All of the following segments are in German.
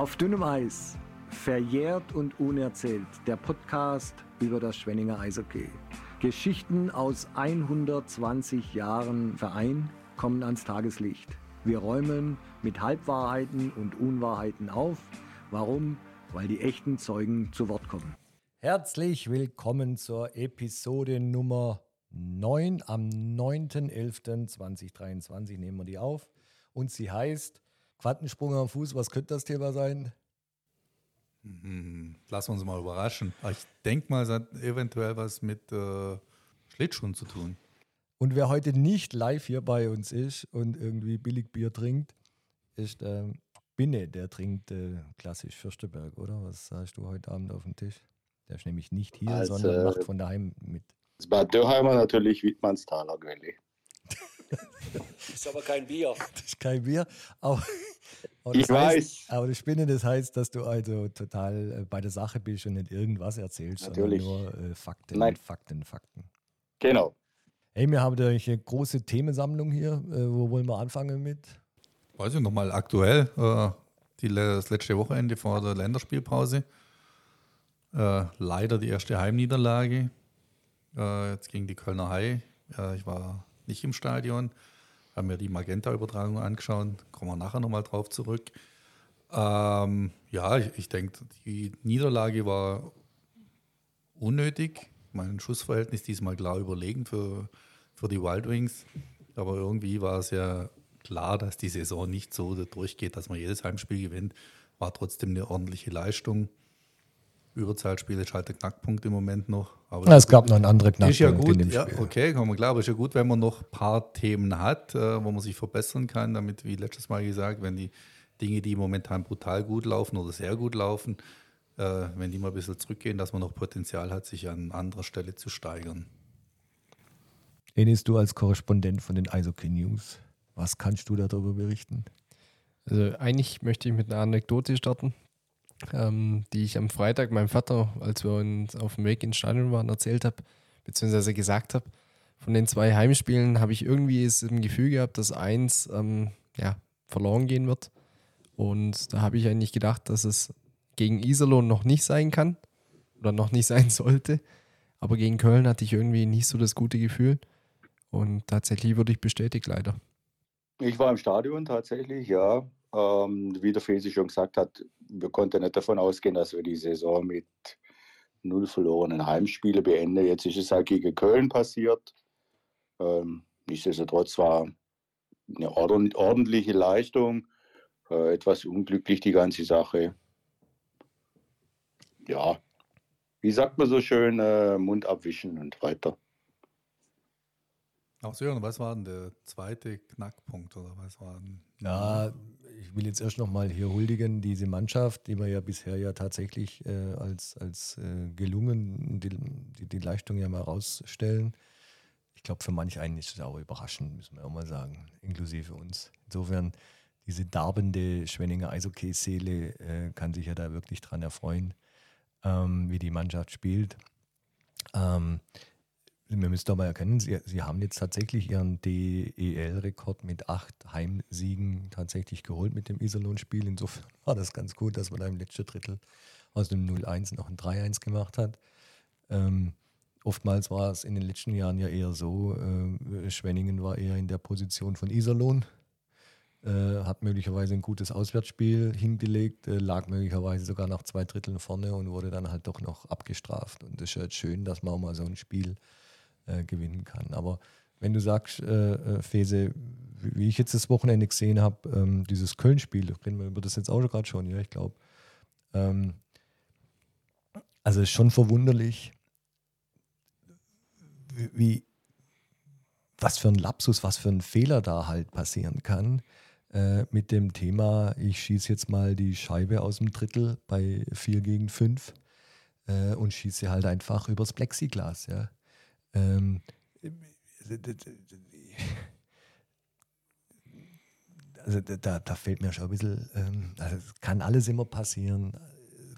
Auf dünnem Eis, verjährt und unerzählt, der Podcast über das Schwenninger Eishockey. Geschichten aus 120 Jahren Verein kommen ans Tageslicht. Wir räumen mit Halbwahrheiten und Unwahrheiten auf. Warum? Weil die echten Zeugen zu Wort kommen. Herzlich willkommen zur Episode Nummer 9. Am 9.11.2023 nehmen wir die auf. Und sie heißt Quantensprung am Fuß, was könnte das Thema sein? Hm, lassen wir uns mal überraschen. Ich denke mal, es hat eventuell was mit äh, Schlittschuhen zu tun. Und wer heute nicht live hier bei uns ist und irgendwie billig Bier trinkt, ist ähm, Binne, der trinkt äh, klassisch Fürsteberg, oder? Was hast du heute Abend auf dem Tisch? Der ist nämlich nicht hier, also, sondern macht von daheim mit. Das Bad Dürheimer natürlich Wittmannsthaler Quelle. Ist aber kein Bier. Das ist kein Bier. Aber, ich heißt, weiß. Aber das Spinne, das heißt, dass du also total äh, bei der Sache bist und nicht irgendwas erzählst, Natürlich. sondern nur äh, Fakten, Nein. Fakten, Fakten. Genau. Hey, wir haben eine große Themensammlung hier. Äh, wo wollen wir anfangen mit? Weiß ich nochmal aktuell, äh, die, das letzte Wochenende vor der Länderspielpause. Äh, leider die erste Heimniederlage. Äh, jetzt gegen die Kölner Hai. Äh, ich war nicht im Stadion, habe mir die Magenta-Übertragung angeschaut, kommen wir nachher nochmal drauf zurück. Ähm, ja, ich, ich denke, die Niederlage war unnötig. Mein Schussverhältnis diesmal klar überlegen für, für die Wild Wings. Aber irgendwie war es ja klar, dass die Saison nicht so durchgeht, dass man jedes Heimspiel gewinnt. War trotzdem eine ordentliche Leistung. Überzahlspiel ist halt der Knackpunkt im Moment noch. Aber es gab noch einen anderen Knackpunkt ist ja gut, in dem ja, Spiel. okay, kann man klar, aber ist ja gut, wenn man noch ein paar Themen hat, äh, wo man sich verbessern kann, damit, wie letztes Mal gesagt, wenn die Dinge, die momentan brutal gut laufen oder sehr gut laufen, äh, wenn die mal ein bisschen zurückgehen, dass man noch Potenzial hat, sich an anderer Stelle zu steigern. Enis, du als Korrespondent von den Eishockey News, was kannst du darüber berichten? Also eigentlich möchte ich mit einer Anekdote starten, ähm, die ich am Freitag meinem Vater, als wir uns auf dem Weg ins Stadion waren, erzählt habe, beziehungsweise gesagt habe. Von den zwei Heimspielen habe ich irgendwie es im Gefühl gehabt, dass eins ähm, ja, verloren gehen wird. Und da habe ich eigentlich gedacht, dass es gegen Iserlohn noch nicht sein kann oder noch nicht sein sollte. Aber gegen Köln hatte ich irgendwie nicht so das gute Gefühl. Und tatsächlich wurde ich bestätigt, leider. Ich war im Stadion tatsächlich, ja. Ähm, wie der Fesi schon gesagt hat, wir konnten nicht davon ausgehen, dass wir die Saison mit null verlorenen Heimspiele beenden. Jetzt ist es halt gegen Köln passiert. Ähm, nichtsdestotrotz war eine ordentliche Leistung. Äh, etwas unglücklich die ganze Sache. Ja, wie sagt man so schön, äh, Mund abwischen und weiter. Auch Sören, was war denn der zweite Knackpunkt oder was war denn? Ja, ich will jetzt erst nochmal hier huldigen, diese Mannschaft, die wir ja bisher ja tatsächlich äh, als, als äh, gelungen, die, die, die Leistung ja mal rausstellen. Ich glaube, für manch einen ist es auch überraschend, müssen wir auch mal sagen, inklusive uns. Insofern, diese darbende Schwenninger Eishockey-Seele äh, kann sich ja da wirklich dran erfreuen, ähm, wie die Mannschaft spielt. Ähm, wir müssen mal erkennen, sie, sie haben jetzt tatsächlich ihren DEL-Rekord mit acht Heimsiegen tatsächlich geholt mit dem Iserlohn-Spiel. Insofern war das ganz gut, dass man da im letzten Drittel aus dem 0-1 noch ein 3-1 gemacht hat. Ähm, oftmals war es in den letzten Jahren ja eher so, äh, Schwenningen war eher in der Position von Iserlohn, äh, hat möglicherweise ein gutes Auswärtsspiel hingelegt, äh, lag möglicherweise sogar nach zwei Dritteln vorne und wurde dann halt doch noch abgestraft. Und das ist halt schön, dass man auch mal so ein Spiel äh, gewinnen kann. Aber wenn du sagst, äh, äh, Fese, wie, ich jetzt das Wochenende gesehen habe, ähm, dieses Köln-Spiel, reden wir über das jetzt auch gerade schon, ja, ich glaube. Ähm, also ist schon verwunderlich, wie, was für ein Lapsus, was für ein Fehler da halt passieren kann äh, mit dem Thema, ich schieße jetzt mal die Scheibe aus dem Drittel bei 4 gegen 5 äh, und schieße halt einfach übers Plexiglas, ja. Ähm, also da, da fällt mir schon ein bisschen, ähm, also es kann alles immer passieren,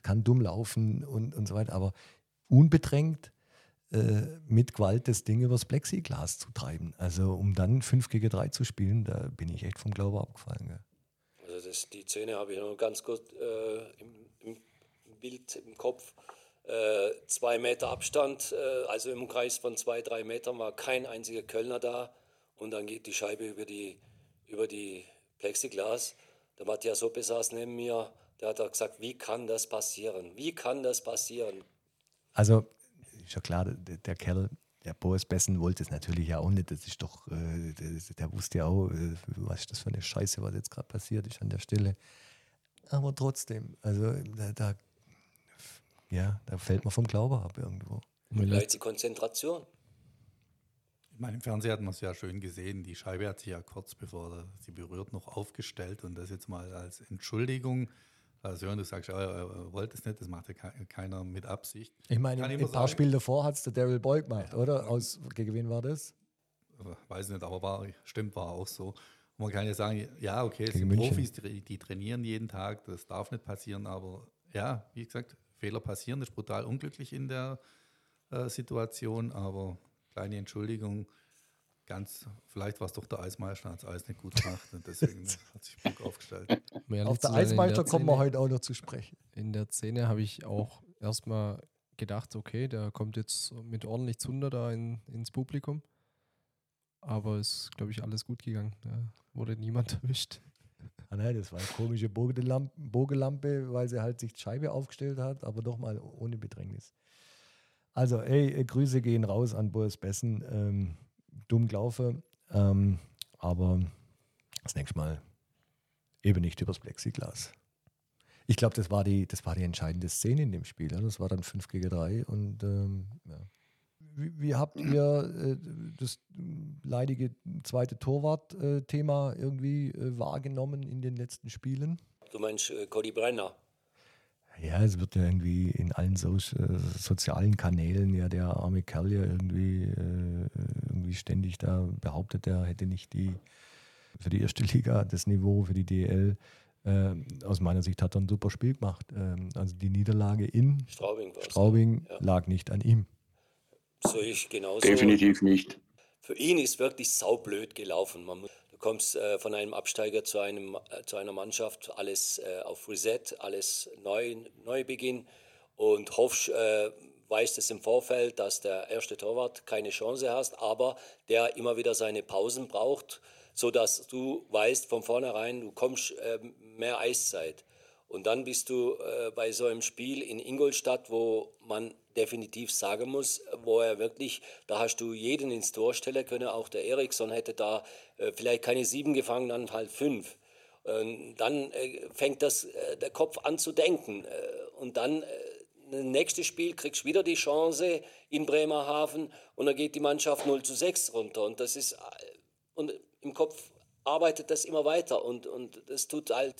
kann dumm laufen und, und so weiter, aber unbedrängt äh, mit Gewalt das Ding übers Plexiglas zu treiben. Also um dann 5 gegen 3 zu spielen, da bin ich echt vom Glauben abgefallen. Gell? Also das, die Szene habe ich noch ganz kurz äh, im, im, Bild im Kopf. Äh, zwei Meter Abstand, äh, also im Kreis von zwei, drei Metern war kein einziger Kölner da. Und dann geht die Scheibe über die, über die Plexiglas. Der Matthias Hoppe saß neben mir, der hat gesagt, wie kann das passieren? Wie kann das passieren? Also, ist ja klar, der, der Kerl, der Boris Bessen wollte es natürlich ja auch nicht. Das ist doch, äh, der, der, wusste ja auch, äh, was ist das für eine Scheiße, was jetzt gerade passiert ist an der Stelle. Aber trotzdem, also da, da, ja, da fällt man vom Glauben ab irgendwo. Vielleicht die Konzentration. Ich meine, im Fernsehen hat man es ja schön gesehen. Die Scheibe hat sich ja kurz bevor sie berührt noch aufgestellt und das jetzt mal als Entschuldigung also wenn du sagst, oh, er wollte es nicht, das macht ja keiner mit Absicht. Ich meine, ein paar Spiele davor hat es der Daryl Boy gemacht, oder? Aus, gegen wen war das? Weiß nicht, aber war, stimmt, war auch so. Und man kann ja sagen, ja, okay, es sind München. Profis, die, die, trainieren jeden Tag, das darf nicht passieren, aber ja, wie gesagt, Fehler passieren, das ist brutal unglücklich in der äh, Situation, aber kleine Entschuldigung, ganz, vielleicht war es doch der Eismeister, hat das Eis nicht gut gemacht und deswegen hat sich Bock aufgestellt. Auf der Eismeister kommen wir heute auch noch zu sprechen. In der Szene habe ich auch erstmal gedacht, okay, der kommt jetzt mit ordentlich Zunder da in, ins Publikum. Aber es ist, glaube ich, alles gut gegangen. Da wurde niemand erwischt. Ah nein, das war eine komische Bogelampe, weil sie halt sich die Scheibe aufgestellt hat, aber doch mal ohne Bedrängnis. Also, ey, Grüße gehen raus an Boris Bessen. Ähm, dumm gelaufen. Ähm, aber das nächste Mal eben nicht übers Plexiglas. Ich glaube, das, war die, das war die entscheidende Szene in dem Spiel. Das war dann 5 gegen 3. Und ähm, ja. Wie, wie, habt ihr äh, das leidige zweite Torwart-Thema irgendwie äh, wahrgenommen in den letzten Spielen? Du meinst äh, Cody Brenner? Ja, es wird ja irgendwie in allen so, äh, sozialen Kanälen ja der arme Kerl ja irgendwie, äh, irgendwie ständig da behauptet, er hätte nicht die für die erste Liga das Niveau für die DL. Äh, aus meiner Sicht hat er ein super Spiel gemacht. Ähm, also die Niederlage in Straubing, Straubing ja. lag nicht an ihm. So ich genauso. Definitiv nicht. Für ihn ist wirklich saublöd gelaufen. Man muss kommst äh, von einem Absteiger zu, einem, äh, zu einer Mannschaft, alles äh, auf Reset, alles neu, Neubeginn und hoffst, äh, weißt es im Vorfeld, dass der erste Torwart keine Chance hast, aber der immer wieder seine Pausen braucht, sodass du weißt von vornherein, du kommst ähm, mehr Eiszeit. Und dann bist du äh, bei so einem Spiel in Ingolstadt, wo man definitiv sagen muss, wo er wirklich, da hast du jeden ins Tor stellen können, auch der Eriksson hätte da äh, vielleicht keine sieben gefangen, dann halt fünf. Ähm, dann äh, fängt das, äh, der Kopf an zu denken. Äh, und dann, äh, nächstes Spiel kriegst du wieder die Chance in Bremerhaven und dann geht die Mannschaft 0 zu 6 runter. Und das ist, äh, und im Kopf arbeitet das immer weiter und, und das tut halt.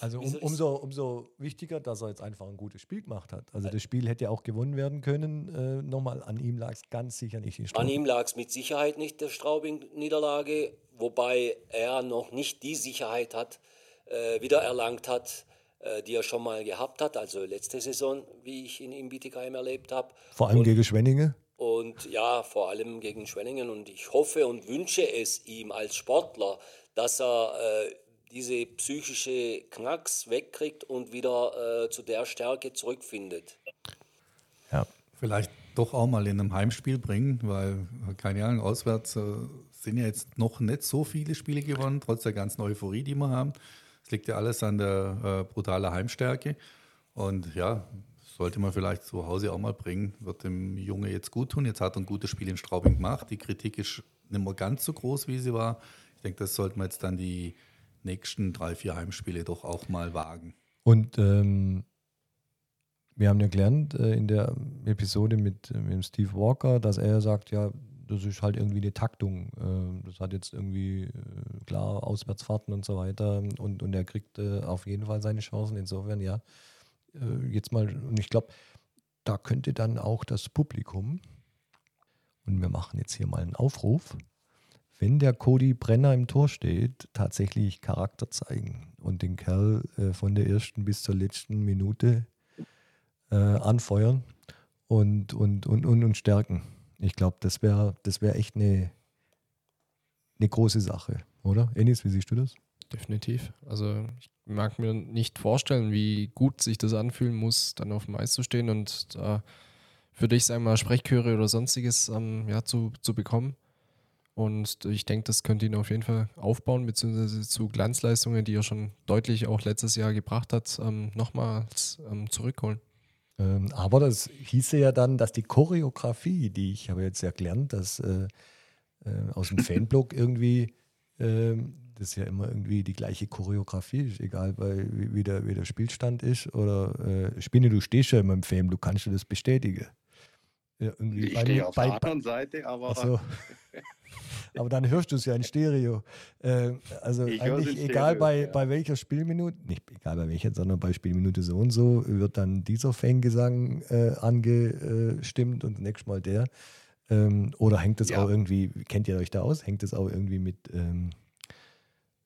Also um, umso, umso wichtiger, dass er jetzt einfach ein gutes Spiel gemacht hat. Also das Spiel hätte ja auch gewonnen werden können. Äh, nochmal, an ihm lag es ganz sicher nicht. Die an ihm lag es mit Sicherheit nicht, der Straubing-Niederlage, wobei er noch nicht die Sicherheit hat, äh, wieder erlangt hat, äh, die er schon mal gehabt hat, also letzte Saison, wie ich ihn in Bietigheim erlebt habe. Vor allem und, gegen Schwenninge? Und ja, vor allem gegen Schwenningen. Und ich hoffe und wünsche es ihm als Sportler, dass er äh, diese psychische Knacks wegkriegt und wieder äh, zu der Stärke zurückfindet. Ja. Vielleicht doch auch mal in einem Heimspiel bringen, weil, keine Ahnung, auswärts äh, sind ja jetzt noch nicht so viele Spiele gewonnen, trotz der ganzen Euphorie, die wir haben. Es liegt ja alles an der äh, brutalen Heimstärke. Und ja, sollte man vielleicht zu Hause auch mal bringen, wird dem Junge jetzt gut tun. Jetzt hat er ein gutes Spiel in Straubing gemacht. Die Kritik ist nicht mehr ganz so groß, wie sie war. Ich denke, das sollten wir jetzt dann die nächsten drei, vier Heimspiele doch auch mal wagen. Und ähm, wir haben ja gelernt äh, in der Episode mit, äh, mit Steve Walker, dass er sagt, ja, das ist halt irgendwie eine Taktung. Äh, das hat jetzt irgendwie, äh, klar, Auswärtsfahrten und so weiter. Und, und er kriegt äh, auf jeden Fall seine Chancen. Insofern, ja, jetzt mal, und ich glaube, da könnte dann auch das Publikum, und wir machen jetzt hier mal einen Aufruf, wenn der Cody Brenner im Tor steht, tatsächlich Charakter zeigen und den Kerl äh, von der ersten bis zur letzten Minute äh, anfeuern und, und, und, und, und stärken. Ich glaube, das wäre das wär echt eine, eine große Sache. oder? Enis, wie siehst du das? Definitiv. Also ich mag mir nicht vorstellen, wie gut sich das anfühlen muss, dann auf dem Eis zu stehen und da für dich, sagen wir mal, Sprechchöre oder sonstiges ähm, ja, zu, zu bekommen. Und ich denke, das könnte ihn auf jeden Fall aufbauen, beziehungsweise zu Glanzleistungen, die er schon deutlich auch letztes Jahr gebracht hat, ähm, nochmals ähm, zurückholen. Ähm, aber das hieße ja dann, dass die Choreografie, die ich habe jetzt ja gelernt, dass äh, äh, aus dem Fanblog irgendwie äh, das ja immer irgendwie die gleiche Choreografie ist, egal bei, wie, der, wie der Spielstand ist. Oder äh, Spinne, du stehst ja immer im Fan, du kannst du das bestätigen. Ja, irgendwie ich stehe auf bei, der anderen Seite, aber. So. aber dann hörst du es ja in Stereo. Äh, also ich eigentlich egal Stereo, bei, ja. bei welcher Spielminute, nicht egal bei welcher, sondern bei Spielminute so und so, wird dann dieser Fangesang äh, angestimmt und nächstes Mal der. Ähm, oder hängt es ja. auch irgendwie, kennt ihr euch da aus? Hängt es auch irgendwie mit, ähm,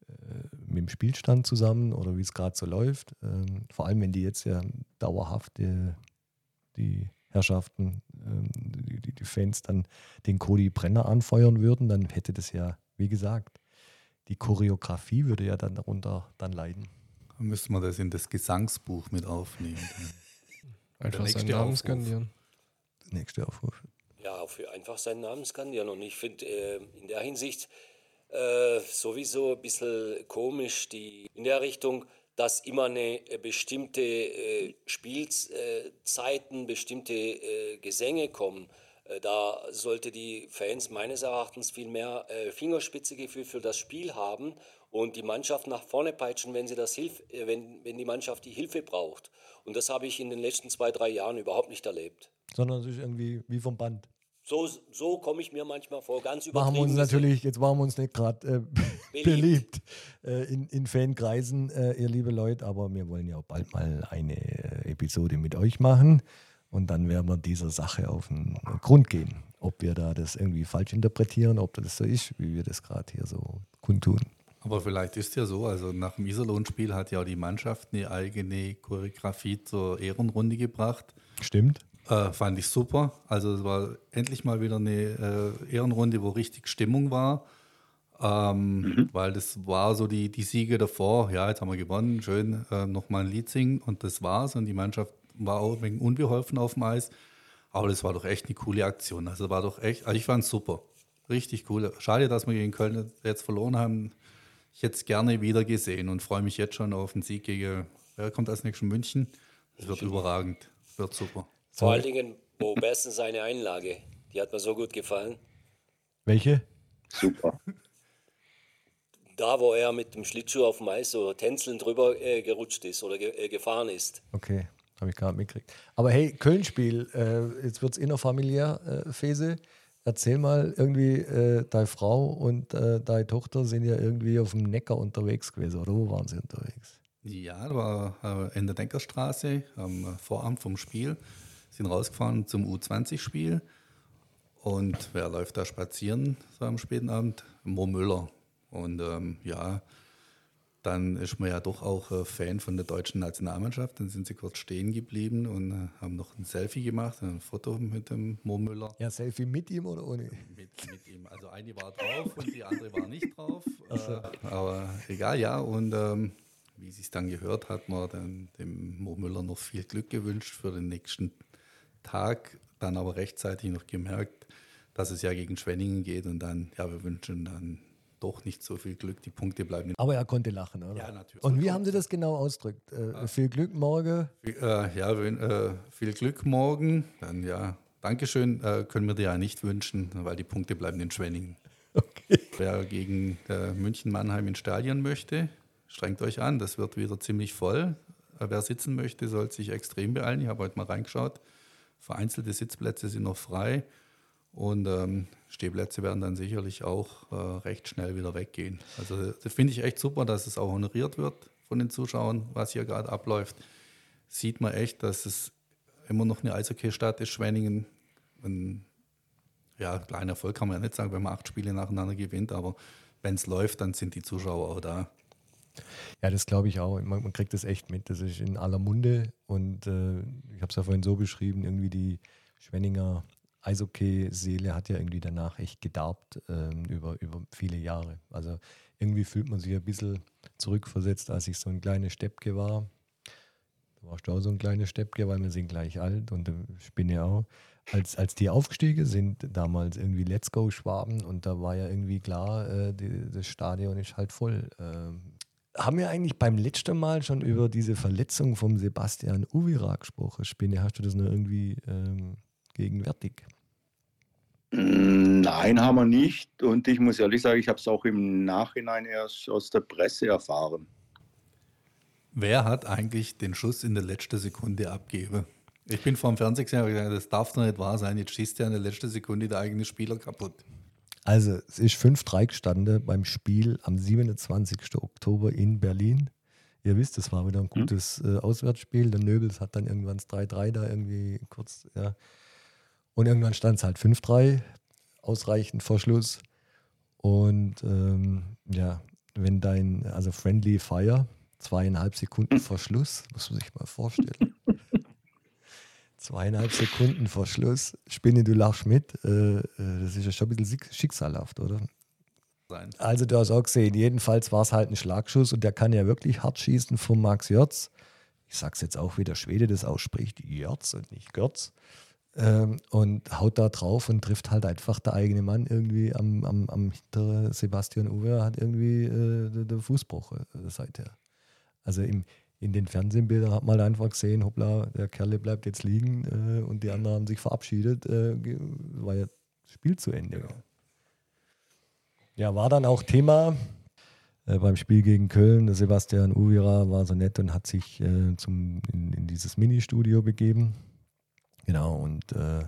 äh, mit dem Spielstand zusammen oder wie es gerade so läuft? Ähm, vor allem, wenn die jetzt ja dauerhaft die, die Herrschaften, ähm, die, Fans dann den Cody Brenner anfeuern würden, dann hätte das ja, wie gesagt, die Choreografie würde ja dann darunter dann leiden. Dann müsste man das in das Gesangsbuch mit aufnehmen. Einfach seinen Namen skandieren. Nächste Aufruf. Ja, für einfach seinen Namen skandieren. Und ich finde äh, in der Hinsicht äh, sowieso ein bisschen komisch, die in der Richtung, dass immer eine äh, bestimmte äh, Spielzeiten, bestimmte äh, Gesänge kommen. Da sollte die Fans meines Erachtens viel mehr Fingerspitzegefühl für das Spiel haben und die Mannschaft nach vorne peitschen, wenn, sie das Hilf wenn, wenn die Mannschaft die Hilfe braucht. Und das habe ich in den letzten zwei, drei Jahren überhaupt nicht erlebt. Sondern es ist irgendwie wie vom Band. So, so komme ich mir manchmal vor, ganz übertrieben. Machen wir uns natürlich, jetzt machen wir uns nicht gerade äh, beliebt, beliebt äh, in, in Fankreisen, äh, ihr liebe Leute, aber wir wollen ja auch bald mal eine äh, Episode mit euch machen und dann werden wir dieser Sache auf den Grund gehen, ob wir da das irgendwie falsch interpretieren, ob das so ist, wie wir das gerade hier so kundtun. Aber vielleicht ist ja so, also nach dem Iserlohn-Spiel hat ja auch die Mannschaft eine eigene Choreografie zur Ehrenrunde gebracht. Stimmt. Äh, fand ich super. Also es war endlich mal wieder eine äh, Ehrenrunde, wo richtig Stimmung war. Ähm, mhm. Weil das war so die, die Siege davor. Ja, jetzt haben wir gewonnen, schön, äh, nochmal ein Lied singen und das war's. Und die Mannschaft war auch wegen unbeholfen auf dem Eis. Aber das war doch echt eine coole Aktion. Also war doch echt, also ich fand es super. Richtig cool. Schade, dass wir gegen Köln jetzt verloren haben. Ich hätte es gerne wieder gesehen und freue mich jetzt schon auf den Sieg gegen, wer kommt als nächstes München? Das wird überragend. Wird super. Vor allen Dingen Bo Bessen seine Einlage. Die hat mir so gut gefallen. Welche? Super. Da, wo er mit dem Schlittschuh auf dem Eis so tänzelnd drüber äh, gerutscht ist oder ge äh, gefahren ist. Okay, habe ich gerade mitgekriegt. Aber hey, Köln-Spiel, äh, jetzt wird es innerfamiliär, äh, Fese. Erzähl mal, irgendwie, äh, deine Frau und äh, deine Tochter sind ja irgendwie auf dem Neckar unterwegs gewesen, oder wo waren sie unterwegs? Ja, da war in der Denkerstraße am Vorabend vom Spiel sind rausgefahren zum U20-Spiel. Und wer läuft da spazieren so am späten Abend? Mo Müller. Und ähm, ja, dann ist man ja doch auch äh, Fan von der deutschen Nationalmannschaft. Dann sind sie kurz stehen geblieben und äh, haben noch ein Selfie gemacht, ein Foto mit dem Mo Müller. Ja, Selfie mit ihm oder ohne? Mit, mit ihm. Also eine war drauf und die andere war nicht drauf. Äh, aber egal, ja. Und ähm, wie es sich dann gehört, hat man dann dem Mo Müller noch viel Glück gewünscht für den nächsten Tag dann aber rechtzeitig noch gemerkt, dass es ja gegen Schwenningen geht und dann, ja, wir wünschen dann doch nicht so viel Glück, die Punkte bleiben. Aber er konnte lachen, oder? Ja, natürlich. Und wie haben Sie das genau ausgedrückt? Äh, ja. Viel Glück morgen? Viel, äh, ja, wenn, äh, viel Glück morgen. Dann ja, Dankeschön, äh, können wir dir ja nicht wünschen, weil die Punkte bleiben in Schwenningen. Okay. Wer gegen äh, München-Mannheim ins Stadion möchte, strengt euch an, das wird wieder ziemlich voll. Äh, wer sitzen möchte, soll sich extrem beeilen. Ich habe heute mal reingeschaut. Vereinzelte Sitzplätze sind noch frei und ähm, Stehplätze werden dann sicherlich auch äh, recht schnell wieder weggehen. Also das finde ich echt super, dass es auch honoriert wird von den Zuschauern, was hier gerade abläuft. Sieht man echt, dass es immer noch eine Eishockey-Stadt ist, Schwenningen. Ein, ja, kleiner Erfolg kann man ja nicht sagen, wenn man acht Spiele nacheinander gewinnt, aber wenn es läuft, dann sind die Zuschauer auch da. Ja, das glaube ich auch. Man, man, kriegt das echt mit. Das ist in aller Munde. Und äh, ich habe es ja vorhin so beschrieben, irgendwie die Schwenninger Eishockey-Seele hat ja irgendwie danach echt gedarbt ähm, über, über viele Jahre. Also irgendwie fühlt man sich ein bisschen zurückversetzt, als ich so ein kleiner Steppke war. Du warst auch so ein kleiner Steppke, weil wir sind gleich alt und Spinne auch. Als, als die aufgestiegen sind, damals irgendwie Let's Go Schwaben und da war ja irgendwie klar, äh, die, das Stadion ist halt voll. Ähm, haben wir eigentlich beim letzten Mal schon über diese Verletzung vom Sebastian Uvira gesprochen? Spinne, hast du das noch irgendwie ähm, gegenwärtig? Nein, haben wir nicht. Und ich muss ehrlich sagen, ich habe es auch im Nachhinein erst aus der Presse erfahren. Wer hat eigentlich den Schuss in der letzten Sekunde abgegeben? Ich bin vor dem Fernseher gesagt, das darf doch nicht wahr sein. Jetzt schießt ja in der letzten Sekunde der eigene Spieler kaputt. Also, es ist 5-3 gestanden beim Spiel am 27. Oktober in Berlin. Ihr wisst, es war wieder ein hm. gutes äh, Auswärtsspiel. Der Nöbels hat dann irgendwann das 3-3 da irgendwie kurz, ja. Und irgendwann stand es halt 5-3, ausreichend Verschluss. Und ähm, ja, wenn dein, also Friendly Fire, zweieinhalb Sekunden Verschluss, muss man sich mal vorstellen. Zweieinhalb Sekunden Verschluss, Spinne, du lachst mit. Äh, äh, das ist ja schon ein bisschen schicksalhaft, oder? Sein. Also du hast auch gesehen, jedenfalls war es halt ein Schlagschuss und der kann ja wirklich hart schießen von Max Jörz. Ich sag's jetzt auch, wie der Schwede das ausspricht, Jörz und nicht Görz ähm, und haut da drauf und trifft halt einfach der eigene Mann irgendwie am, am, am hintere Sebastian Uwe hat irgendwie äh, den Fußbruch äh, seither. Also im, in den Fernsehbildern hat man halt einfach gesehen, hoppla, der Kerle bleibt jetzt liegen äh, und die anderen haben sich verabschiedet, äh, war ja das Spiel zu Ende. Genau. Ja, war dann auch Thema äh, beim Spiel gegen Köln. Sebastian Uvira war so nett und hat sich äh, zum, in, in dieses Ministudio begeben Genau, und äh,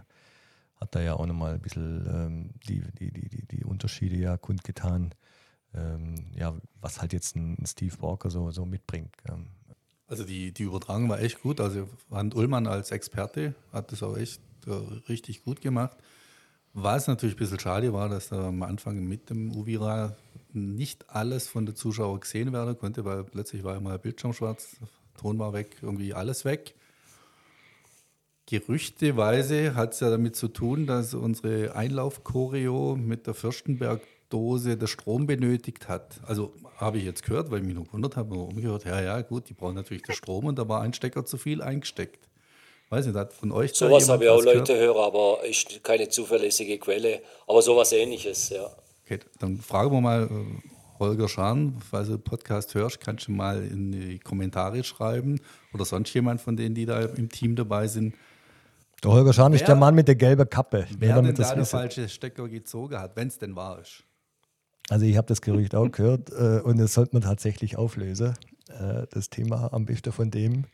hat da ja auch nochmal ein bisschen ähm, die, die, die, die, Unterschiede ja kundgetan, ähm, ja, was halt jetzt ein Steve Walker so, so mitbringt. Ja. Also die, die Übertragung war echt gut. Also Hand Ullmann als Experte hat das auch echt äh, richtig gut gemacht. Was natürlich ein bisschen schade war, dass am Anfang mit dem Uvira nicht alles von den Zuschauern gesehen werden konnte, weil plötzlich war mal Bildschirm schwarz, Ton war weg, irgendwie alles weg. Gerüchteweise hat es ja damit zu tun, dass unsere Einlaufchoreo mit der Fürstenberg-Dose der Strom benötigt hat. Also habe ich jetzt gehört, weil ich mich noch gewundert habe, umgehört, ja, ja, gut, die brauchen natürlich den Strom und da war ein Stecker zu viel eingesteckt. Weiß nicht, hat von euch Sowas habe ich auch Leute gehört? hören, aber ist keine zuverlässige Quelle. Aber sowas ähnliches, ja. Okay, dann fragen wir mal äh, Holger Scharn, falls du den Podcast hörst, kannst du mal in die Kommentare schreiben oder sonst jemand von denen, die da im Team dabei sind der Holger Schan ist der Mann mit der gelben Kappe. Wer, wer denn da den falsche Stecker gezogen hat, wenn es denn wahr ist. Also ich habe das Gerücht auch gehört äh, und das sollte man tatsächlich auflösen. Äh, das Thema am besten von dem,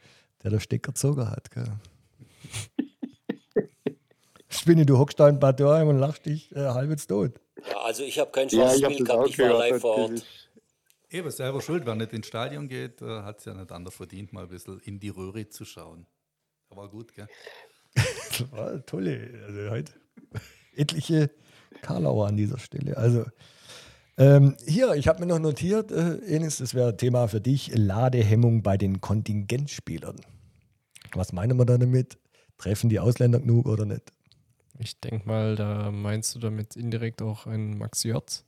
der der Stecker gezogen hat. Gell. Spinne, du hockst da in Bad Dörheim und lachst dich äh, halb jetzt tot. Ja, also ich habe kein schwarzes ja, gehabt, ich war live vor Ort. Eben, selber schuld, wer nicht ins Stadion geht, äh, hat es ja nicht anders verdient, mal ein bisschen in die Röhre zu schauen. Aber gut, gell? war tolle, also heute etliche Karlauer an dieser Stelle. Also ähm, hier, ich habe mir noch notiert, äh, Enis, das wäre Thema für dich, Ladehemmung bei den Kontingentspielern. Was meinen wir da damit? Treffen die Ausländer genug oder nicht? Ich denke mal, da meinst du damit indirekt auch einen Max Jörz.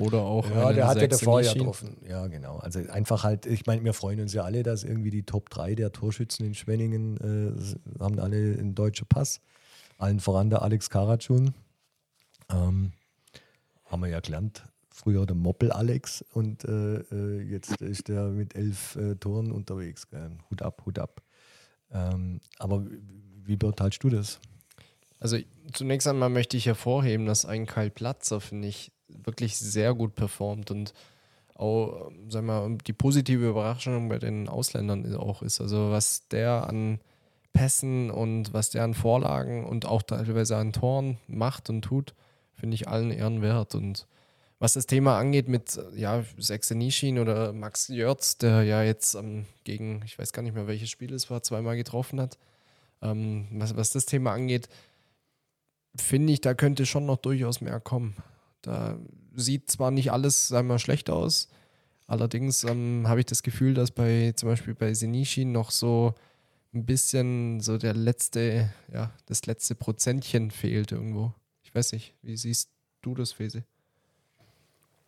Oder auch. Ja, der hat ja davor ja getroffen. Ja, genau. Also einfach halt, ich meine, wir freuen uns ja alle, dass irgendwie die Top 3 der Torschützen in Schwenningen äh, haben alle einen deutschen Pass. Allen voran der Alex Karatschun. Ähm, haben wir ja gelernt. Früher der Moppel Alex und äh, äh jetzt ist der mit elf äh, Toren unterwegs. Gell? Hut ab, Hut ab. Ähm, aber wie beurteilst du das? Also zunächst einmal möchte ich hervorheben, dass ein Kyle Platzer, finde ich, wirklich sehr gut performt und auch, sag mal, die positive Überraschung bei den Ausländern auch ist. Also was der an Pässen und was der an Vorlagen und auch teilweise an Toren macht und tut, finde ich allen Ehren wert. Und was das Thema angeht mit ja, Sexenishin oder Max Jörz, der ja jetzt ähm, gegen, ich weiß gar nicht mehr, welches Spiel es war, zweimal getroffen hat, ähm, was, was das Thema angeht, finde ich, da könnte schon noch durchaus mehr kommen. Da sieht zwar nicht alles, wir, schlecht aus, allerdings ähm, habe ich das Gefühl, dass bei zum Beispiel bei Senishin noch so ein bisschen so der letzte, ja, das letzte Prozentchen fehlt irgendwo. Ich weiß nicht, wie siehst du das, Fese?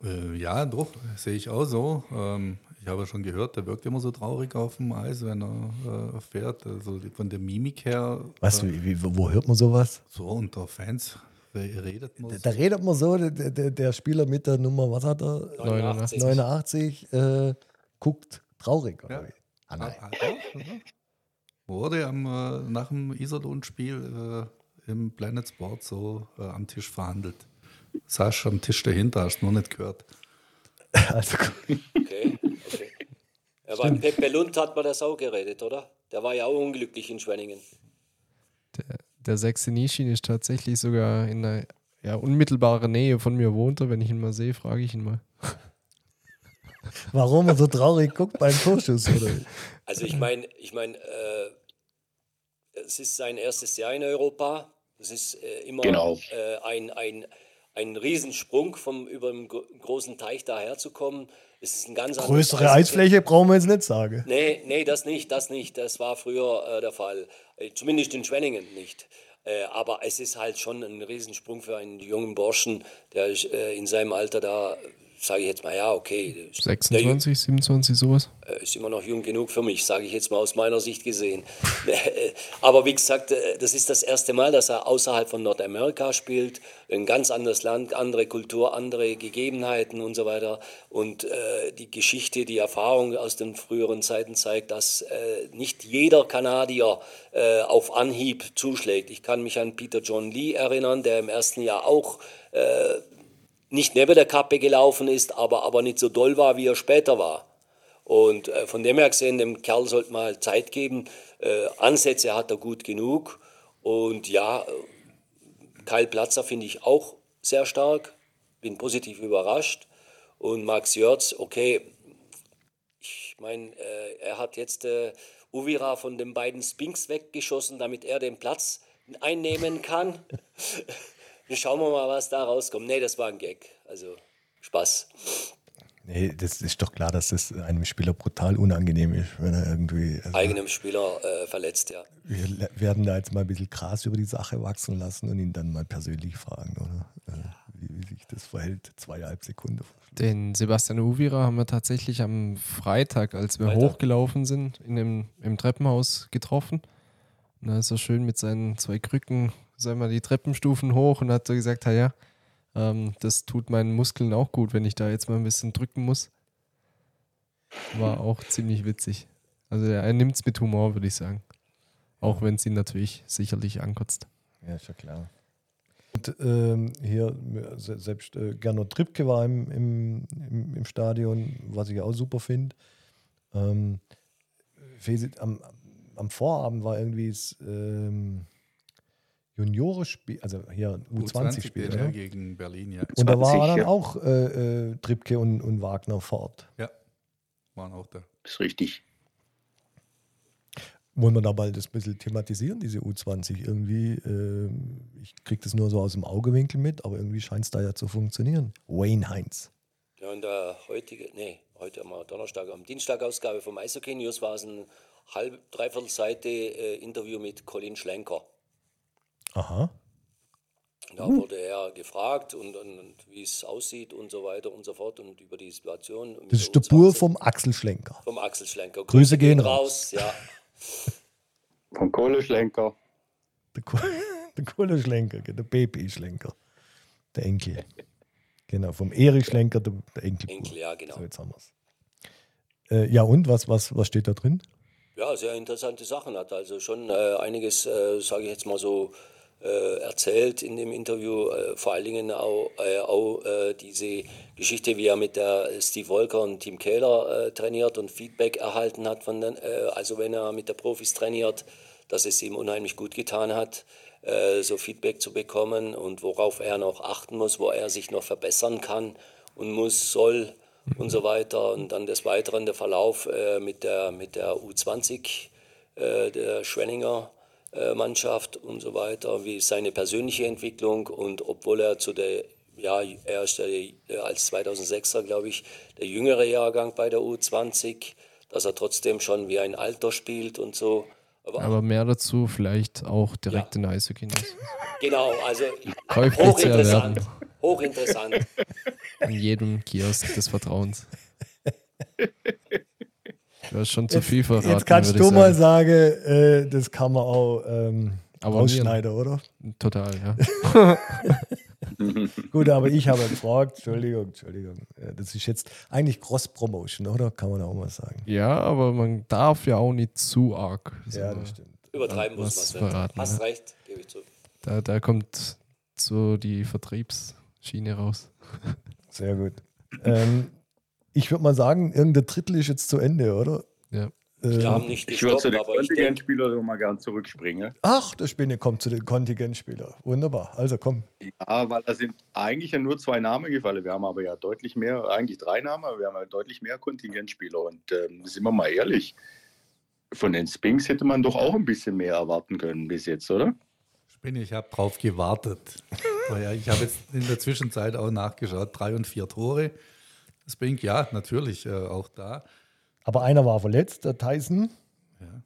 Äh, ja, doch, sehe ich auch so. Ähm, ich habe schon gehört, der wirkt immer so traurig auf dem Eis, wenn er äh, fährt. Also von der Mimik her. Weißt du, wie, wo hört man sowas? So unter Fans redet man. Da, da redet man so, der, der, der, Spieler mit der Nummer, was hat er? 89. 89 äh, guckt traurig. Ja. ah, nein. Ah, ah, Wurde am, äh, nach dem Iserlohn-Spiel äh, im Planet Sport so äh, am Tisch verhandelt. Saß am Tisch dahinter, hast du noch nicht gehört. Also, okay, okay. Ja, beim Pepe Lund hat man das auch geredet, oder? Der war ja auch unglücklich in Schwenningen. Der, der Sechse Nischin ist tatsächlich sogar in einer ja, unmittelbaren Nähe von mir wohnt er. Wenn ich ihn mal sehe, frage ich ihn mal. Warum er so traurig guckt beim Torschuss, oder? Also ich meine, ich meine, äh, es ist sein erstes Jahr in Europa. Es ist äh, immer genau. äh, ein, ein, ein Riesensprung vom über dem großen Teich daher zu kommen. Es ist ein ganz Größere Eisfläche brauchen wir jetzt nicht sagen. Nee, nee, das nicht, das nicht. Das war früher äh, der Fall. Äh, zumindest in Schwenningen nicht. Äh, aber es ist halt schon ein Riesensprung für einen jungen Burschen, der äh, in seinem Alter da sage ich jetzt mal, ja, okay. 26, 27, sowas? Äh, ist immer noch jung genug für mich, sage ich jetzt mal aus meiner Sicht gesehen. Aber wie gesagt, äh, das ist das erste Mal, dass er außerhalb von Nordamerika spielt. Ein ganz anderes Land, andere Kultur, andere Gegebenheiten und so weiter. Und äh, die Geschichte, die Erfahrung aus den früheren Zeiten zeigt, dass äh, nicht jeder Kanadier äh, auf Anhieb zuschlägt. Ich kann mich an Peter John Lee erinnern, der im ersten Jahr auch äh, nicht neben der Kappe gelaufen ist, aber, aber nicht so doll war, wie er später war. Und äh, von dem her gesehen, dem Kerl sollte man halt Zeit geben. Äh, Ansätze hat er gut genug. Und ja, Kyle Platzer finde ich auch sehr stark. Bin positiv überrascht. Und Max Jörz, okay, ich meine, äh, er hat jetzt äh, Uvira von den beiden Spinks weggeschossen, damit er den Platz einnehmen kann. schauen wir mal, was da rauskommt. Nee, das war ein Gag. Also Spaß. Nee, das ist doch klar, dass das einem Spieler brutal unangenehm ist, wenn er irgendwie. Also Eigenem Spieler äh, verletzt, ja. Wir werden da jetzt mal ein bisschen Gras über die Sache wachsen lassen und ihn dann mal persönlich fragen, oder? Äh, wie, wie, sich das verhält, zweieinhalb Sekunden. Den Sebastian Uvira haben wir tatsächlich am Freitag, als wir Freitag. hochgelaufen sind, in dem, im Treppenhaus getroffen. Und da ist er schön mit seinen zwei Krücken sagen wir, die Treppenstufen hoch und hat so gesagt, ja, ähm, das tut meinen Muskeln auch gut, wenn ich da jetzt mal ein bisschen drücken muss. War auch ziemlich witzig. Also er nimmt es mit Humor, würde ich sagen. Auch wenn es ihn natürlich sicherlich ankotzt. Ja, ist ja klar. Und ähm, hier, selbst äh, Gernot Trippke war im, im, im, im, Stadion, was ich auch super finde. Ähm, am, am Vorabend war irgendwie das, ähm, Juniorenspiel, also hier U20-Spiel. U20 ja, gegen Berlin, ja. Und da war dann auch äh, äh, Trippke und, und Wagner fort. Ja, waren auch da. Das ist richtig. Wollen wir da bald das ein bisschen thematisieren, diese U20? Irgendwie, äh, ich kriege das nur so aus dem Augewinkel mit, aber irgendwie scheint es da ja zu funktionieren. Wayne Heinz. Ja, in der heutige, nee, heute am Donnerstag, am Dienstagausgabe vom Eishockey News war es ein halb, dreiviertel Seite äh, Interview mit Colin Schlenker. Aha. Da uh. wurde er gefragt und, und, und wie es aussieht und so weiter und so fort und über die Situation. Das ist der Bur vom Axel Schlenker. Vom Axel Schlenker. Grüße, Grüße gehen raus. Ja. Vom Kohleschlenker. Der, Ko der Kohleschlenker, der Baby-Schlenker. Der Enkel. Genau, vom Erich Schlenker, der, der Enkel. Enkel, ja, genau. So, jetzt haben wir es. Äh, ja, und was, was, was steht da drin? Ja, sehr interessante Sachen hat. Also schon äh, einiges, äh, sage ich jetzt mal so, äh, erzählt in dem Interview, äh, vor allen Dingen auch, äh, auch äh, diese Geschichte, wie er mit der Steve Volker und Tim Kehler trainiert und Feedback erhalten hat, von den, also wenn er mit der Profis trainiert, dass es ihm unheimlich gut getan hat, so Feedback zu bekommen und worauf er noch achten muss, wo er sich noch verbessern kann und muss, soll und so weiter. Und dann des Weiteren der Verlauf mit, der, mit der U20 der Schwenninger äh, Mannschaft und so weiter, wie seine persönliche Entwicklung und obwohl er zu der, ja, er ist der, äh, als 2006er, glaube ich, der jüngere Jahrgang bei der U20, dass er trotzdem schon wie ein Alter spielt und so. Aber, aber mehr dazu vielleicht auch direkt ja. in Eishockey. Genau, also erwerben. Hochinteressant. In jedem Kiosk des Vertrauens. Du hast schon zu viel verraten. Jetzt kannst du mal sagen, äh, das kann man auch ähm, ausschneiden, oder? Total, ja. Gut, aber ich habe gefragt, Entschuldigung, Entschuldigung. Das ist jetzt eigentlich Cross-Promotion, oder? Kann man auch mal sagen. Ja, aber man darf ja auch nicht zu arg. So ja, das stimmt. Übertreiben muss man verraten. Hast recht, gebe ich zu. Da, da kommt so die Vertriebsschiene raus. Sehr gut. Ähm, ich würde mal sagen, irgendein Drittel ist jetzt zu Ende, oder? Ja. Ich, ähm, nicht ich würde zu den Kontingentspielern mal gern zurückspringen. Ach, der Spinne kommt zu den Kontingentspielern. Wunderbar. Also komm. Ja, weil da sind eigentlich ja nur zwei Namen gefallen. Wir haben aber ja deutlich mehr, eigentlich drei Namen, aber wir haben ja deutlich mehr Kontingentspieler. Und ähm, sind wir mal ehrlich, von den Spinks hätte man doch auch ein bisschen mehr erwarten können bis jetzt, oder? Spinne, ich habe drauf gewartet. Ich habe jetzt in der Zwischenzeit auch nachgeschaut. Drei und vier Tore. Spink, ja, natürlich äh, auch da. Aber einer war verletzt, der Tyson. Ja.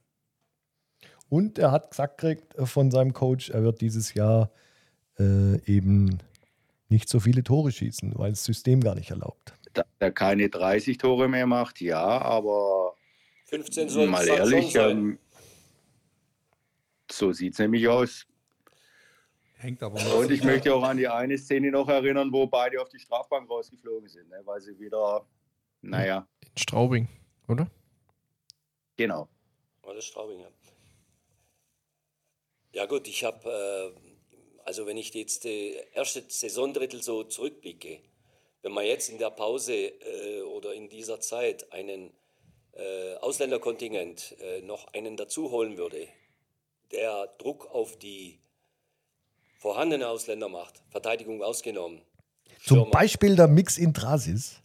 Und er hat gesagt gekriegt äh, von seinem Coach, er wird dieses Jahr äh, eben nicht so viele Tore schießen, weil das System gar nicht erlaubt. Da er keine 30 Tore mehr macht, ja, aber 15 soll mal ehrlich, ähm, so sieht es nämlich aus. Hängt aber Und ich möchte auch an die eine Szene noch erinnern, wo beide auf die Strafbank rausgeflogen sind, ne, weil sie wieder, naja. In Straubing oder? Genau. War das Straubing, ja. Ja gut, ich habe, äh, also wenn ich jetzt die erste Saisondrittel so zurückblicke, wenn man jetzt in der Pause äh, oder in dieser Zeit einen äh, Ausländerkontingent äh, noch einen dazu holen würde, der Druck auf die vorhandenen Ausländer macht, Verteidigung ausgenommen. Zum Stürmer. Beispiel der Mix in Trasis?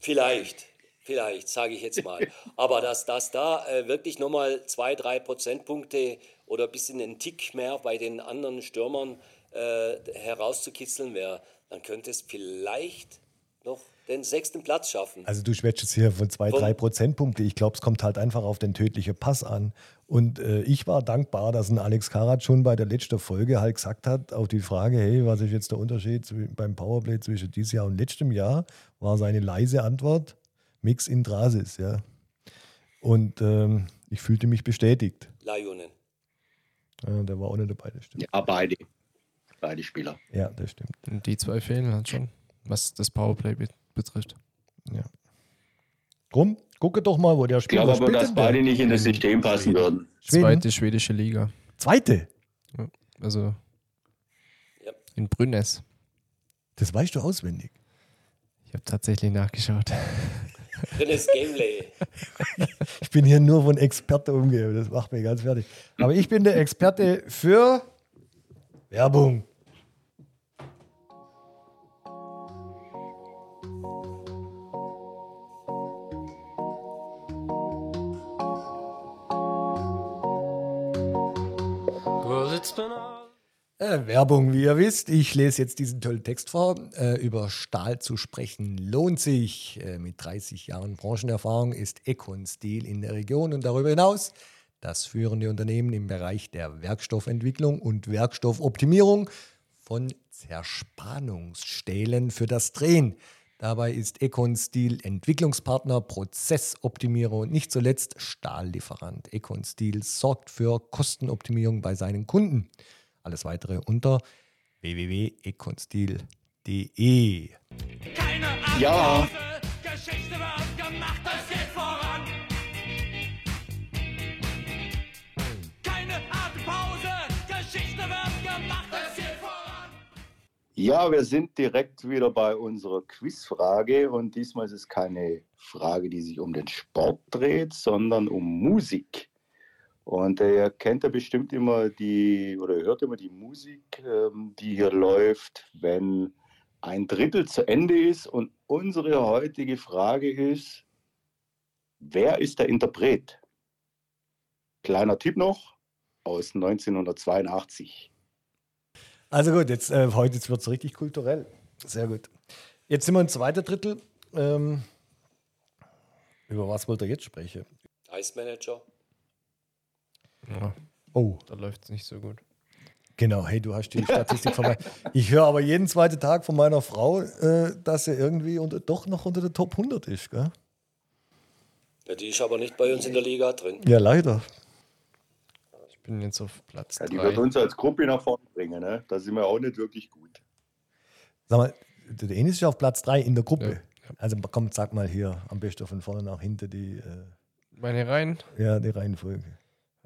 Vielleicht, Vielleicht, sage ich jetzt mal. Aber dass, dass da äh, wirklich nochmal zwei, drei Prozentpunkte oder ein bisschen einen Tick mehr bei den anderen Stürmern äh, herauszukitzeln wäre, dann könnte es vielleicht noch den sechsten Platz schaffen. Also du schwätzt jetzt hier von zwei, drei Prozentpunkte. Ich glaube, es kommt halt einfach auf den tödlichen Pass an. Und äh, ich war dankbar, dass ein Alex Karat schon bei der letzten Folge halt gesagt hat, auf die Frage, hey, was ist jetzt der Unterschied beim Powerplay zwischen dieses Jahr und letztem Jahr, war seine leise Antwort, Mix in Drasis, ja. Und ähm, ich fühlte mich bestätigt. Lajunen. Ja, der war auch nicht dabei, das stimmt. Ja, beide. Beide Spieler. Ja, das stimmt. Und die zwei fehlen halt schon, was das Powerplay betrifft. Ja. Drum, gucke doch mal, wo der Spieler Ich glaube aber, dass beide nicht in das System passen würden. Schweden. Zweite schwedische Liga. Zweite? Ja, also ja. in Brünnes. Das weißt du auswendig. Ich habe tatsächlich nachgeschaut. Dünnes Gameplay. ich bin hier nur von Experte umgeben, das macht mich ganz fertig. Aber ich bin der Experte für Werbung. Äh, Werbung, wie ihr wisst. Ich lese jetzt diesen tollen Text vor. Äh, über Stahl zu sprechen lohnt sich. Äh, mit 30 Jahren Branchenerfahrung ist Econ Steel in der Region und darüber hinaus das führende Unternehmen im Bereich der Werkstoffentwicklung und Werkstoffoptimierung von Zerspannungsstählen für das Drehen. Dabei ist Econ Steel Entwicklungspartner, Prozessoptimierer und nicht zuletzt Stahllieferant. Econ Steel sorgt für Kostenoptimierung bei seinen Kunden. Alles weitere unter www.econstil.de. Ja. Ja, wir sind direkt wieder bei unserer Quizfrage und diesmal ist es keine Frage, die sich um den Sport dreht, sondern um Musik. Und er kennt ja bestimmt immer die, oder hört immer die Musik, ähm, die hier läuft, wenn ein Drittel zu Ende ist. Und unsere heutige Frage ist, wer ist der Interpret? Kleiner Tipp noch aus 1982. Also gut, jetzt äh, heute wird es richtig kulturell. Sehr gut. Jetzt sind wir im zweiten Drittel. Ähm, über was wollt ihr jetzt sprechen? Ice Manager. Ja, Oh, da läuft es nicht so gut. genau. Hey, du hast die Statistik von mir. Ich höre aber jeden zweiten Tag von meiner Frau, äh, dass sie irgendwie unter, doch noch unter der Top 100 ist. Gell? Ja, die ist aber nicht bei uns in der Liga drin. Ja, leider. Ich bin jetzt auf Platz Ja, die 3. wird uns als Gruppe nach vorne bringen. Ne? Da sind wir auch nicht wirklich gut. Sag mal, der Enis ist auf Platz 3 in der Gruppe. Ja, Also komm, sag mal hier, am besten von vorne nach hinten die, äh, Meine Reihen. ja, die Reihenfolge.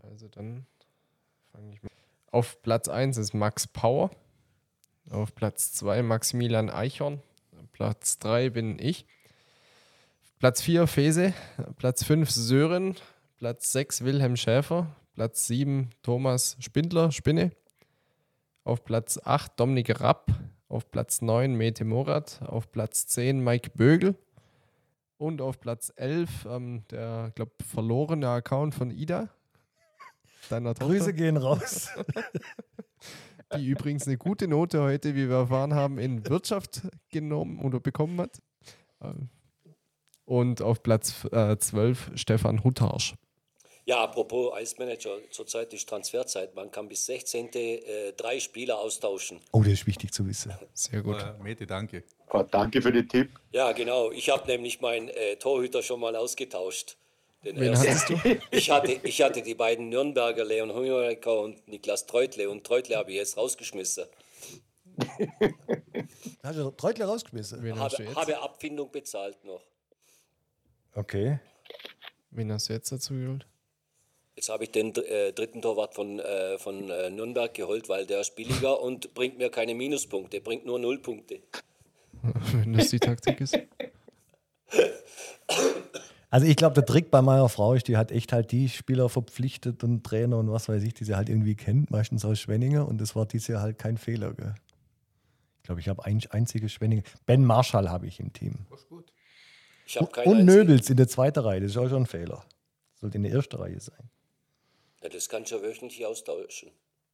Also dann fange ich mal. Auf Platz 1 ist Max Power. Auf Platz 2 Maximilian Eichhorn. Platz 3 bin ich. Platz 4 Fese. Platz 5 Sören. Platz 6 Wilhelm Schäfer. Platz 7 Thomas Spindler, Spinne. Auf Platz 8 Dominik Rapp. Auf Platz 9 Mete Morat. Auf Platz 10 Mike Bögel. Und auf Platz 11 ähm, der, glaube verlorene Account von Ida. Deiner Tochter, Grüße gehen raus. die übrigens eine gute Note heute, wie wir erfahren haben, in Wirtschaft genommen oder bekommen hat. Ähm, Und auf Platz äh, 12 Stefan Huttarsch. Ja, apropos Eismanager, zurzeit ist Transferzeit. Man kann bis 16. Äh, drei Spieler austauschen. Oh, das ist wichtig zu wissen. Sehr gut. Äh, Mete, danke. Oh, danke für den Tipp. Ja, genau. Ich habe nämlich meinen äh, Torhüter schon mal ausgetauscht. Den Wen ersten. hattest du? Ich hatte, ich hatte die beiden Nürnberger, Leon Hungerecker und Niklas Treutle. Und Treutle habe ich jetzt rausgeschmissen. Hast du Treutler rausgeschmissen? Wen hast du Habe, jetzt? habe Abfindung bezahlt noch. Okay. Wen hast du jetzt dazu geholt? Jetzt habe ich den äh, dritten Torwart von, äh, von äh, Nürnberg geholt, weil der ist billiger und bringt mir keine Minuspunkte, bringt nur Nullpunkte. Wenn das die Taktik ist. Also ich glaube, der Trick bei meiner Frau ist, die hat echt halt die Spieler verpflichtet und Trainer und was weiß ich, die sie halt irgendwie kennt, meistens aus Schwenningen und das war dieses Jahr halt kein Fehler. Gell? Ich glaube, ich habe ein einziges Schwenningen. Ben Marshall habe ich im Team. Ich habe keinen Und Nöbels in der zweiten Reihe, das ist auch schon ein Fehler. Sollte in der ersten Reihe sein. Ja, das kannst du ja wöchentlich austauschen,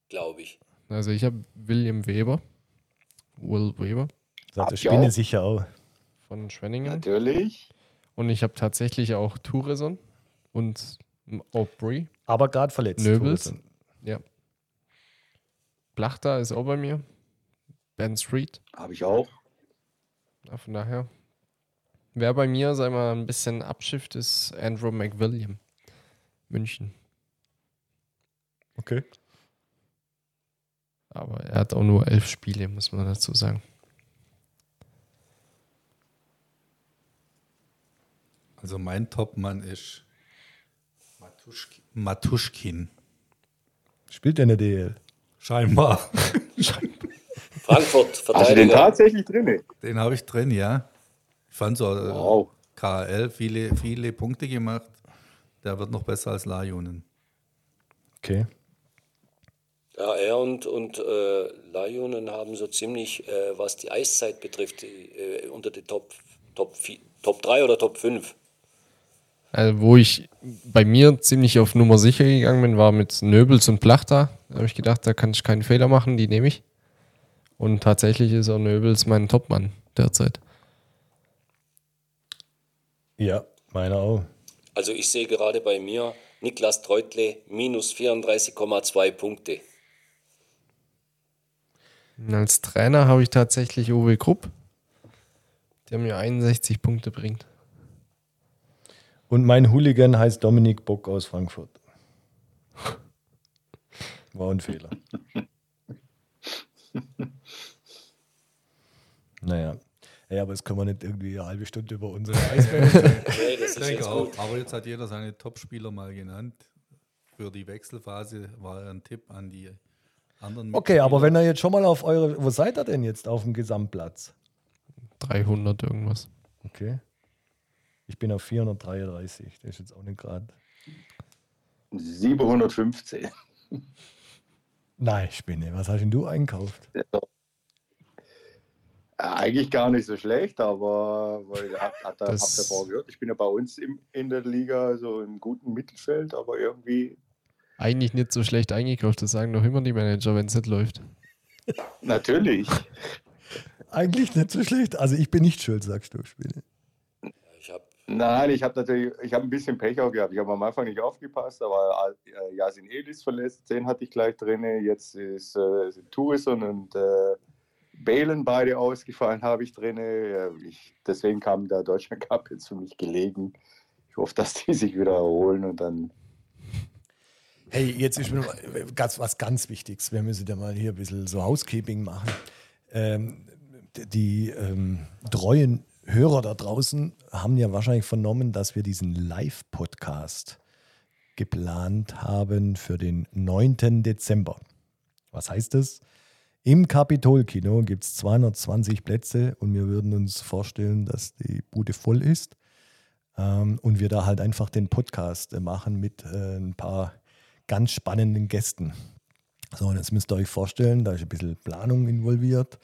glaube ich. Also ich habe William Weber. Will Weber Sagt der ich Spinne auch. sicher auch. von Schwenningen. Natürlich. Und ich habe tatsächlich auch Toureson und Aubry. Aber gerade verletzt. Nöbels. Ja. Blachta ist auch bei mir. Ben Street. Habe ich auch. Ja, von daher. Wer bei mir, sag mal, ein bisschen abschifft, ist Andrew McWilliam. München. Okay. Aber er hat auch nur elf Spiele, muss man dazu sagen. Also mein Topmann ist Matuschk Matuschkin. Spielt der in der DL? Scheinbar. Frankfurt, Hast du den Verteidiger. tatsächlich drin? Den habe ich drin, ja. Ich fand so äh, Wow. KL viele, viele Punkte gemacht. Der wird noch besser als Lajunen. Okay. Ja, er und, und äh, Lajunen haben so ziemlich, äh, was die Eiszeit betrifft, äh, unter die Top, Top, Top 3 oder Top 5. Also, wo ich bei mir ziemlich auf Nummer sicher gegangen bin, war mit Nöbels und Plachta. Da habe ich gedacht, da kann ich keinen Fehler machen, die nehme ich. Und tatsächlich ist auch Nöbels mein Topmann derzeit. Ja, meiner auch. Also ich sehe gerade bei mir Niklas Treutle minus 34,2 Punkte. Und als Trainer habe ich tatsächlich Uwe Krupp, der mir 61 Punkte bringt. Und mein Hooligan heißt Dominik Bock aus Frankfurt. War ein Fehler. naja. Ja, aber das können wir nicht irgendwie eine halbe Stunde über unsere Eisbären. Okay, das ist Ich denke jetzt auch. gut. Aber jetzt hat jeder seine Top-Spieler mal genannt. Für die Wechselphase war ein Tipp an die anderen. Okay, aber wenn ihr jetzt schon mal auf eure. Wo seid ihr denn jetzt auf dem Gesamtplatz? 300 irgendwas. Okay. Ich bin auf 433. Das ist jetzt auch nicht gerade. 715. Nein, Spinne. Was hast denn du einkauft? Ja, Eigentlich gar nicht so schlecht, aber weil, hat, hat, habt ihr vorher gehört, ich bin ja bei uns im, in der Liga so im guten Mittelfeld, aber irgendwie Eigentlich nicht so schlecht eingekauft, das sagen doch immer die Manager, wenn es nicht läuft. natürlich. Eigentlich nicht so schlecht. Also ich bin nicht schuld, sagst du. Ich habe Nein, ich habe natürlich, ich habe ein bisschen Pech auch gehabt. Ich habe am Anfang nicht aufgepasst, aber äh, Yasin Elis verletzt, den hatte ich gleich drin. Jetzt ist, äh, sind Tourison und äh, Balen beide ausgefallen, habe ich drin. Ich, deswegen kam der Deutschland Cup jetzt für mich gelegen. Ich hoffe, dass die sich wieder erholen und dann. Hey, jetzt ist mir ganz, was ganz Wichtiges. Wir müssen ja mal hier ein bisschen so Housekeeping machen. Ähm, die ähm, treuen Hörer da draußen haben ja wahrscheinlich vernommen, dass wir diesen Live-Podcast geplant haben für den 9. Dezember. Was heißt das? Im Kapitolkino gibt es 220 Plätze und wir würden uns vorstellen, dass die Bude voll ist ähm, und wir da halt einfach den Podcast äh, machen mit äh, ein paar ganz spannenden Gästen. So, und jetzt müsst ihr euch vorstellen, da ist ein bisschen Planung involviert.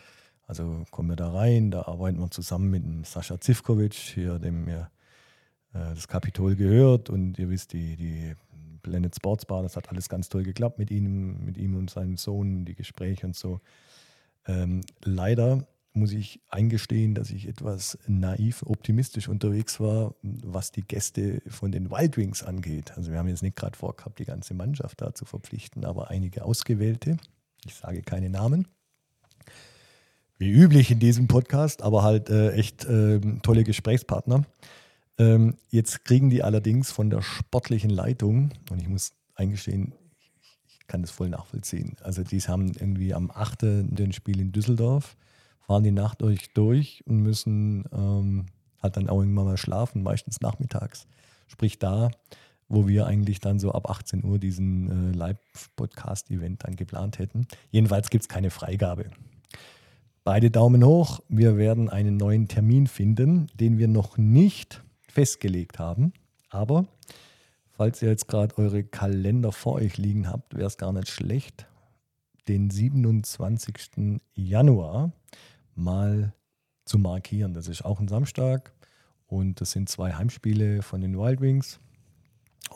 Also kommen wir da rein, da arbeiten wir zusammen mit dem Sascha Zivkovic, hier, dem mir äh, das Kapitol gehört. Und ihr wisst, die, die Planet Sports Bar, das hat alles ganz toll geklappt mit ihm, mit ihm und seinem Sohn, die Gespräche und so. Ähm, leider muss ich eingestehen, dass ich etwas naiv optimistisch unterwegs war, was die Gäste von den Wild Wings angeht. Also wir haben jetzt nicht gerade vorgehabt, die ganze Mannschaft da zu verpflichten, aber einige ausgewählte. Ich sage keine Namen wie üblich in diesem Podcast, aber halt äh, echt äh, tolle Gesprächspartner. Ähm, jetzt kriegen die allerdings von der sportlichen Leitung, und ich muss eingestehen, ich kann das voll nachvollziehen. Also die haben irgendwie am 8. den Spiel in Düsseldorf, fahren die Nacht durch, durch und müssen ähm, halt dann auch irgendwann mal schlafen, meistens nachmittags. Sprich da, wo wir eigentlich dann so ab 18 Uhr diesen äh, Live-Podcast-Event dann geplant hätten. Jedenfalls gibt es keine Freigabe. Beide Daumen hoch. Wir werden einen neuen Termin finden, den wir noch nicht festgelegt haben. Aber falls ihr jetzt gerade eure Kalender vor euch liegen habt, wäre es gar nicht schlecht, den 27. Januar mal zu markieren. Das ist auch ein Samstag und das sind zwei Heimspiele von den Wild Wings.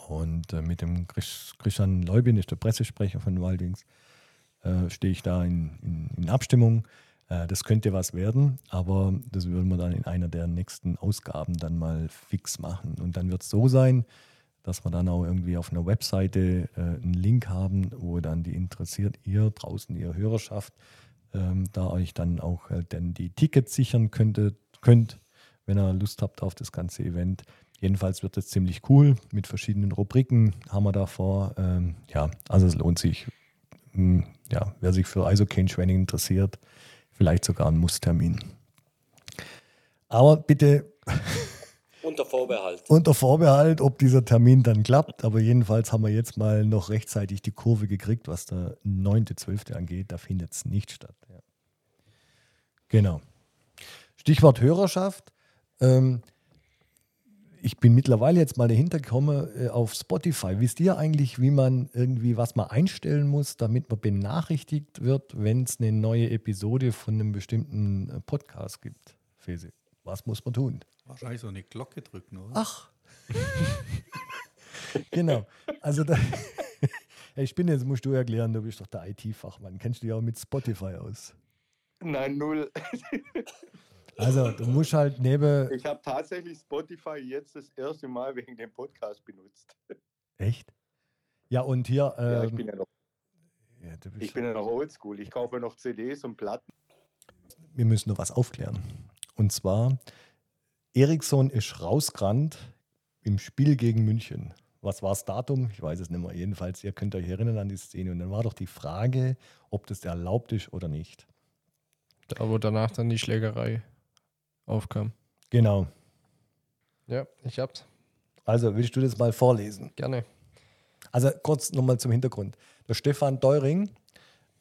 Und äh, mit dem Christian Leubin, ist der Pressesprecher von den Wild Wings, äh, stehe ich da in, in, in Abstimmung. Äh, das könnte was werden, aber das würden wir dann in einer der nächsten Ausgaben dann mal fix machen. Und dann wird es so sein, dass wir dann auch irgendwie auf einer Webseite äh, einen Link haben, wo dann die interessiert, ihr draußen, ihr Hörerschaft, ähm, da euch dann auch äh, dann die Tickets sichern könntet, könnt, wenn ihr Lust habt auf das ganze Event. Jedenfalls wird es ziemlich cool mit verschiedenen Rubriken haben wir davor. Ähm, ja, also es lohnt sich. Hm, ja, wer sich für Isocane-Training interessiert, vielleicht sogar ein Musstermin. Aber bitte. Unter Vorbehalt. Unter Vorbehalt, ob dieser Termin dann klappt. Aber jedenfalls haben wir jetzt mal noch rechtzeitig die Kurve gekriegt, was der 9.12. angeht. Da findet es nicht statt. Ja. Genau. Stichwort Hörerschaft. Ähm, ich bin mittlerweile jetzt mal dahinter gekommen äh, auf Spotify. Wisst ihr eigentlich, wie man irgendwie was mal einstellen muss, damit man benachrichtigt wird, wenn es eine neue Episode von einem bestimmten äh, Podcast gibt? Fese, was muss man tun? Wahrscheinlich so eine Glocke drücken, oder? Ach. genau. Also da, ich bin jetzt, musst du erklären, du bist doch der IT-Fachmann. Kennst du dich auch mit Spotify aus? Nein, null. Also, du musst halt neben. Ich habe tatsächlich Spotify jetzt das erste Mal wegen dem Podcast benutzt. Echt? Ja, und hier. Ähm, ja, ich bin ja noch. Ja, ich bin ja noch oldschool. Ich kaufe noch CDs und Platten. Wir müssen noch was aufklären. Und zwar: Eriksson ist rausgerannt im Spiel gegen München. Was war das Datum? Ich weiß es nicht mehr. Jedenfalls, ihr könnt euch erinnern an die Szene. Und dann war doch die Frage, ob das erlaubt ist oder nicht. Da, wo danach dann die Schlägerei aufkam. Genau. Ja, ich hab's. Also, willst du das mal vorlesen? Gerne. Also, kurz nochmal zum Hintergrund. Der Stefan Deuring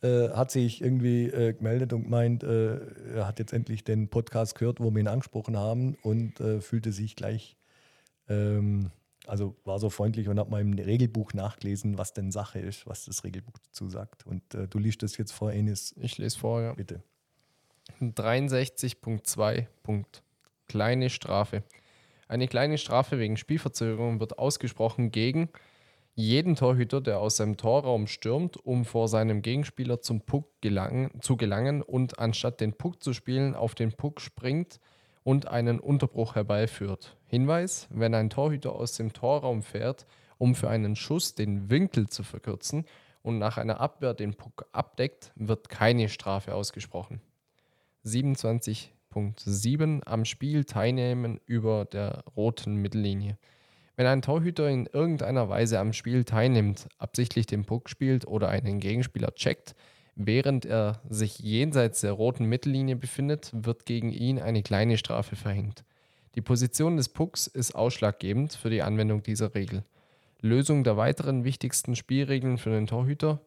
äh, hat sich irgendwie äh, gemeldet und gemeint, äh, er hat jetzt endlich den Podcast gehört, wo wir ihn angesprochen haben und äh, fühlte sich gleich, ähm, also war so freundlich und hat mal im Regelbuch nachgelesen, was denn Sache ist, was das Regelbuch dazu sagt. Und äh, du liest das jetzt vor, Enis. Ich lese vor, ja. Bitte. 63.2. Kleine Strafe. Eine kleine Strafe wegen Spielverzögerung wird ausgesprochen gegen jeden Torhüter, der aus seinem Torraum stürmt, um vor seinem Gegenspieler zum Puck gelangen, zu gelangen und anstatt den Puck zu spielen, auf den Puck springt und einen Unterbruch herbeiführt. Hinweis, wenn ein Torhüter aus dem Torraum fährt, um für einen Schuss den Winkel zu verkürzen und nach einer Abwehr den Puck abdeckt, wird keine Strafe ausgesprochen. 27.7 am Spiel teilnehmen über der roten Mittellinie. Wenn ein Torhüter in irgendeiner Weise am Spiel teilnimmt, absichtlich den Puck spielt oder einen Gegenspieler checkt, während er sich jenseits der roten Mittellinie befindet, wird gegen ihn eine kleine Strafe verhängt. Die Position des Pucks ist ausschlaggebend für die Anwendung dieser Regel. Lösung der weiteren wichtigsten Spielregeln für den Torhüter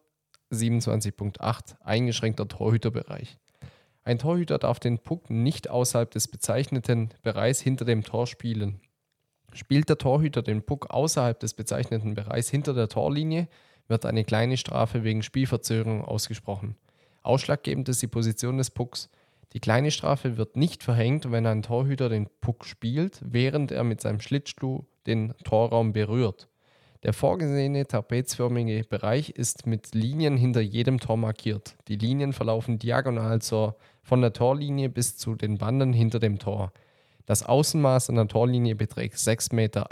27.8 eingeschränkter Torhüterbereich. Ein Torhüter darf den Puck nicht außerhalb des bezeichneten Bereichs hinter dem Tor spielen. Spielt der Torhüter den Puck außerhalb des bezeichneten Bereichs hinter der Torlinie, wird eine kleine Strafe wegen Spielverzögerung ausgesprochen. Ausschlaggebend ist die Position des Pucks. Die kleine Strafe wird nicht verhängt, wenn ein Torhüter den Puck spielt, während er mit seinem Schlittschuh den Torraum berührt. Der vorgesehene trapezförmige Bereich ist mit Linien hinter jedem Tor markiert. Die Linien verlaufen diagonal zur, von der Torlinie bis zu den Banden hinter dem Tor. Das Außenmaß an der Torlinie beträgt 6,80 Meter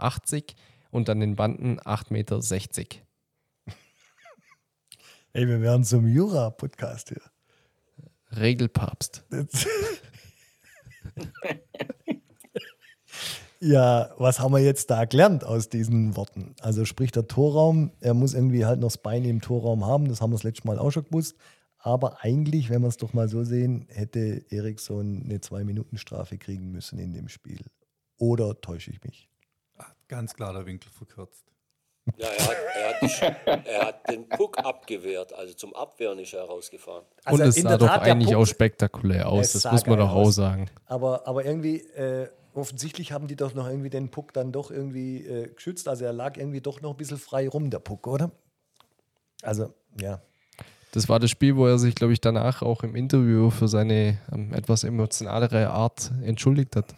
und an den Banden 8,60 Meter. Ey, wir werden zum Jura-Podcast hier. Regelpapst. Ja, was haben wir jetzt da gelernt aus diesen Worten? Also sprich der Torraum, er muss irgendwie halt noch das Bein im Torraum haben, das haben wir das letzte Mal auch schon gewusst. Aber eigentlich, wenn wir es doch mal so sehen, hätte Eriksson eine Zwei-Minuten-Strafe kriegen müssen in dem Spiel. Oder täusche ich mich? Ganz klar der Winkel verkürzt. Ja, er hat, er, hat, er hat, den Puck abgewehrt, also zum Abwehren ist er rausgefahren. Also Und es sah doch Tat, eigentlich auch spektakulär aus, das muss man doch auch sagen. Aber, aber irgendwie, äh, offensichtlich haben die doch noch irgendwie den Puck dann doch irgendwie äh, geschützt. Also er lag irgendwie doch noch ein bisschen frei rum, der Puck, oder? Also, ja. Das war das Spiel, wo er sich, glaube ich, danach auch im Interview für seine ähm, etwas emotionalere Art entschuldigt hat.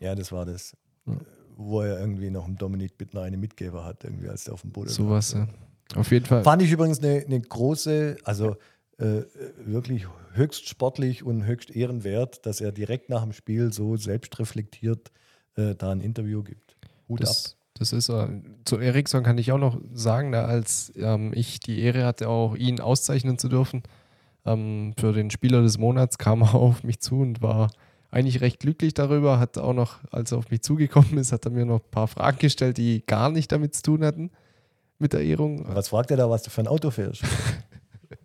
Ja, das war das. Ja. Wo er irgendwie noch einen Dominik Bittner eine Mitgeber hat, irgendwie, als der auf dem Boden war. Sowas, ja. Auf jeden Fall. Fand ich übrigens eine, eine große, also äh, wirklich höchst sportlich und höchst ehrenwert, dass er direkt nach dem Spiel so selbstreflektiert äh, da ein Interview gibt. Hut das, ab. Das ist uh, zu Eriksson kann ich auch noch sagen, da als ähm, ich die Ehre hatte, auch ihn auszeichnen zu dürfen ähm, für den Spieler des Monats, kam er auf mich zu und war eigentlich recht glücklich darüber. Hat auch noch, als er auf mich zugekommen ist, hat er mir noch ein paar Fragen gestellt, die gar nicht damit zu tun hatten mit der Ehrung. Was fragt er da, was du für ein Auto fährst?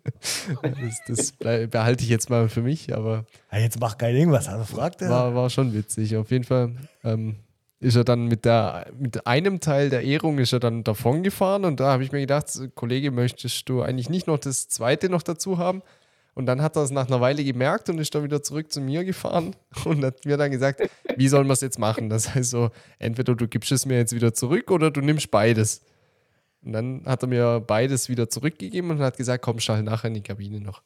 das, das behalte ich jetzt mal für mich, aber. Ja, jetzt mach kein Ding, was er fragt er. War, war schon witzig. Auf jeden Fall ähm, ist er dann mit, der, mit einem Teil der Ehrung ist er dann davon gefahren und da habe ich mir gedacht, Kollege, möchtest du eigentlich nicht noch das zweite noch dazu haben? Und dann hat er es nach einer Weile gemerkt und ist dann wieder zurück zu mir gefahren und hat mir dann gesagt, wie sollen wir es jetzt machen? Das heißt so, entweder du gibst es mir jetzt wieder zurück oder du nimmst beides. Und dann hat er mir beides wieder zurückgegeben und hat gesagt, komm, schall nachher in die Kabine noch.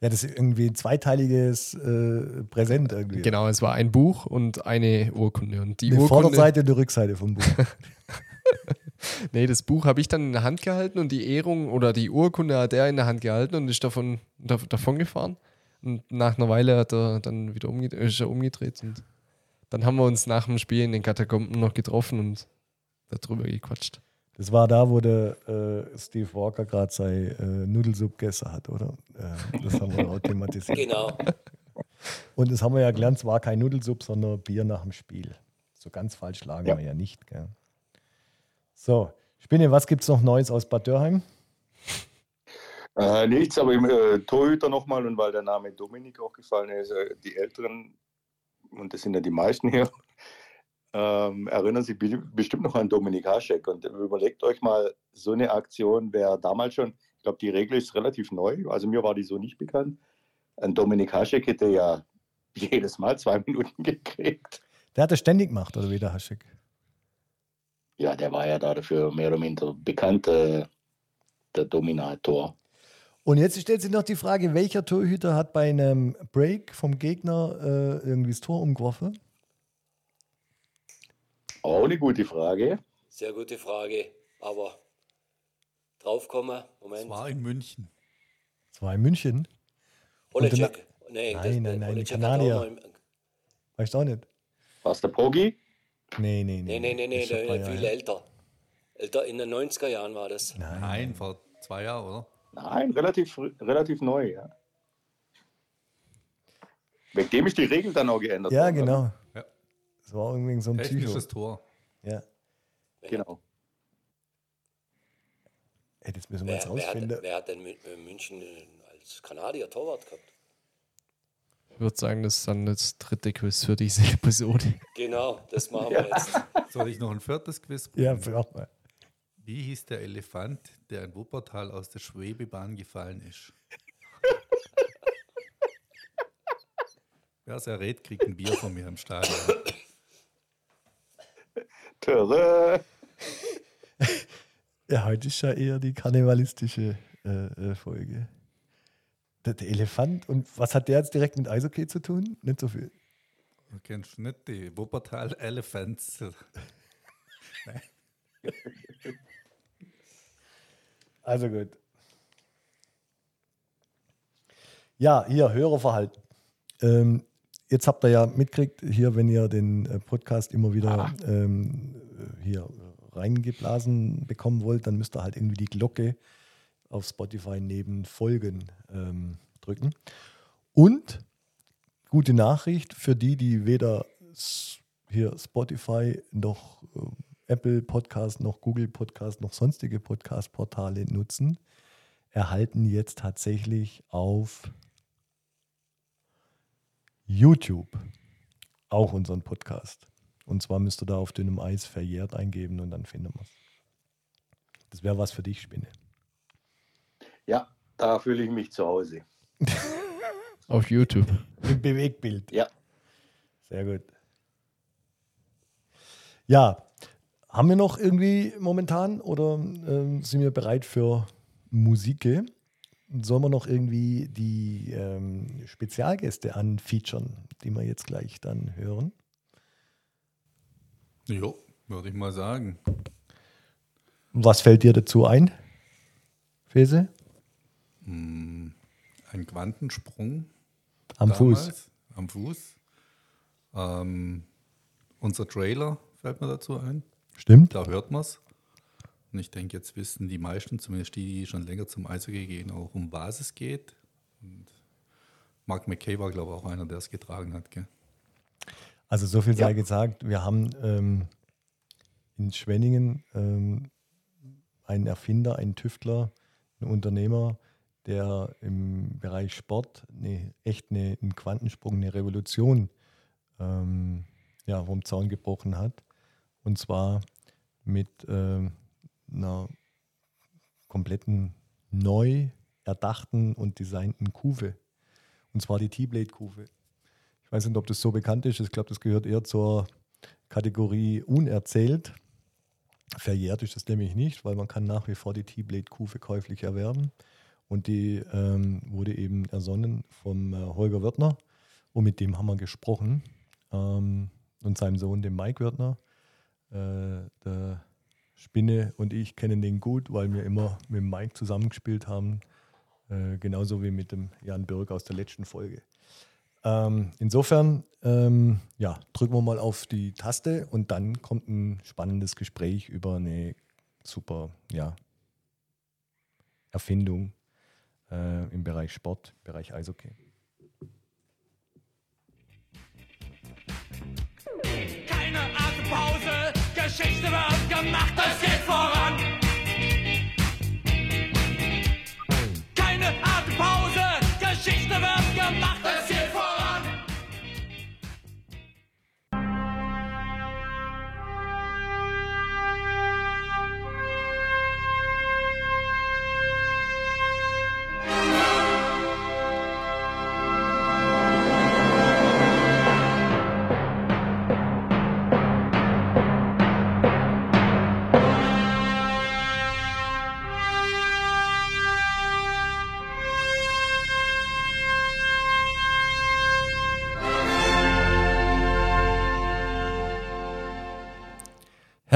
Ja, das ist irgendwie ein zweiteiliges äh, Präsent irgendwie. Genau, es war ein Buch und eine Urkunde. Und die eine Urkunde, Vorderseite und die Rückseite vom Buch. nee, das Buch habe ich dann in der Hand gehalten und die Ehrung oder die Urkunde hat er in der Hand gehalten und ist davon, davon gefahren. Und nach einer Weile hat er dann wieder umgedreht, ist er umgedreht und dann haben wir uns nach dem Spiel in den Katakomben noch getroffen und darüber gequatscht. Das war da, wo der äh, Steve Walker gerade sein äh, Nudelsuppe gegessen hat, oder? Äh, das haben wir auch thematisiert. Genau. Und das haben wir ja gelernt, es war kein Nudelsuppe, sondern Bier nach dem Spiel. So ganz falsch lagen ja. wir ja nicht. Gell? So, Spinne, was gibt es noch Neues aus Bad Dörheim? Äh, nichts, aber im äh, Torhüter nochmal und weil der Name Dominik auch gefallen ist, äh, die Älteren, und das sind ja die meisten hier, ähm, erinnern sich bestimmt noch an Dominik Haschek. Und überlegt euch mal, so eine Aktion wäre damals schon, ich glaube, die Regel ist relativ neu, also mir war die so nicht bekannt. Ein Dominik Haschek hätte ja jedes Mal zwei Minuten gekriegt. Der hat das ständig gemacht, oder wie der Haschek? Ja, der war ja da dafür mehr oder minder bekannt, äh, der Dominator. Und jetzt stellt sich noch die Frage, welcher Torhüter hat bei einem Break vom Gegner äh, irgendwie das Tor umgeworfen? Auch eine gute Frage. Sehr gute Frage, aber draufkommen, Moment. Es war in München. Es war in München? Holecek. Nee, nein, nein, nein, die Kanadier. Weißt du auch nicht? Was der Pogi? Nee, nee, Nee, nee, nee, nee, Ist der, viel Jahre. älter. Älter in den 90er Jahren war das. Nein. Nein, vor zwei Jahren, oder? Nein, relativ, relativ neu, ja. Wegen dem ist die Regel dann auch geändert Ja, worden, genau. Das war irgendwie so ein Psycho. Technisches Tor. Ja. Genau. Ey, das müssen wir Wer, jetzt wer, rausfinden. hat, wer hat denn Mü- äh, München äh, als Kanadier Torwart gehabt? Ich würde sagen, das ist dann das dritte Quiz für diese Episode. Genau, das machen wir jetzt. Soll ich noch ein viertes Quiz Ja, mach mal. Wie hieß der Elefant, der in Wuppertal aus der Schwebebahn gefallen ist? Wer es errät, kriegt ein Bier von mir im Stadion. Töre. Ja, heute ist ja eher die karnevalistische äh, äh, Folge. Der, der Elefant, und was hat der jetzt direkt mit Eishockey zu tun? Nicht so viel. Du kennst nicht die Wuppertal Elephants. Also gut. Ja, hier, Hörerverhalten. Ähm, jetzt habt ihr ja mitgekriegt, hier, wenn ihr den äh, Podcast immer wieder ähm, äh, hier reingeblasen bekommen wollt, dann müsst ihr halt irgendwie die Glocke auf Spotify neben Folgen ähm, drücken. Und gute Nachricht für die, die weder hier Spotify noch äh, Apple Podcast noch Google Podcast noch sonstige Podcast-Portale nutzen, erhalten jetzt tatsächlich auf YouTube auch unseren Podcast. Und zwar müsst ihr da auf dünnem Eis verjährt eingeben und dann finden wir es. Das wäre was für dich, Spinne. Ja, da fühle ich mich zu Hause. Auf YouTube. Im Bewegbild. Ja. Sehr gut. Ja, haben wir noch irgendwie momentan oder ähm, sind wir bereit für Musik? Sollen wir noch irgendwie die ähm, Spezialgäste anfeaturen, die wir jetzt gleich dann hören? Jo, würde ich mal sagen. Was fällt dir dazu ein, Fese? Ein Quantensprung Am Fuß. damals, Am Fuß. Ähm, unser Trailer fällt mir dazu ein. Stimmt? Da hört man es. Und ich denke, jetzt wissen die meisten, zumindest die, die schon länger zum Eishockey gehen, auch um was es geht. Und Mark McKay war, glaube ich, auch einer, der es getragen hat. Gell? Also so viel sei Ja. gesagt, wir haben ähm, in Schwenningen ähm, einen Erfinder, einen Tüftler, einen Unternehmer, der im Bereich Sport eine, echt eine, einen Quantensprung, eine Revolution ähm, ja, vom Zaun gebrochen hat. Und zwar mit ähm, einer kompletten neu erdachten und designten Kufe. Und zwar die T-Blade-Kufe. Ich weiß nicht, ob das so bekannt ist. Ich glaube, das gehört eher zur Kategorie unerzählt. Verjährt ist das nämlich nicht, weil man kann nach wie vor die T-Blade-Kufe käuflich erwerben. Und die ähm, wurde eben ersonnen vom äh, Holger Wörtner. Und mit dem haben wir gesprochen. Ähm, und seinem Sohn, dem Mike Wörtner. Äh, der Spinne und ich kennen den gut, weil wir immer mit Mike zusammengespielt haben. Äh, genauso wie mit dem Jan Birk aus der letzten Folge. Ähm, insofern, ähm, ja, drücken wir mal auf die Taste und dann kommt ein spannendes Gespräch über eine super ja, Erfindung äh, im Bereich Sport, Bereich Eishockey. Geschichte wird gemacht, es geht voran. Keine Atempause, Geschichte wird gemacht, es geht voran.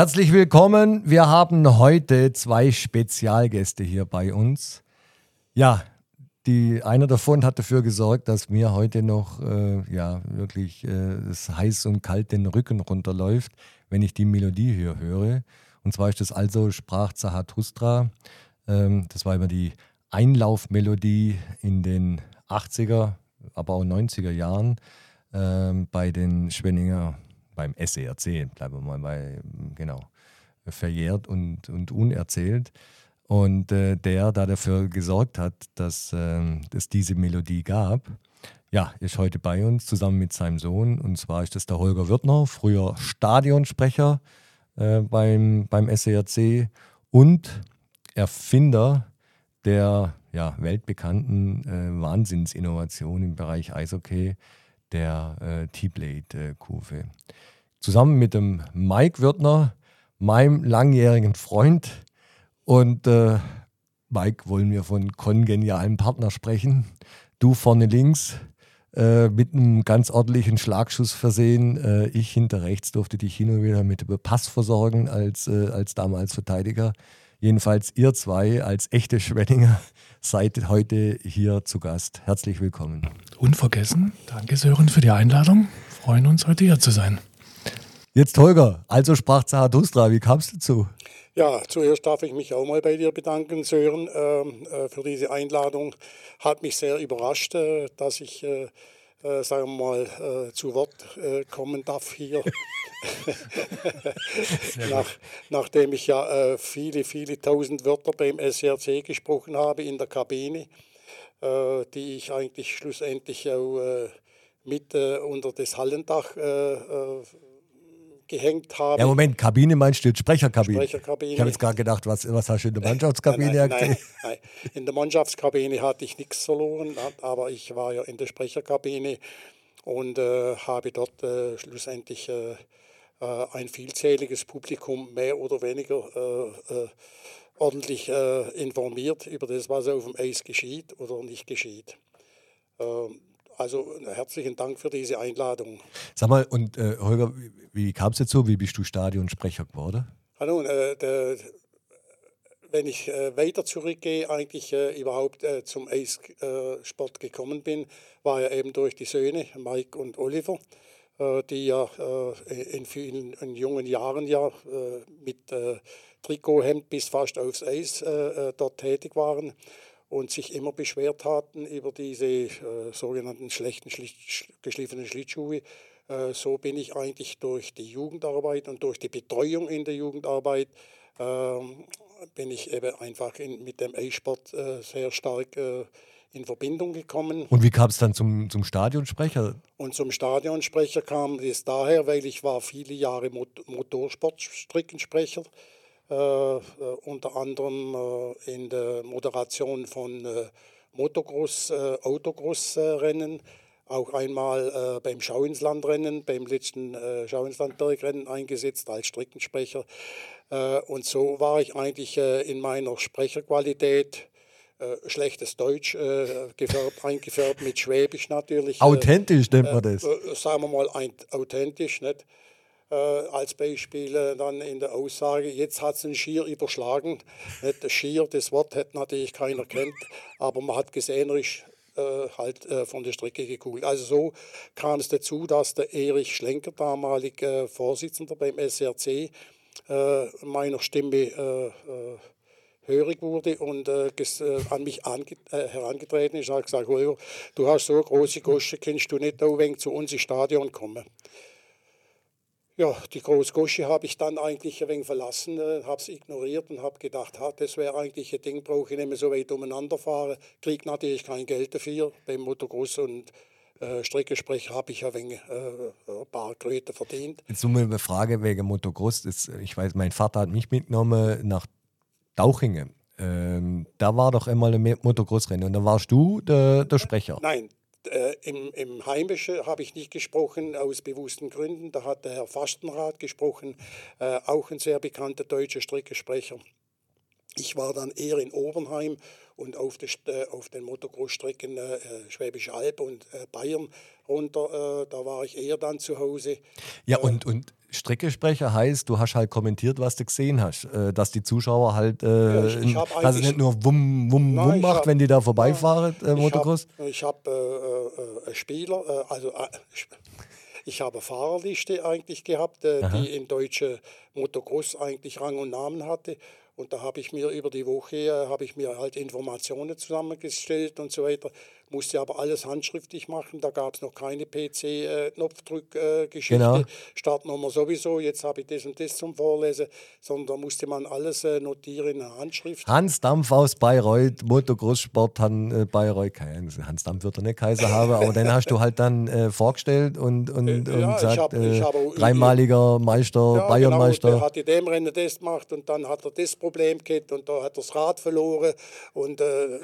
Herzlich willkommen. Wir haben heute zwei Spezialgäste hier bei uns. Ja, die, einer davon hat dafür gesorgt, dass mir heute noch äh, ja, wirklich äh, heiß und kalt den Rücken runterläuft, wenn ich die Melodie hier höre. Und zwar ist das also sprach Zarathustra. Ähm, das war immer die Einlaufmelodie in den 80er, aber auch 90er Jahren ähm, bei den Schwenninger, beim SERC, bleiben wir mal bei, genau, verjährt und, und unerzählt. Und äh, der da dafür gesorgt hat, dass äh, es diese Melodie gab, ja, ist heute bei uns zusammen mit seinem Sohn. Und zwar ist das der Holger Wirtner, früher Stadionsprecher äh, beim, beim SERC und Erfinder der ja, weltbekannten äh, Wahnsinnsinnovation im Bereich Eishockey, der äh, T-Blade-Kurve. Zusammen mit dem Mike Wirtner, meinem langjährigen Freund. Und äh, Mike wollen wir von kongenialen Partner sprechen. Du vorne links, äh, mit einem ganz ordentlichen Schlagschuss versehen. Äh, ich hinter rechts durfte dich hin und wieder mit Pass versorgen als, äh, als damals Verteidiger. Jedenfalls ihr zwei als echte Schwenninger seid heute hier zu Gast. Herzlich willkommen. Unvergessen. Danke Sören für die Einladung. Freuen uns heute hier zu sein. Jetzt Holger, also sprach Zarathustra, wie kamst du dazu? Ja, zuerst darf ich mich auch mal bei dir bedanken, Sören, ähm, äh, für diese Einladung. Hat mich sehr überrascht, äh, dass ich, äh, äh sagen wir mal, äh, zu Wort äh, kommen darf hier. Nach, nachdem ich ja viele, viele tausend Wörter beim SRC gesprochen habe in der Kabine, die ich eigentlich schlussendlich auch mit unter das Hallendach gehängt habe. Ja, Moment, Kabine meinst du jetzt Sprecherkabine? Sprecherkabine. Ich habe jetzt gerade gedacht, was, was hast du in der Mannschaftskabine nein, nein, nein, In der Mannschaftskabine hatte ich nichts verloren, aber ich war ja in der Sprecherkabine und äh, habe dort äh, schlussendlich äh, äh ein vielzähliges Publikum mehr oder weniger äh, äh, ordentlich informiert über das, was auf dem Eis geschieht oder nicht geschieht. Ähm, also herzlichen Dank für diese Einladung. Sag mal, und äh, Holger, wie, wie kam es dazu? Wie bist du Stadionsprecher geworden? Hallo, äh, der, wenn ich äh, weiter zurückgehe, eigentlich äh, überhaupt äh, zum Eissport gekommen bin, war ja eben durch die Söhne, Mike und Oliver, äh, die ja in vielen in jungen Jahren ja mit Trikothemd bis fast aufs Eis dort tätig waren und sich immer beschwert hatten über diese äh, sogenannten schlechten Schlicht, geschliffenen Schlittschuhe. Äh, so bin ich eigentlich durch die Jugendarbeit und durch die Betreuung in der Jugendarbeit äh, bin ich eben einfach in, mit dem E-Sport äh, sehr stark äh, in Verbindung gekommen. Und wie kam es dann zum, zum Stadionsprecher? Und zum Stadionsprecher kam es daher, weil ich war viele Jahre Mot Motorsportstrickensprecher war unter anderem äh, in der Moderation von Motocross, Autocross-Rennen, auch einmal beim Schau ins Landrennen, beim letzten Schau ins Landbergrennen eingesetzt als Streckensprecher. und so war ich eigentlich in meiner Sprecherqualität schlechtes Deutsch, äh, gefärbt, eingefärbt mit Schwäbisch natürlich. Authentisch nennt man das. Äh, sagen wir mal ein, authentisch, nicht? Äh, als Beispiel äh, dann in der Aussage, jetzt hat es ein Schier überschlagen. Nicht Schier, das Wort hat natürlich keiner kennt, aber man hat gesänerisch äh, halt äh, von der Strecke gekugelt. Also so kam es dazu, dass der Erich Schlenker, damalig äh, Vorsitzender beim SRC, äh, meiner Stimme hörig wurde und äh, an mich äh, herangetreten ist und hat gesagt, du hast so große Gosche, kannst du nicht auch zu uns ins Stadion kommen? Ja, die Großgosche habe ich dann eigentlich ein wenig verlassen, äh, habe es ignoriert und habe gedacht, ha, das wäre eigentlich ein Ding, brauche ich nicht mehr so weit umeinander fahren. Kriege natürlich kein Geld dafür. Beim Motocross und äh, Streckensprecher habe ich ein wenig äh, ein paar Kröte verdient. Jetzt nur eine Frage wegen Motocross. Das, ich weiß, mein Vater hat mich mitgenommen nach Dauchingen. Ähm, da war doch einmal ein Motocross-Rennen und da warst du der, der Sprecher. Nein, äh, im, Im Heimischen habe ich nicht gesprochen, aus bewussten Gründen. Da hat der Herr Fastenrath gesprochen, äh, auch ein sehr bekannter deutscher Streckensprecher. Ich war dann eher in Obernheim und auf, St- äh, auf den Motocross-Strecken äh, äh, Schwäbische Alb und äh, Bayern runter, äh, da war ich eher dann zu Hause. Ja, und, und Streckesprecher heißt, du hast halt kommentiert, was du gesehen hast. Äh, dass die Zuschauer halt, äh, ich- ich hab dass es nicht nur wumm, wumm, Nein, wumm ich macht, hab- wenn die da vorbeifahren, äh, Motocross. Ich habe hab, äh, äh, Spieler, äh, also äh, ich habe Fahrerliste eigentlich gehabt, äh, die in deutsche Motocross eigentlich Rang und Namen hatte. Und da habe ich mir über die Woche äh, habe ich mir halt Informationen zusammengestellt und so weiter. Musste aber alles handschriftlich machen. Da gab es noch keine PC-Knopfdrückgeschichte. Genau. Startnummer sowieso. Jetzt habe ich das und das zum Vorlesen. Sondern da musste man alles äh, notieren in Handschrift. Hans Dampf aus Bayreuth, Motocross-Sport, äh, Bayreuth, Hans Dampf wird er nicht Kaiser haben, aber den hast du halt dann äh, vorgestellt und, und, Äh, und ja, ich gesagt, hab- äh, ich habe auch- dreimaliger Meister, Ja, Bayernmeister. Genau, der hat in dem Rennen das gemacht und dann hat er das Problem gehabt und da hat er das Rad verloren und, äh, äh,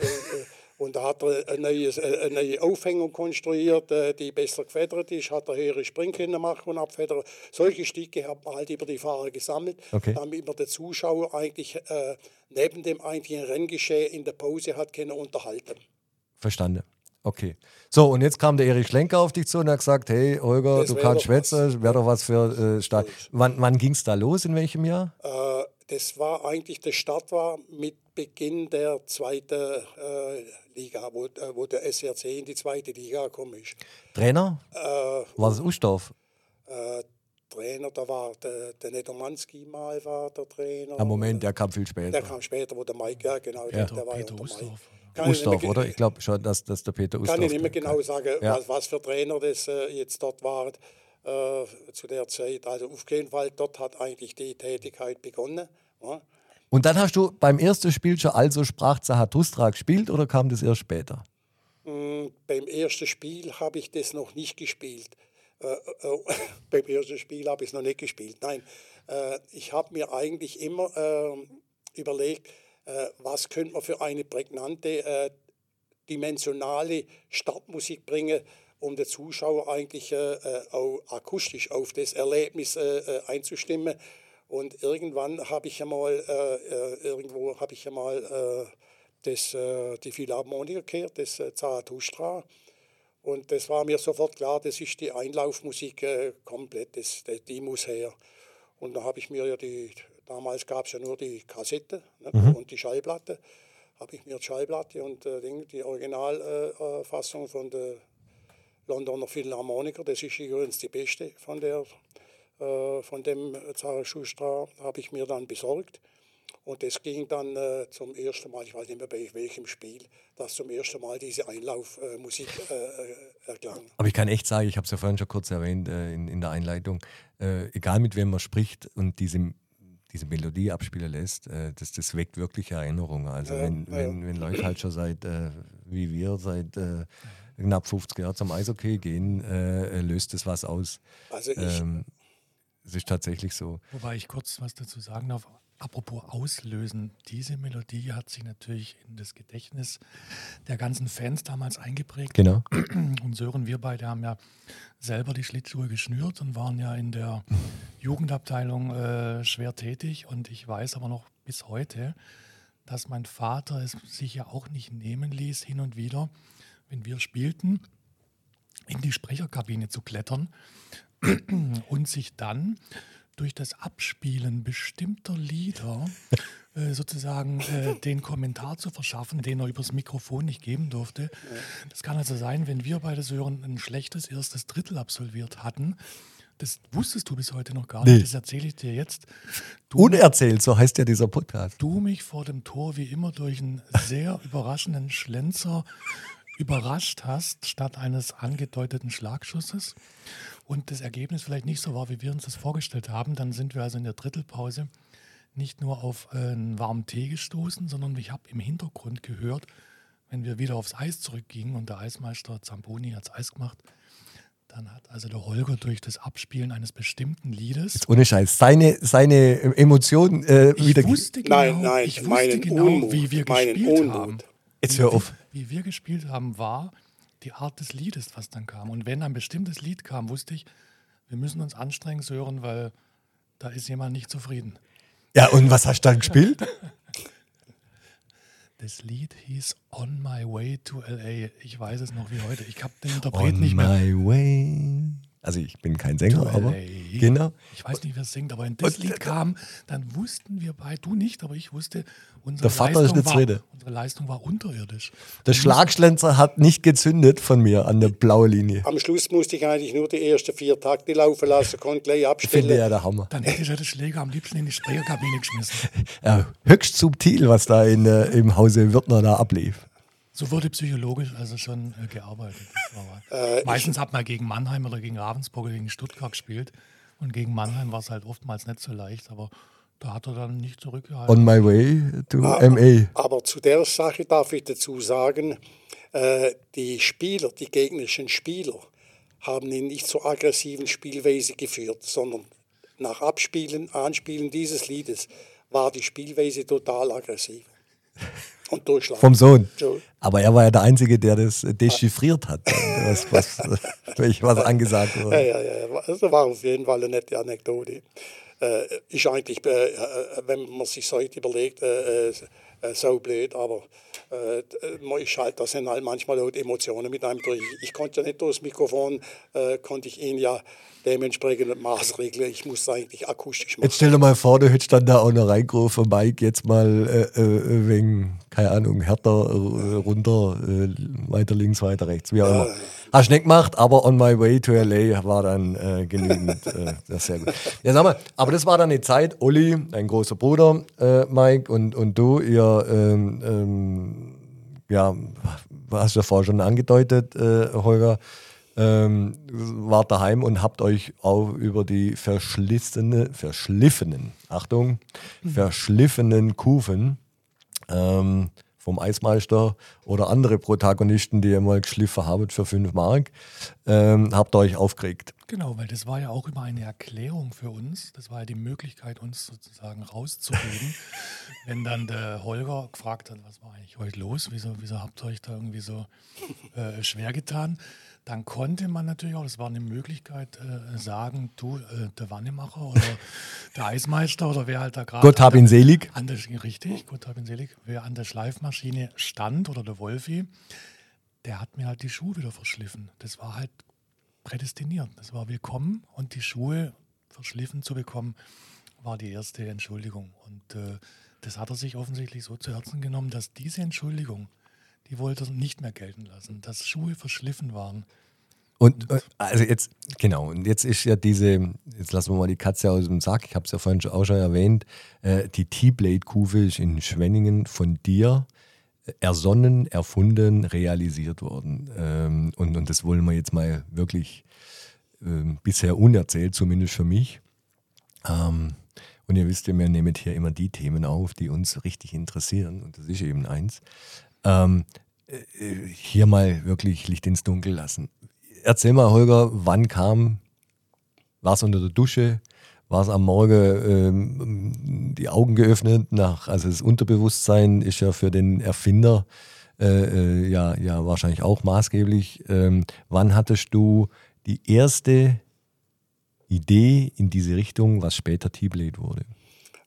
und da hat er eine neue, eine neue Aufhängung konstruiert, äh, die besser gefedert ist, hat er höhere Springkinder machen und abfedern. Solche Stücke hat man halt über die Fahrer gesammelt, Okay. damit man den Zuschauer eigentlich äh, neben dem eigentlichen Renngeschehen in der Pause hat können unterhalten. Verstanden. Okay. So, und jetzt kam der Erich Schlenker auf dich zu und hat gesagt: Hey, Holger, Das du kannst schwätzen, wäre doch was für äh, Start. Wann, wann ging es da los? In welchem Jahr? Äh, das war eigentlich, der Start war mit Beginn der zweiten äh, Liga, wo, äh, wo der SRC in die zweite Liga gekommen ist. Trainer? Äh, War das Ustorf? äh, Trainer, da war der, der Nedomanski mal war der Trainer. Am Moment, der kam viel Der später. kam später, wo der Mike, ja genau, der, der war ja Peter der Mike. Ustorf. Kann Ustorf, oder? Ich glaube schon, dass, dass der Peter Ustorf. Kann ich nicht mehr der- genau sagen, Ja. was, was für Trainer das äh, jetzt dort waren äh, zu der Zeit. Also auf jeden Fall, dort hat eigentlich die Tätigkeit begonnen. Ja. Und dann hast du beim ersten Spiel schon also sprach Zarathustra gespielt oder kam das erst später? Mm, Beim ersten Spiel habe ich das noch nicht gespielt. Äh, äh, beim ersten Spiel habe ich es noch nicht gespielt. Nein, äh, ich habe mir eigentlich immer äh, überlegt, äh, was könnte man für eine prägnante, äh, dimensionale Startmusik bringen, um den Zuschauer eigentlich äh, äh, auch akustisch auf das Erlebnis äh, äh, einzustimmen. Und irgendwann habe ich einmal, äh, äh, irgendwo habe ich einmal äh, das, die Philharmoniker gehört, das äh, Zarathustra. Und das war mir sofort klar, das ist die Einlaufmusik komplett, das, die, die muss her. Und da habe ich mir ja die, damals gab es ja nur die Kassette ne, und die Schallplatte, habe ich mir die Schallplatte und äh, die Originalfassung äh, von der Londoner Philharmoniker, das ist übrigens die beste von, der, äh, von dem Zarathustra, habe ich mir dann besorgt. Und das ging dann äh, zum ersten Mal, ich weiß nicht mehr bei welchem Spiel, dass zum ersten Mal diese Einlaufmusik äh, äh, erklang. Aber ich kann echt sagen, ich habe es ja vorhin schon kurz erwähnt äh, in, in der Einleitung, äh, egal mit wem man spricht und diese, diese Melodie abspielen lässt, äh, das, das weckt wirklich Erinnerungen. Also Ja, wenn, ja. wenn, wenn Leute halt schon seit, äh, wie wir, seit äh, knapp 50 Jahren zum Eishockey gehen, äh, löst das was aus. Also ich, Ähm, es ist tatsächlich so. Wobei ich kurz was dazu sagen darf. Apropos auslösen, diese Melodie hat sich natürlich in das Gedächtnis der ganzen Fans damals eingeprägt. Genau. Und Sören, wir beide haben ja selber die Schlittschuhe geschnürt und waren ja in der Jugendabteilung äh, schwer tätig. Und ich weiß aber noch bis heute, dass mein Vater es sich ja auch nicht nehmen ließ, hin und wieder, wenn wir spielten, in die Sprecherkabine zu klettern und sich dann durch das Abspielen bestimmter Lieder äh, sozusagen äh, den Kommentar zu verschaffen, den er übers Mikrofon nicht geben durfte. Das kann also sein, wenn wir beide Sören ein schlechtes erstes Drittel absolviert hatten. Das wusstest du bis heute noch gar Nee. nicht, das erzähle ich dir jetzt. Du, Unerzählt, so heißt ja dieser Podcast. du mich vor dem Tor wie immer durch einen sehr überraschenden Schlenzer überrascht hast, statt eines angedeuteten Schlagschusses und das Ergebnis vielleicht nicht so war, wie wir uns das vorgestellt haben, dann sind wir also in der Drittelpause nicht nur auf äh, einen warmen Tee gestoßen, sondern ich habe im Hintergrund gehört, wenn wir wieder aufs Eis zurückgingen und der Eismeister Zamboni hat Eis gemacht, dann hat also der Holger durch das Abspielen eines bestimmten Liedes Ohne Scheiß. Seine, seine Emotionen äh, ich wieder. wusste genau, Nein, nein, ich wusste meinen genau Unmut, wie wir gespielt Unmut. haben. Jetzt hör auf. Wie wir gespielt haben, war die Art des Liedes, was dann kam. Und wenn ein bestimmtes Lied kam, wusste ich, wir müssen uns anstrengen, Sören, weil da ist jemand nicht zufrieden. Ja, und was hast du dann gespielt? Das Lied hieß On My Way to LA. Ich weiß es noch wie heute. Ich habe den Interpret On nicht mehr. my way. Also ich bin kein Sänger, To aber genau. Ich weiß nicht, wer singt, aber wenn das Und- Lied kam, dann wussten wir beide, du nicht, aber ich wusste, unsere, Der Vater ist Leistung, war, unsere Leistung war unterirdisch. Der Schlagschlenzer hat nicht gezündet von mir an der blauen Linie. Am Schluss musste ich eigentlich nur die ersten vier Takte laufen lassen, konnte gleich Finde abstellen. ja der Hammer. Dann hätte ich ja den Schläger am liebsten in die Sprecherkabine geschmissen. Ja, höchst subtil, was da in, äh, im Hause Wirtner da ablief. So wurde psychologisch also schon äh, gearbeitet. Äh, Meistens hat man gegen Mannheim oder gegen Ravensburg oder gegen Stuttgart gespielt. Und gegen Mannheim war es halt oftmals nicht so leicht, aber da hat er dann nicht zurückgehalten. On my way to Ah. MA. Aber zu der Sache darf ich dazu sagen, äh, die Spieler, die gegnerischen Spieler, haben ihn nicht zur aggressiven Spielweise geführt, sondern nach Abspielen, Anspielen dieses Liedes war die Spielweise total aggressiv. Und durchschlagend. Vom Sohn. So. Aber er war ja der Einzige, der das äh, dechiffriert hat, was, was, was angesagt Ja, wurde. ja, ja. Das war auf jeden Fall eine nette Anekdote. Äh, ist eigentlich, äh, äh, wenn man sich so heute überlegt, äh, äh, so blöd, aber man ist halt, da sind halt manchmal auch Emotionen mit einem durch. Ich konnte ja nicht durchs Mikrofon, konnte ich ihn ja dementsprechend maßregeln. Ich musste eigentlich akustisch machen. Jetzt stell dir mal vor, du hättest dann da auch noch reingerufen, Mike, jetzt mal äh, äh, wegen, keine Ahnung, härter äh, runter, äh, weiter links, weiter rechts, wie auch immer. Hast nicht gemacht, aber on my way to LA war dann äh, genügend. äh, das ist sehr gut. Ja, sag mal, aber das war dann die Zeit, Olli, dein großer Bruder, Mike, und, und du, ihr, ähm, ähm, ja, hast du ja vorher schon angedeutet, Holger, ähm, wart daheim und habt euch auch über die verschlissene, verschliffenen, Achtung, verschliffenen Kufen ähm, vom Eismeister oder andere Protagonisten, die ihr mal geschliffen habt für 5 Mark, ähm, habt ihr euch aufgeregt. Genau, weil das war ja auch immer eine Erklärung für uns. Das war ja die Möglichkeit, uns sozusagen rauszureden. Wenn dann der Holger gefragt hat, was war eigentlich heute los? Wieso, wieso habt ihr euch da irgendwie so äh, schwer getan? Dann konnte man natürlich auch, das war eine Möglichkeit, äh, sagen, du, äh, der Wannemacher oder der Eismeister oder wer halt da gerade. Gott hab ihn selig. An der, richtig, Gott hab ihn selig. Wer an der Schleifmaschine stand oder der Wolfi, der hat mir halt die Schuhe wieder verschliffen. Das war halt prädestiniert. Das war willkommen und die Schuhe verschliffen zu bekommen, war die erste Entschuldigung. Und äh, das hat er sich offensichtlich so zu Herzen genommen, dass diese Entschuldigung, die wollte er nicht mehr gelten lassen, dass Schuhe verschliffen waren. Und äh, also jetzt, genau, und jetzt ist ja diese, jetzt lassen wir mal die Katze aus dem Sack, ich habe es ja vorhin schon- auch schon erwähnt, äh, die T-Blade-Kufe ist in Schwenningen von dir äh, ersonnen, erfunden, realisiert worden. Ähm, und, und das wollen wir jetzt mal wirklich ähm, bisher unerzählt, zumindest für mich. Ähm, und ihr wisst ja, wir nehmen hier immer die Themen auf, die uns richtig interessieren. Und das ist eben eins. Ähm, äh, hier mal wirklich Licht ins Dunkel lassen. Erzähl mal, Holger, wann kam, war es unter der Dusche, war es am Morgen ähm, die Augen geöffnet, nach, also das Unterbewusstsein ist ja für den Erfinder äh, äh, ja, ja wahrscheinlich auch maßgeblich. Ähm, wann hattest du die erste Idee in diese Richtung, was später T-Blade wurde?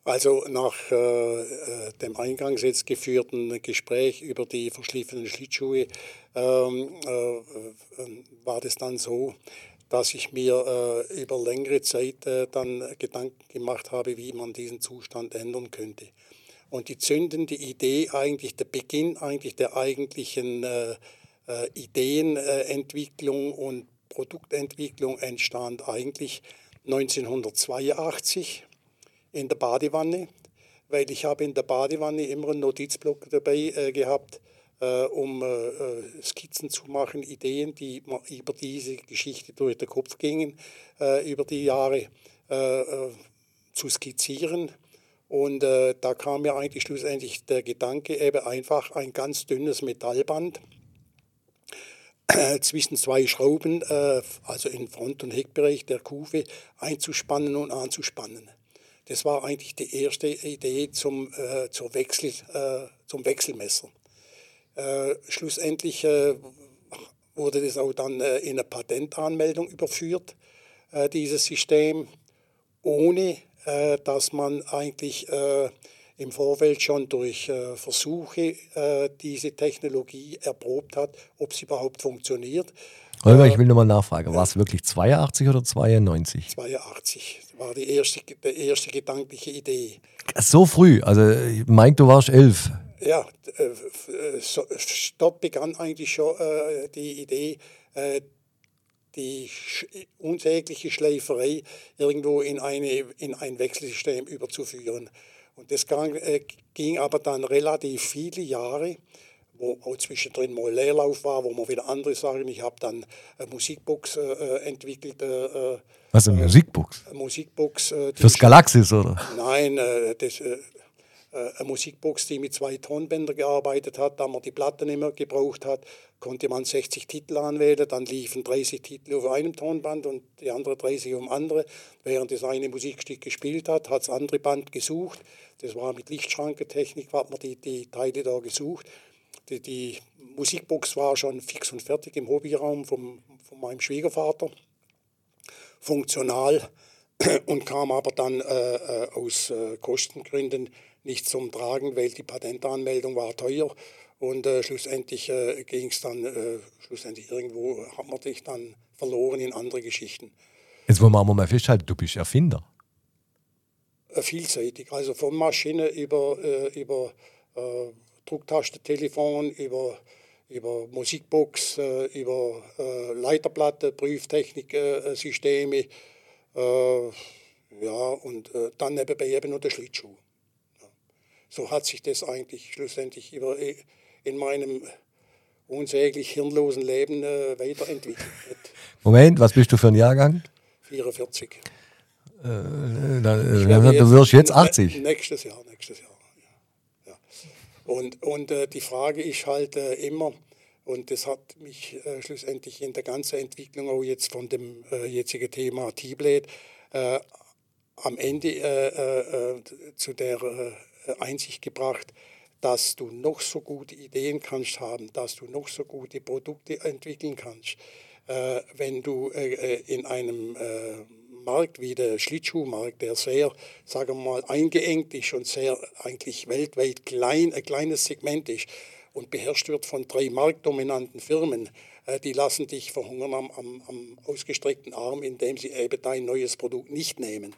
Also nach äh, äh, dem eingangs jetzt geführten Gespräch über die verschliffenen Schlittschuhe ähm, äh, äh, war das dann so, dass ich mir äh, über längere Zeit äh, dann Gedanken gemacht habe, wie man diesen Zustand ändern könnte. Und die zündende Idee, eigentlich der Beginn eigentlich der eigentlichen Ideenentwicklung und Produktentwicklung entstand eigentlich 1982 in der Badewanne, weil ich habe in der Badewanne immer einen Notizblock dabei äh, gehabt, äh, um äh, äh, Skizzen zu machen, Ideen, die über diese Geschichte durch den Kopf gingen, äh, über die Jahre äh, zu skizzieren. Und da kam mir eigentlich schlussendlich der Gedanke, eben einfach ein ganz dünnes Metallband zwischen zwei Schrauben, also im Front- und Heckbereich der Kufe, einzuspannen und anzuspannen. Das war eigentlich die erste Idee zum, äh, zur Wechsel, äh, zum Wechselmesser. Äh, schlussendlich äh, wurde das auch dann äh, in eine Patentanmeldung überführt, äh, dieses System, ohne dass man eigentlich im Vorfeld schon durch Versuche diese Technologie erprobt hat, ob sie überhaupt funktioniert. Holger, ich will nochmal nachfragen. War es wirklich 82 oder 92? 82 war die erste, die erste gedankliche Idee. So früh. Also, Mike, du warst elf. Ja, äh, äh, dort begann eigentlich schon äh, die Idee, äh, die unsägliche Schleiferei irgendwo in, eine, in ein Wechselsystem überzuführen. Und das äh, ging aber dann relativ viele Jahre, wo auch zwischendrin mal Leerlauf war, wo man wieder andere sagen. Ich habe dann eine Musikbox äh, entwickelt. Äh, Was, eine Musikbox? Eine Musikbox. Äh, Fürs Galaxis, oder? Nein, äh, das, äh, eine Musikbox, die mit zwei Tonbändern gearbeitet hat, da man die Platte nicht mehr gebraucht hat, konnte man 60 Titel anwählen, dann liefen 30 Titel auf einem Tonband und die andere 30 um andere. Während das eine Musikstück gespielt hat, hat das andere Band gesucht. Das war mit Lichtschrankentechnik, hat man die, die Teile da gesucht. Die, die Musikbox war schon fix und fertig im Hobbyraum vom, von meinem Schwiegervater. Funktional und kam aber dann äh, äh, aus äh, Kostengründen nicht zum Tragen, weil die Patentanmeldung war teuer und äh, schlussendlich äh, ging es dann, äh, schlussendlich irgendwo hat man sich dann verloren in andere Geschichten. Jetzt wollen wir aber mal festhalten, du bist Erfinder. Vielseitig, also von Maschine über, über Drucktastentelefon, über, über Musikbox, äh, über äh, Leiterplatte, Prüftechniksysteme, äh, ja, und äh, dann nebenbei eben noch der Schlittschuh. Ja. So hat sich das eigentlich schlussendlich über, in meinem unsäglich hirnlosen Leben äh, weiterentwickelt. Moment, was bist du für ein Jahrgang? 44. Äh, da, du wirst jetzt 80. Nächstes Jahr, nächstes Jahr. Und, und äh, die Frage ist halt äh, immer, und das hat mich äh, schlussendlich in der ganzen Entwicklung auch jetzt von dem äh, jetzigen Thema T-Blade äh, am Ende zu der Einsicht gebracht, dass du noch so gute Ideen kannst haben, dass du noch so gute Produkte entwickeln kannst. wenn du in einem Markt wie der Schlittschuhmarkt, der sehr, sagen wir mal, eingeengt ist und sehr eigentlich weltweit klein, ein kleines Segment ist und beherrscht wird von drei marktdominanten Firmen, äh, die lassen dich verhungern am, am, am ausgestreckten Arm, indem sie eben dein neues Produkt nicht nehmen.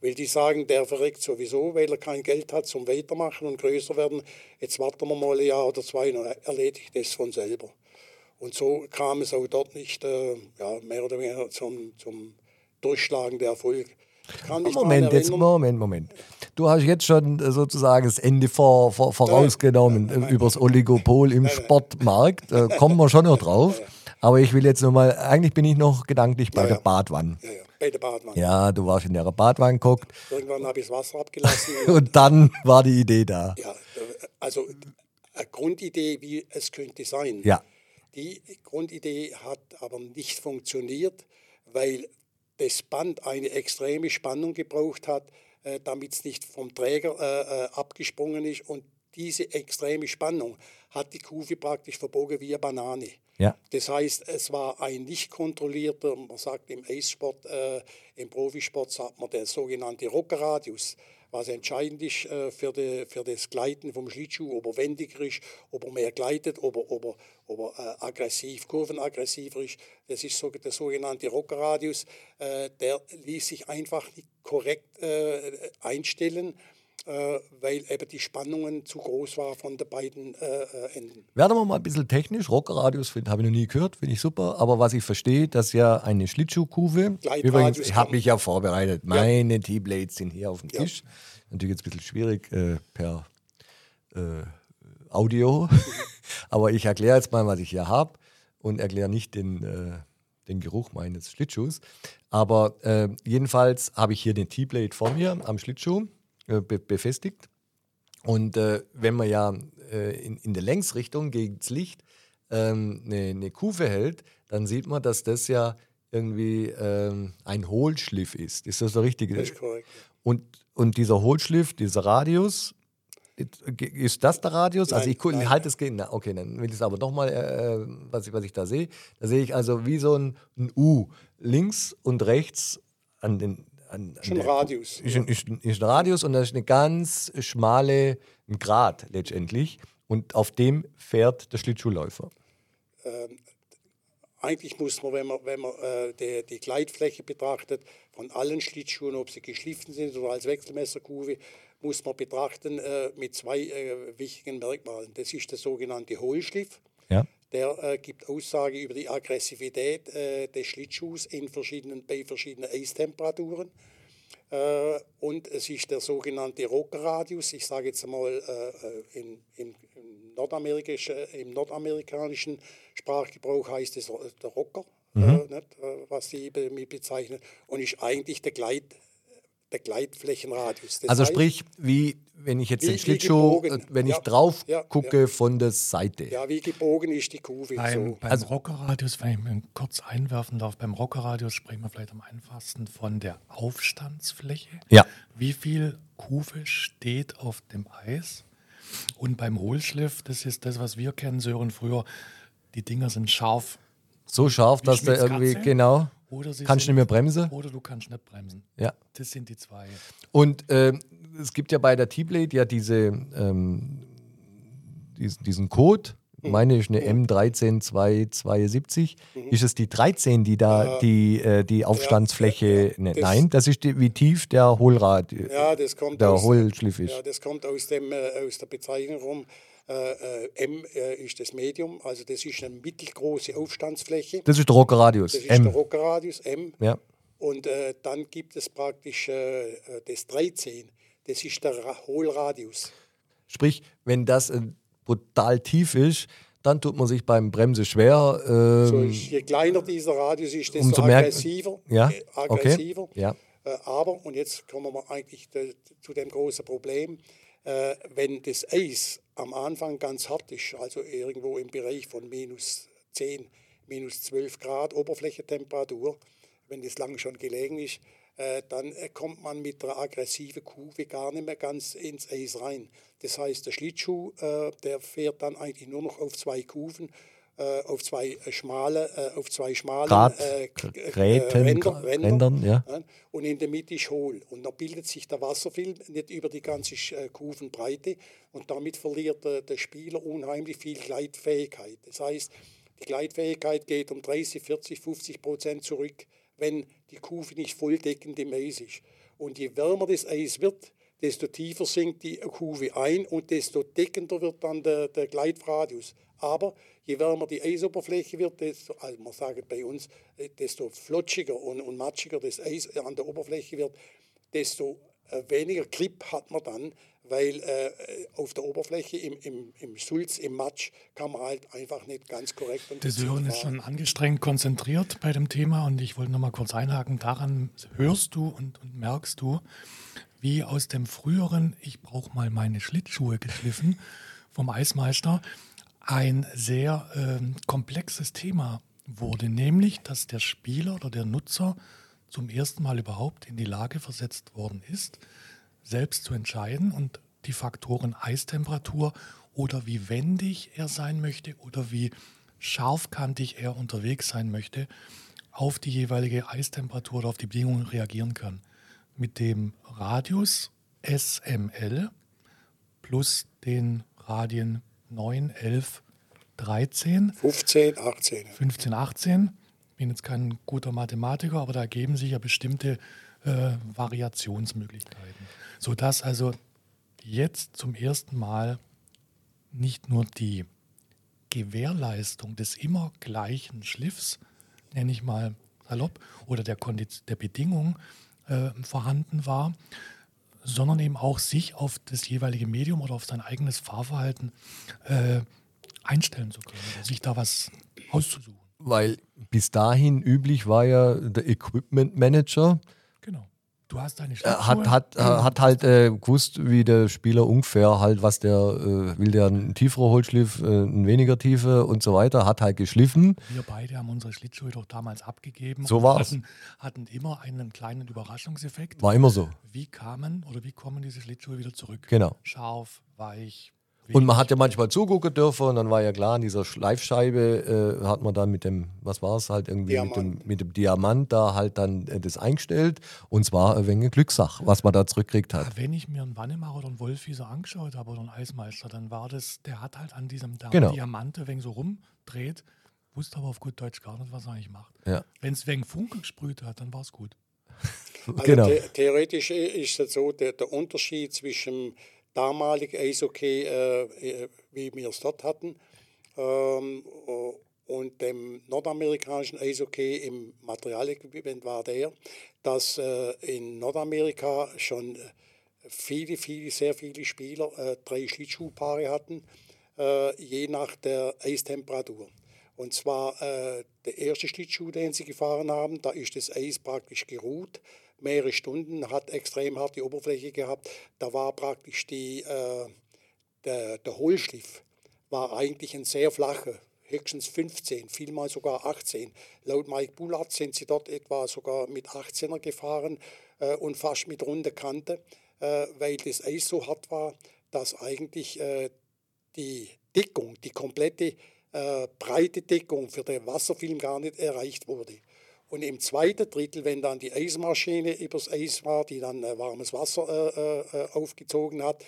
Weil die sagen, der verreckt sowieso, weil er kein Geld hat zum Weitermachen und größer werden. Jetzt warten wir mal ein Jahr oder zwei und erledigt das von selber. Und so kam es auch dort nicht äh, ja, mehr oder weniger zum, zum Durchschlagen der Erfolg. Moment, jetzt Moment, Moment. Du hast jetzt schon äh, sozusagen das Ende vor, vor, vorausgenommen nein, nein, nein, über das Oligopol im Sportmarkt. Da kommen wir schon noch drauf. Aber ich will jetzt nochmal, eigentlich bin ich noch gedanklich bei ja, der Badwanne. Ja, ja, bei der Badwanne. Ja, du warst in der Badwanne geguckt. Irgendwann habe ich das Wasser abgelassen. und dann war die Idee da. Ja, also eine Grundidee, wie es könnte sein. Ja. Die Grundidee hat aber nicht funktioniert, weil das Band eine extreme Spannung gebraucht hat, äh, damit es nicht vom Träger äh, äh, abgesprungen ist. Und diese extreme Spannung hat die Kufe praktisch verbogen wie eine Banane. Ja. Das heißt, es war ein nicht kontrollierter, man sagt im Ace-Sport, äh, im Profisport sagt man der sogenannte Rockerradius was entscheidend ist äh, für, die, für das Gleiten vom Schlittschuh, ob er wendiger ist, ob er mehr gleitet, ob er, ob er, ob er äh, aggressiv, kurvenaggressiver ist. Das ist so, der sogenannte Rockerradius. Äh, der ließ sich einfach nicht korrekt äh, einstellen weil eben die Spannungen zu groß waren von den beiden äh, Enden. Werden wir mal ein bisschen technisch. Rockerradius habe ich noch nie gehört, finde ich super. Aber was ich verstehe, dass ja eine Schlittschuhkufe. Übrigens, ich habe mich ja vorbereitet. Meine ja. T-Blades sind hier auf dem Tisch. Ja. Natürlich jetzt ein bisschen schwierig äh, per äh, Audio. Aber ich erkläre jetzt mal, was ich hier habe und erkläre nicht den, äh, den Geruch meines Schlittschuhs. Aber äh, jedenfalls habe ich hier den T-Blade vor mir am Schlittschuh äh, be befestigt. Und äh, wenn man ja äh, in, in der Längsrichtung gegen das Licht ähm, eine, eine Kufe hält, dann sieht man, dass das ja irgendwie ähm, ein Hohlschliff ist. Ist das so richtig? Das ist korrekt. Und, und dieser Hohlschliff, dieser Radius, ist das der Radius? Also nein, also ich halte es gegen. Okay, dann will ich es aber nochmal, äh, was, ich, was ich da sehe. Da sehe ich also wie so ein, ein U links und rechts an den an, an der- Radius. Ist ein, ist, ist ein Radius und das ist eine ganz schmale ein Grat letztendlich. Und auf dem fährt der Schlittschuhläufer. Eigentlich muss man, wenn man, wenn man äh, die, die Gleitfläche betrachtet, von allen Schlittschuhen, ob sie geschliffen sind oder als Wechselmesserkufe, muss man betrachten äh, mit zwei äh, wichtigen Merkmalen. Das ist der sogenannte Hohlschliff. Ja. Der äh, gibt Aussage über die Aggressivität äh, des Schlittschuhs in verschiedenen, bei verschiedenen Eistemperaturen. Äh, und es ist der sogenannte Rockerradius. Ich sage jetzt einmal äh, äh, in, in, im, nordamerikanischen, im nordamerikanischen Sprachgebrauch heißt es äh, der Rocker, äh, nicht, äh, was sie be- mit bezeichnen, und ist eigentlich der, Gleit, der Gleitflächenradius. Das Also sprich, wie wenn ich jetzt den Schlittschuh, gebogen. wenn ich Ja. drauf Ja, gucke von der Seite. Ja, wie gebogen ist die Kuh. Beim, So. beim Also- Rockerradius, wenn ich mir kurz einwerfen darf, beim Rockerradius sprechen wir vielleicht am einfachsten von der Aufstandsfläche. Ja. Wie viel Kufe steht auf dem Eis? Und beim Hohlschliff, das ist das, was wir kennen, Sören, früher, die Dinger sind scharf. So scharf, Wie dass der irgendwie, genau, Oder sie kannst du sind, nicht mehr bremsen. Oder du kannst nicht bremsen. Ja. Das sind die zwei. Und ähm, es gibt ja bei der T-Blade ja diese, ähm, diesen, diesen Code. Meine ist eine M13272. Ist es die 13, die da die, äh, die Aufstandsfläche nennt? Das- Nein, das ist die, wie tief der Hohlrad, Ja, das kommt der aus, Hohlschliff ist. Ja, das kommt aus, dem, äh, aus der Bezeichnung rum. Äh, äh, M äh, ist das Medium, also das ist eine mittelgroße Aufstandsfläche. Das ist der Rockerradius. Das ist M. der Rockerradius M. Ja. Und äh, dann gibt es praktisch äh, äh, das 13. Das ist der Ra Hohlradius. Sprich, wenn das brutal tief ist, dann tut man sich beim Bremse schwer. Ähm, So, je kleiner dieser Radius ist, desto umso mehr- aggressiver. Ja, äh, okay. aggressiver. Ja. Aber, und jetzt kommen wir eigentlich zu dem großen Problem, wenn das Eis am Anfang ganz hart ist, also irgendwo im Bereich von minus 10, minus 12 Grad Oberflächentemperatur, wenn das lang schon gelegen ist, äh, dann äh, kommt man mit der aggressiven Kufe gar nicht mehr ganz ins Eis rein. Das heißt, der Schlittschuh, äh, der fährt dann eigentlich nur noch auf zwei Kufen, auf zwei äh, schmale, äh, auf zwei schmalen Grad- äh, äh, Gräten, Ränder, Ränder, Rändern, ja. und in der Mitte ist hohl. Und da bildet sich der Wasserfilm nicht über die ganze äh, Kufenbreite und damit verliert der, der Spieler unheimlich viel Gleitfähigkeit. Das heißt, die Gleitfähigkeit geht um 30, 40, 50 Prozent zurück, wenn die Kufe nicht volldeckend im Eis ist. Und je wärmer das Eis wird, desto tiefer sinkt die Kufe ein und desto deckender wird dann der, der Gleitradius. Aber je wärmer die Eisoberfläche wird, desto, also man sagt bei uns, äh, desto flutschiger und, und matschiger das Eis an der Oberfläche wird, desto äh, weniger Grip hat man dann, weil äh, auf der Oberfläche im, im, im Sulz, im Matsch, kann man halt einfach nicht ganz korrekt und gezielt Sören ist schon angestrengt konzentriert bei dem Thema und ich wollte noch mal kurz einhaken. Daran hörst du und, und merkst du, wie aus dem früheren, ich brauche mal meine Schlittschuhe geschliffen, vom Eismeister, ein sehr ähm, komplexes Thema wurde, nämlich, dass der Spieler oder der Nutzer zum ersten Mal überhaupt in die Lage versetzt worden ist, selbst zu entscheiden und die Faktoren Eistemperatur oder wie wendig er sein möchte oder wie scharfkantig er unterwegs sein möchte, auf die jeweilige Eistemperatur oder auf die Bedingungen reagieren kann. Mit dem Radius SML plus den Radien 9, 11, 13 15, 18. 15, 18. Bin jetzt kein guter Mathematiker, aber da ergeben sich ja bestimmte äh, Variationsmöglichkeiten. Sodass also jetzt zum ersten Mal nicht nur die Gewährleistung des immer gleichen Schliffs, nenne ich mal salopp, oder der, Kondiz der Bedingung äh, vorhanden war, sondern eben auch sich auf das jeweilige Medium oder auf sein eigenes Fahrverhalten äh, einstellen zu können, sich da was auszusuchen. Weil bis dahin üblich war ja der Equipment Manager. Du hast deine äh, Schlittschuhe. hat, hat, äh, hat halt äh, gewusst, wie der Spieler ungefähr halt, was der, äh, will der einen tieferen Holzschliff, äh, einen weniger tiefe und so weiter, hat halt geschliffen. Wir beide haben unsere Schlittschuhe doch damals abgegeben. So war's. Hatten, hatten immer einen kleinen Überraschungseffekt. War immer so. Wie kamen oder wie kommen diese Schlittschuhe wieder zurück? Genau. Scharf, weich, Und man hat ja manchmal zugucken dürfen und dann war ja klar, an dieser Live-Scheibe äh, hat man dann mit dem, was war es halt irgendwie, mit dem, Diamant. mit dem Diamant da halt dann äh, das eingestellt und zwar ein wenig Glückssache, was man da zurückkriegt hat. Wenn ich mir einen Wannemacher oder einen Wolfwieser angeschaut habe oder einen Eismeister, dann war das, der hat halt an diesem da Genau. Diamante wegen so rumdreht, wusste aber auf gut Deutsch gar nicht, was er eigentlich macht. Ja. Wenn es wegen Funke gesprüht hat, dann war es gut. Also genau. the theoretisch ist es so, der, der Unterschied zwischen damaligen Eishockey, äh, äh, wie wir es dort hatten, ähm, äh, und dem nordamerikanischen Eishockey im Materialequipment war der, dass äh, in Nordamerika schon viele, viele, sehr viele Spieler äh, drei Schlittschuhpaare hatten, äh, je nach der Eistemperatur. Und zwar äh, der erste Schlittschuh, den sie gefahren haben, da ist das Eis praktisch geruht, mehrere Stunden, hat extrem harte Oberfläche gehabt. Da war praktisch die, äh, der, der Hohlschliff war eigentlich ein sehr flacher, höchstens 15, vielmal sogar 18. Laut Mike Bullard sind sie dort etwa sogar mit 18er gefahren äh, und fast mit runder Kante, äh, weil das Eis so hart war, dass eigentlich äh, die Dickung, die komplette äh, breite Deckung für den Wasserfilm gar nicht erreicht wurde. Und im zweiten Drittel, wenn dann die Eismaschine übers Eis war, die dann äh, warmes Wasser äh, äh, aufgezogen hat,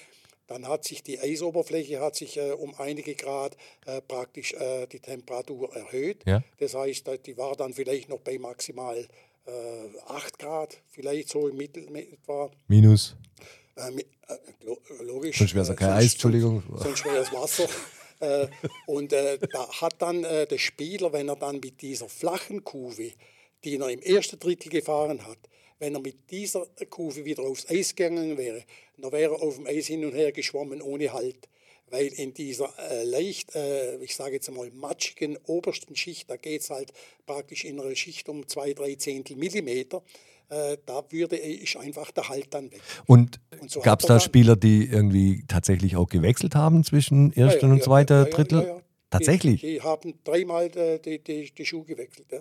dann hat sich die Eisoberfläche hat sich äh, um einige Grad äh, praktisch äh, die Temperatur erhöht. Ja. Das heißt, äh, die war dann vielleicht noch bei maximal äh, 8 Grad, vielleicht so im Mittel etwa. Minus. Äh, mi- äh, lo- logisch. Sonst ja äh, kein Eis, Entschuldigung. Sonst wäre es Wasser. äh, und äh, da hat dann äh, der Spieler, wenn er dann mit dieser flachen Kuve, die er im ersten Drittel gefahren hat, wenn er mit dieser Kuve wieder aufs Eis gegangen wäre, dann wäre er auf dem Eis hin und her geschwommen ohne Halt. Weil in dieser äh, leicht, äh, ich sage jetzt mal, matschigen obersten Schicht, da geht es halt praktisch in einer Schicht um zwei, drei Zehntel Millimeter, äh, da würde ist einfach der Halt dann weg. Und, Und so gab es da er Spieler, die irgendwie tatsächlich auch gewechselt haben zwischen ersten ja, und ja, zweiter ja, Drittel? Tatsächlich? Die, die haben dreimal äh, die, die, die Schuhe gewechselt. Ja.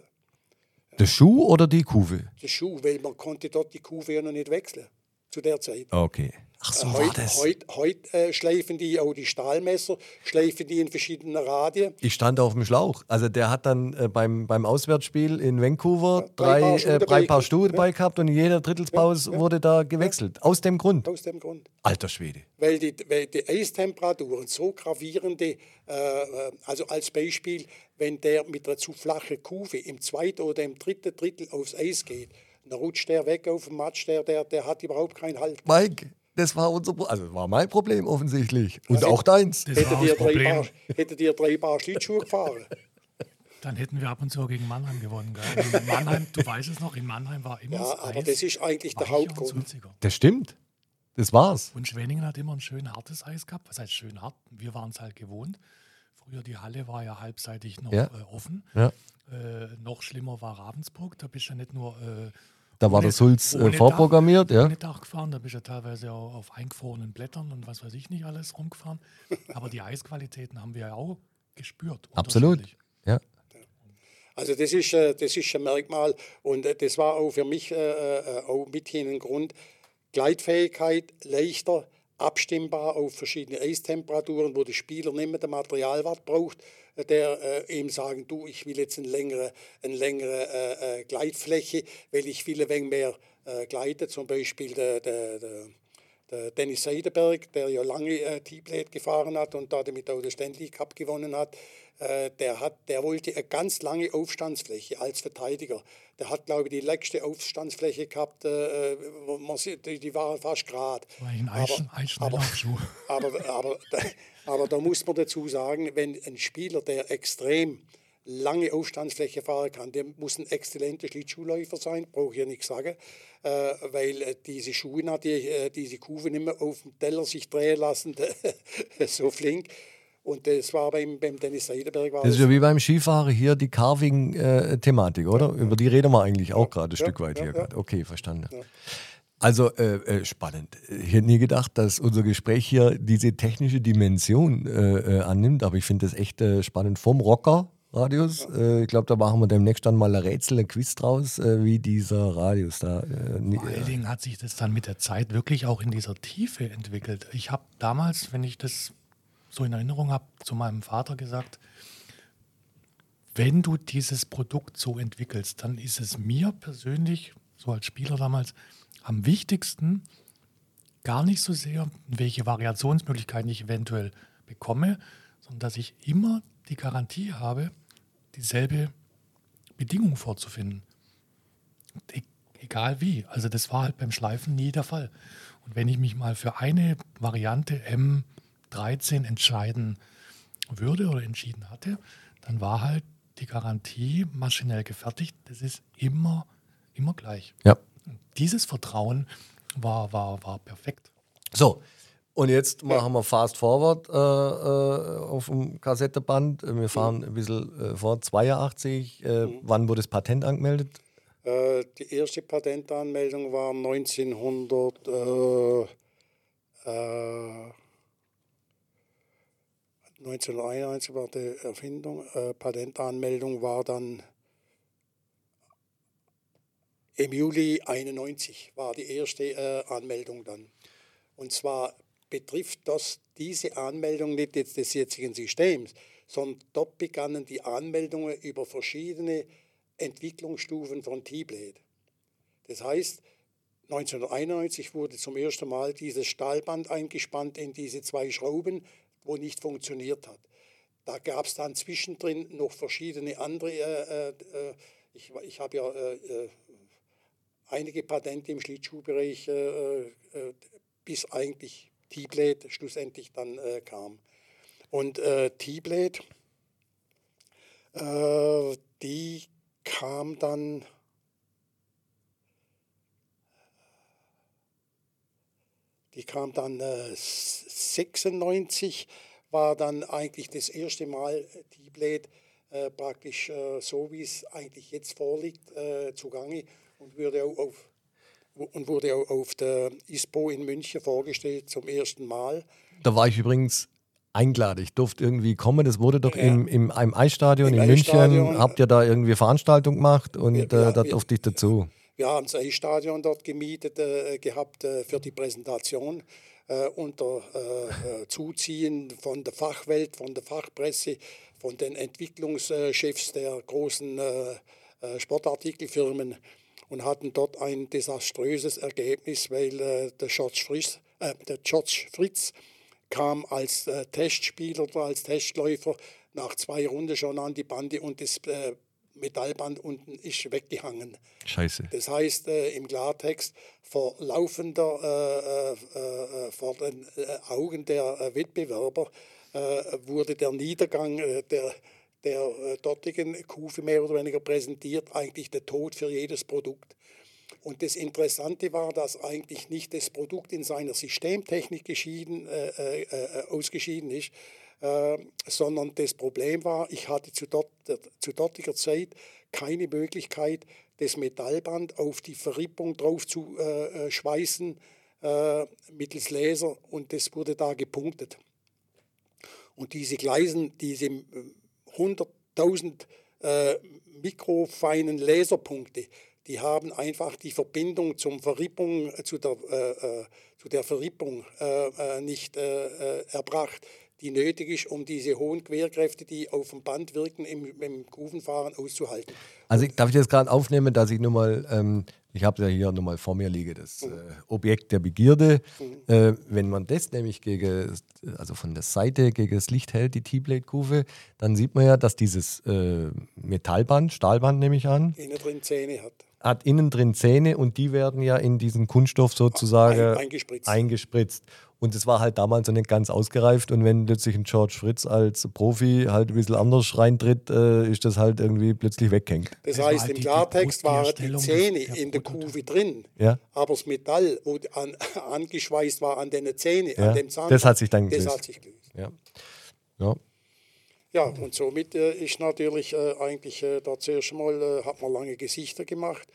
Der Schuh oder die Kuve? Die Schuhe, weil man konnte dort die Kuve ja noch nicht wechseln zu der Zeit. Okay. Ach so war Heute das. heut, heut, äh, schleifen die auch die Stahlmesser, schleifen die in verschiedenen Radien. Ich stand auf dem Schlauch. Also der hat dann äh, beim, beim Auswärtsspiel in Vancouver drei drei, Paar äh, Schuhe drei dabei Paar gehabt. Schuhe Ja. dabei gehabt und in jeder Drittelspause wurde da gewechselt. Aus dem Grund. Aus dem Grund. Alter Schwede. Weil die, weil die Eistemperaturen so gravierende, äh, äh, also als Beispiel, wenn der mit einer zu flachen Kuve im zweiten oder im dritten Drittel aufs Eis geht, dann rutscht der weg auf den Matsch, der, der, der hat überhaupt keinen Halt. Mike, das war unser Pro also das war mein Problem offensichtlich. Und Also- auch deins. Das Hättet war ihr, das drei Problem. Paar, hättet ihr drei Paar Schlittschuhe gefahren? Dann hätten wir ab und zu gegen Mannheim gewonnen. Gell? In Mannheim, du weißt es noch, in Mannheim war immer Ja, das aber Eis das ist eigentlich der Hauptgrund. Das stimmt. Das war's. Und Schwenningen hat immer ein schön hartes Eis gehabt. Was heißt schön hart? Wir waren es halt gewohnt. Früher die Halle war ja halbseitig noch Ja. äh, offen. Ja. Äh, noch schlimmer war Ravensburg. Da bist du ja nicht nur äh, Da war ohne- der Sulz äh, vorprogrammiert, Dach, ja. ohne Dach gefahren. Da bist du ja teilweise auch auf eingefrorenen Blättern und was weiß ich nicht alles rumgefahren. Aber die Eisqualitäten haben wir ja auch gespürt. Absolut. Ja. Also das ist, äh, das ist ein Merkmal und äh, das war auch für mich äh, auch mithin ein Grund. Gleitfähigkeit, leichter, abstimmbar auf verschiedene Eistemperaturen, wo der Spieler nicht mehr den Materialwert braucht, äh, der äh, ihm sagen, du, ich will jetzt eine längere, eine längere äh, äh, Gleitfläche, weil ich will wenig mehr äh, gleiten, zum Beispiel der, der, der, der Dennis Seidenberg, der ja lange äh, T-Blade gefahren hat und damit auch den Stanley Cup gewonnen hat, äh, der, hat, der wollte eine ganz lange Aufstandsfläche als Verteidiger. Der hat, glaube ich, die längste Aufstandsfläche gehabt, äh, man sieht, die, die war fast gerade. Aber- Eis, Eisschnelllaufschuh. aber, aber, aber da muss man dazu sagen, wenn ein Spieler, der extrem lange Aufstandsfläche fahren kann, der muss ein exzellenter Schlittschuhläufer sein, brauche ich ja nichts sagen, äh, weil äh, diese Schuhe, die, äh, diese Kufe nicht mehr auf dem Teller sich drehen lassen, so flink. Und das war beim, beim Dennis Seidenberg. War Das ist ja wie beim Skifahren hier die Carving-Thematik, oder? Über die reden wir eigentlich auch gerade ein Ja, Stück weit ja, hier ja. gerade. Okay, verstanden. Also äh, äh, spannend. Ich hätte nie gedacht, dass unser Gespräch hier diese technische Dimension äh, äh, annimmt, aber ich finde das echt äh, spannend. Vom Rocker-Radius, äh, ich glaube, da machen wir demnächst dann mal ein Rätsel, ein Quiz draus, äh, wie dieser Radius da. Äh, Vor allen Dingen hat sich das dann mit der Zeit wirklich auch in dieser Tiefe entwickelt. Ich habe damals, wenn ich das so in Erinnerung habe, zu meinem Vater gesagt, wenn du dieses Produkt so entwickelst, dann ist es mir persönlich, so als Spieler damals, am wichtigsten, gar nicht so sehr, welche Variationsmöglichkeiten ich eventuell bekomme, sondern dass ich immer die Garantie habe, dieselbe Bedingung vorzufinden. E egal wie. Also das war halt beim Schleifen nie der Fall. Und wenn ich mich mal für eine Variante M13 entscheiden würde oder entschieden hatte, dann war halt die Garantie maschinell gefertigt. Das ist immer, immer gleich. Ja. Und dieses Vertrauen war, war, war perfekt. So, und jetzt machen wir Fast Forward äh, äh, auf dem Kassetteband. Wir fahren ein bisschen äh, vor, 82. Äh, Wann wurde das Patent angemeldet? Äh, die erste Patentanmeldung war 1900. Äh, äh, 1991 war die Erfindung. Patentanmeldung war dann im Juli 91 war die erste Anmeldung dann. Und zwar betrifft das diese Anmeldung nicht jetzt des jetzigen Systems, sondern dort begannen die Anmeldungen über verschiedene Entwicklungsstufen von T-Blade. Das heißt, 1991 wurde zum ersten Mal dieses Stahlband eingespannt in diese zwei Schrauben, wo nicht funktioniert hat. Da gab es dann zwischendrin noch verschiedene andere. Äh, äh, ich ich habe ja äh, äh, einige Patente im Schlittschuhbereich, äh, äh, bis eigentlich T-Blade schlussendlich dann kam. Und T-Blade, die kam dann die kam dann äh, 96 war dann eigentlich das erste Mal T-Blade äh, praktisch äh, so wie es eigentlich jetzt vorliegt äh, zugange und wurde auch auf und wurde auch auf der ISPO in München vorgestellt zum ersten Mal. Da war ich übrigens eingeladen. Ich durfte irgendwie kommen. Das wurde doch ja. im, im, im Eisstadion Im in München. Eisstadion. Habt ihr da irgendwie Veranstaltung gemacht und Ja, äh, da durfte ich dazu. Wir haben das Eisstadion dort gemietet äh, gehabt äh, für die Präsentation äh, unter äh, äh, Zuziehen von der Fachwelt, von der Fachpresse, von den Entwicklungschefs der großen Sportartikelfirmen und hatten dort ein desaströses Ergebnis, weil äh, der, George Fritz, äh, der George Fritz kam als äh, Testspieler oder als Testläufer nach zwei Runden schon an die Bande und das äh, Metallband unten ist weggehangen. Scheiße. Das heißt äh, im Klartext, vor laufender, äh, vor den Augen der Wettbewerber wurde der Niedergang der, der äh, dortigen Kufe mehr oder weniger präsentiert, eigentlich der Tod für jedes Produkt. Und das Interessante war, dass eigentlich nicht das Produkt in seiner Systemtechnik geschieden, äh, äh, äh, ausgeschieden ist, äh, sondern das Problem war, ich hatte zu, dort, zu dortiger Zeit keine Möglichkeit, das Metallband auf die Verrippung drauf zu äh, schweißen mittels Laser und das wurde da gepunktet. Und diese Gleisen, diese 100.000 äh, mikrofeinen Laserpunkte, die haben einfach die Verbindung zum Verrippung, äh, zu, der, äh, äh, zu der Verrippung äh, äh, nicht erbracht, die nötig ist, um diese hohen Querkräfte, die auf dem Band wirken, im, im Kufenfahren auszuhalten. Also ich, darf ich das gerade aufnehmen, dass ich nur mal, ähm, ich habe ja hier nur mal vor mir liege, das äh, Objekt der Begierde. Äh, wenn man das nämlich gegen, also von der Seite gegen das Licht hält, die T-Blade-Kufe, dann sieht man ja, dass dieses äh, Metallband, Stahlband nehme ich an, Innen drin Zähne hat. hat innen drin Zähne und die werden ja in diesen Kunststoff sozusagen Ein- eingespritzt. eingespritzt. Und es war halt damals noch nicht ganz ausgereift. Und wenn plötzlich ein George Fritz als Profi halt ein bisschen anders reintritt, äh, ist das halt irgendwie plötzlich weggehängt. Das Das heißt, im Klartext waren die Zähne in der. Kufe drin, Ja. aber das Metall, wo an, angeschweißt war an den Zähnen, Ja, an dem Zahn, das hat sich dann das gelöst. hat sich gelöst. Ja. Ja. Ja, und somit äh, ist natürlich äh, eigentlich äh, da zuerst mal, äh, hat man lange Gesichter gemacht.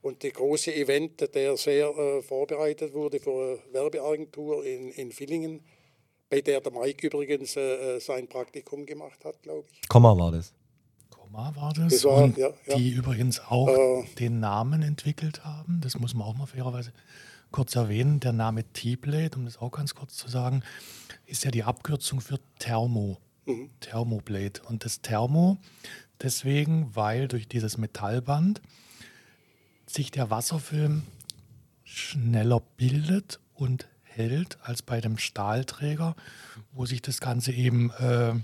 Und der große Event, der sehr äh, vorbereitet wurde für eine Werbeagentur in, in Villingen, bei der der Mike übrigens äh, äh, sein Praktikum gemacht hat, glaube ich. Komma war das. Komma war das. Das war- und ja, ja. die übrigens auch Äh. den Namen entwickelt haben. Das muss man auch mal fairerweise kurz erwähnen, der Name T-Blade, um das auch ganz kurz zu sagen, ist ja die Abkürzung für Thermo. Mhm. Thermoblade. Und das Thermo deswegen, weil durch dieses Metallband sich der Wasserfilm schneller bildet und hält als bei dem Stahlträger, wo sich das Ganze eben äh,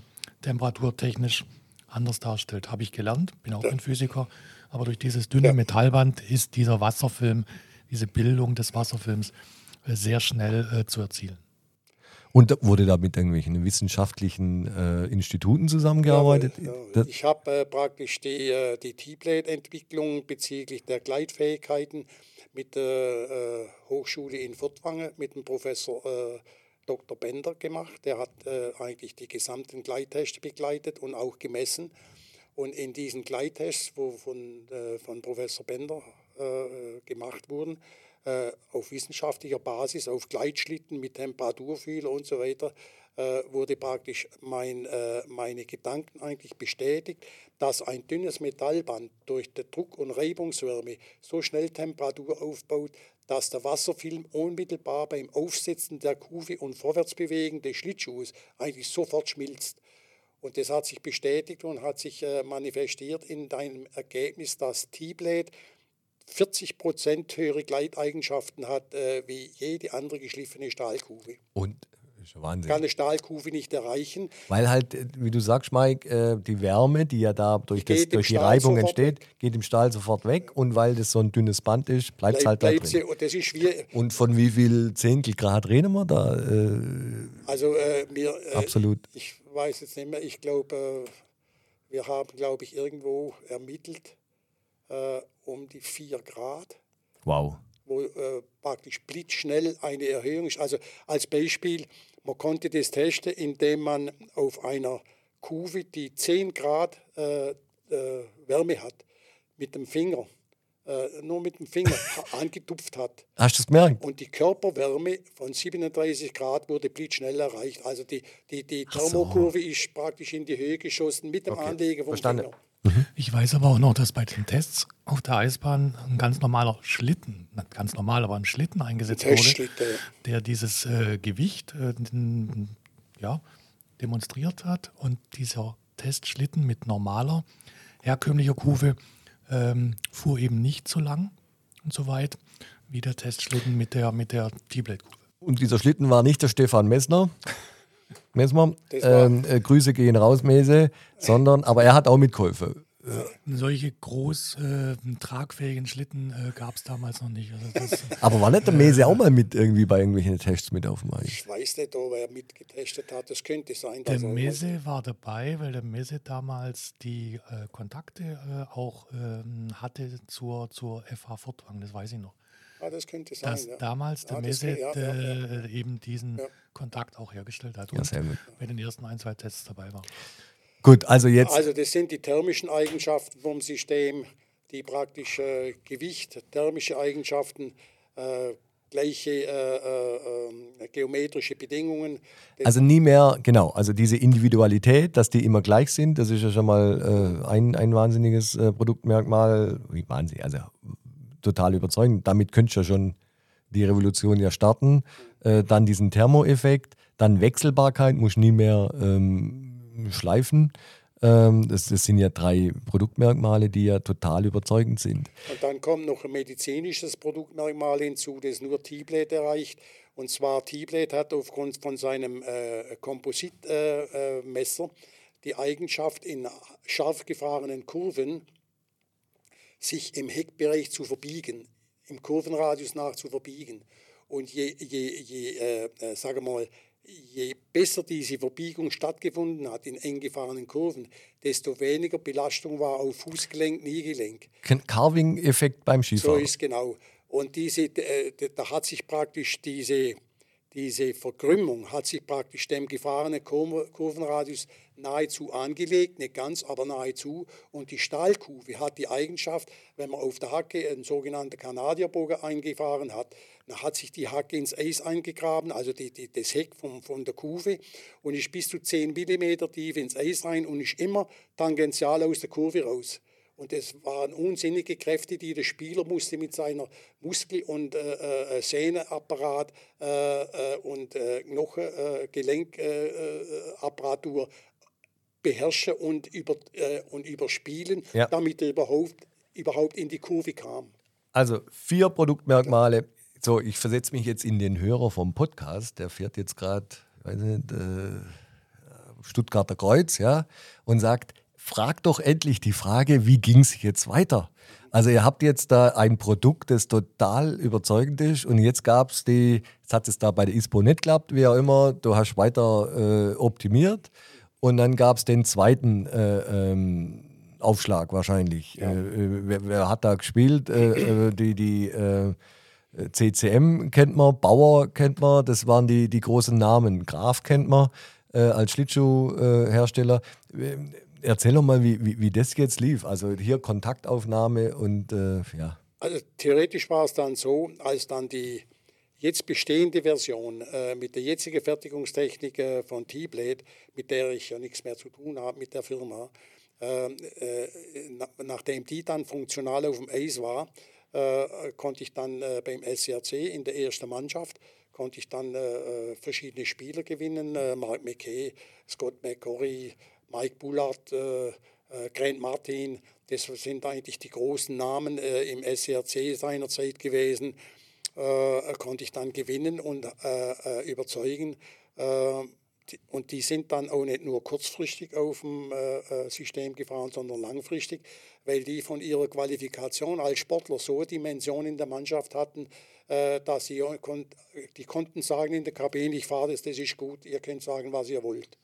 temperaturtechnisch anders darstellt. Habe ich gelernt, bin auch kein Physiker, aber durch dieses dünne. Metallband ist dieser Wasserfilm, diese Bildung des Wasserfilms äh, sehr schnell äh, zu erzielen. Und wurde da mit irgendwelchen wissenschaftlichen äh, Instituten zusammengearbeitet? Ja, Das- ich habe äh, praktisch die, äh, die T-Blade-Entwicklung bezüglich der Gleitfähigkeiten mit der äh, Hochschule in Furtwangen mit dem Professor äh, Dr. Bender gemacht. Der hat äh, eigentlich die gesamten Gleittests begleitet und auch gemessen. Und in diesen Gleittests, wo von, äh, von Professor Bender äh, gemacht wurden, äh, auf wissenschaftlicher Basis, auf Gleitschlitten mit Temperaturfühler und so weiter, äh, wurde praktisch mein, äh, meine Gedanken eigentlich bestätigt, dass ein dünnes Metallband durch die Druck- und Reibungswärme so schnell Temperatur aufbaut, dass der Wasserfilm unmittelbar beim Aufsetzen der Kufe und Vorwärtsbewegen des Schlittschuhs eigentlich sofort schmilzt. Und das hat sich bestätigt und hat sich äh, manifestiert in deinem Ergebnis, dass T-Blade 40 Prozent höhere Gleiteigenschaften hat äh, wie jede andere geschliffene Stahlkufe. Und Wahnsinn. Kann eine Stahlkufe nicht erreichen. Weil halt, äh, wie du sagst, Mike, äh, die Wärme, die ja da durch, Die das, durch die Stahl Reibung entsteht, geht im Stahl sofort weg. Und weil das so ein dünnes Band ist, bleibt es halt da bleibt sie, drin. und das ist wie, Und von wie viel Zehntel Grad reden wir da? Äh, also äh, mir, äh, Absolut. ich weiß jetzt nicht mehr, ich glaube, äh, wir haben, glaube ich, irgendwo ermittelt um die 4 Grad. wow. wo äh, praktisch blitzschnell eine Erhöhung ist. Also als Beispiel, man konnte das testen, indem man auf einer Kufe, die 10 Grad äh, äh, Wärme hat, mit dem Finger, äh, nur mit dem Finger angetupft hat. Hast du es gemerkt? Und die Körperwärme von 37 Grad wurde blitzschnell erreicht. Also die, die, die so. Thermokurve ist praktisch in die Höhe geschossen mit dem Okay, Anlegen vom verstanden. Finger. Ich weiß aber auch noch, dass bei den Tests auf der Eisbahn ein ganz normaler Schlitten, nicht ganz normal, aber ein Schlitten eingesetzt wurde, der dieses äh, Gewicht äh, ja, demonstriert hat. Und dieser Testschlitten mit normaler, herkömmlicher Kufe ähm, fuhr eben nicht so lang und so weit wie der Testschlitten mit der, mit der T-Blade-Kufe. Und dieser Schlitten war nicht der Stefan Messner. War- ähm, äh, Grüße gehen raus, Mese, sondern, aber er hat auch mitgeholfen. Solche groß äh, tragfähigen Schlitten äh, gab es damals noch nicht. Also das, Aber war nicht der Mese auch mal mit irgendwie bei irgendwelchen Tests mit auf dem Eis? Ich weiß nicht, ob er mitgetestet hat. Das könnte sein. Der dass er- Messe war dabei, weil der Messe damals die äh, Kontakte äh, auch ähm, hatte zur, zur FH Furtwang, das weiß ich noch. Ah, das könnte sein. Dass ja. damals der das Messe ja, ja, äh, eben diesen Ja. Kontakt auch hergestellt hat Ja, und bei den ersten ein, zwei Tests dabei war. Gut, also jetzt, Also das sind die thermischen Eigenschaften vom System, die praktisch äh, Gewicht, thermische Eigenschaften, äh, gleiche äh, äh, ähm, geometrische Bedingungen. Das also nie mehr, genau, also diese Individualität, dass die immer gleich sind, das ist ja schon mal äh, ein, ein wahnsinniges äh, Produktmerkmal. Wie Wahnsinn, also total überzeugend. Damit könntest du ja schon die Revolution ja starten. Äh, dann diesen Thermoeffekt, dann Wechselbarkeit, muss nie mehr ähm, schleifen. Ähm, das, das sind ja drei Produktmerkmale, die ja total überzeugend sind. Und dann kommt noch ein medizinisches Produktmerkmal hinzu, das nur T-Blade erreicht. Und zwar T-Blade hat aufgrund von seinem äh, Kompositmesser äh, Messer die Eigenschaft, in scharf gefahrenen Kurven sich im Heckbereich zu verbiegen, im Kurvenradius nach zu verbiegen. Und je, je, je äh, äh, sage mal, je besser diese Verbiegung stattgefunden hat in eng gefahrenen Kurven, desto weniger Belastung war auf Fußgelenk, Kniegelenk. Carving-Effekt beim So Skifahren. ist genau. Und diese, äh, da hat sich praktisch diese, diese Verkrümmung, hat sich praktisch dem gefahrenen Kur- Kurvenradius nahezu angelegt, nicht ganz, aber nahezu. Und die Stahlkufe hat die Eigenschaft, wenn man auf der Hacke einen sogenannten Kanadierbogen eingefahren hat, dann hat sich die Hacke ins Eis eingegraben, also die, die, das Heck von, von der Kufe, und ist bis zu 10 mm tief ins Eis rein und ist immer tangential aus der Kurve raus. Und das waren unsinnige Kräfte, die der Spieler musste mit seiner Muskel- und äh, äh, Sehneapparat äh, äh, und äh, Knochen-Gelenkapparatur beherrschen und, über, äh, und überspielen, Ja. damit er überhaupt, überhaupt in die Kurve kam. Also vier Produktmerkmale. So, ich versetze mich jetzt in den Hörer vom Podcast. Der fährt jetzt gerade, weiß nicht, äh, Stuttgarter Kreuz, ja, und sagt: Frag doch endlich die Frage, wie ging es jetzt weiter? Also ihr habt jetzt da ein Produkt, das total überzeugend ist und jetzt gab es die, jetzt hat es da bei der ISPO nicht geklappt, wie auch immer, du hast weiter äh, optimiert und dann gab es den zweiten äh, ähm, Aufschlag wahrscheinlich. Äh, äh, wer, wer hat da gespielt? Äh, äh, die die äh, CCM kennt man, Bauer kennt man, das waren die, die großen Namen. Graf kennt man als Schlittschuhhersteller. Äh, erzähl doch mal, wie, wie, wie das jetzt lief. Also hier Kontaktaufnahme und ja. Also theoretisch war es dann so, als dann die jetzt bestehende Version äh, mit der jetzigen Fertigungstechnik äh, von T-Blade, mit der ich ja nichts mehr zu tun habe mit der Firma, äh, äh, na, nachdem die dann funktional auf dem Eis war, äh, konnte ich dann äh, beim SCRC in der ersten Mannschaft konnte ich dann verschiedene Spieler gewinnen, Mark McKay, Scott McCorry, Mike Bullard, Grant Martin, das sind eigentlich die großen Namen äh, im SCRC seinerzeit gewesen, konnte ich dann gewinnen und äh, äh, überzeugen. Äh, und die sind dann auch nicht nur kurzfristig auf dem äh, äh, System gefahren, sondern langfristig, weil die von ihrer Qualifikation als Sportler so eine Dimension in der Mannschaft hatten, äh, dass sie die konnten sagen in der Kabine, ich fahre das, das ist gut, ihr könnt sagen, was ihr wollt.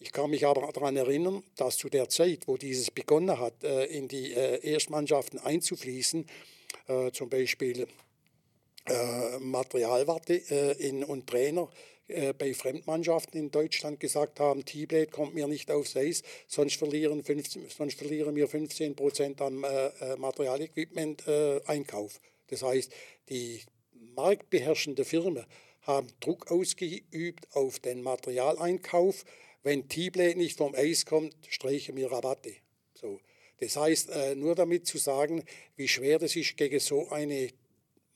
Ich kann mich aber daran erinnern, dass zu der Zeit, wo dieses begonnen hat, äh, in die äh, Erstmannschaften einzufließen, äh, zum Beispiel äh, Materialwarte äh, in, und Trainer äh, bei Fremdmannschaften in Deutschland gesagt haben, T-Blade kommt mir nicht aufs Eis, sonst verlieren, 15, sonst verlieren wir 15 Prozent am äh, Materialequipment-Einkauf. das heißt, die marktbeherrschende Firmen haben Druck ausgeübt auf den Materialeinkauf. Wenn T-Blade nicht vom Eis kommt, streichen wir Rabatte. So. Das heißt, nur damit zu sagen, wie schwer das ist, gegen so eine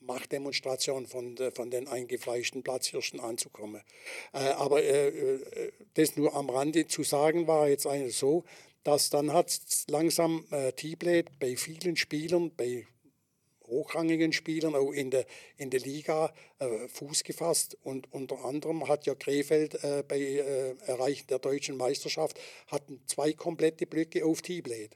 Machtdemonstration von, von den eingefleischten Platzhirschen anzukommen. Äh, aber äh, äh, das nur am Rande zu sagen war jetzt eigentlich so, dass dann hat langsam äh, T-Blade bei vielen Spielern, bei hochrangigen Spielern auch in der, in der Liga äh, Fuß gefasst. Und unter anderem hat ja Krefeld äh, bei äh, Erreichen der deutschen Meisterschaft hatten zwei komplette Blöcke auf T-Blade,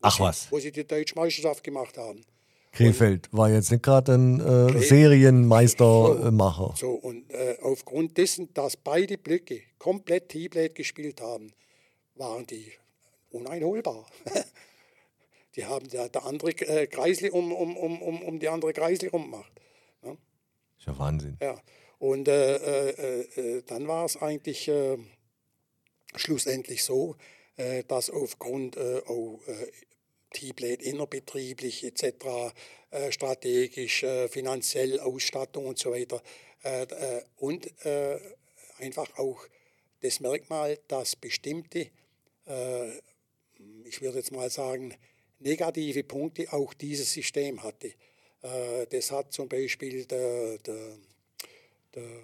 Ach was. wo sie die deutsche Meisterschaft gemacht haben. Krefeld war jetzt nicht gerade ein äh, Serienmeistermacher. So, und äh, aufgrund dessen, dass beide Blöcke komplett T-Blade gespielt haben, waren die uneinholbar. die haben der, der andere äh, Kreisli um, um, um, um, um die andere Kreisli rumgemacht. Ist ja Wahnsinn. Ja. Und äh, äh, äh, dann war es eigentlich äh, schlussendlich so, dass aufgrund auch T-Blade innerbetrieblich etc., äh, strategisch, äh, finanziell, Ausstattung und so weiter äh, äh, und äh, einfach auch das Merkmal, dass bestimmte, äh, ich würde jetzt mal sagen, negative Punkte auch dieses System hatte. Das hat zum Beispiel der, der, der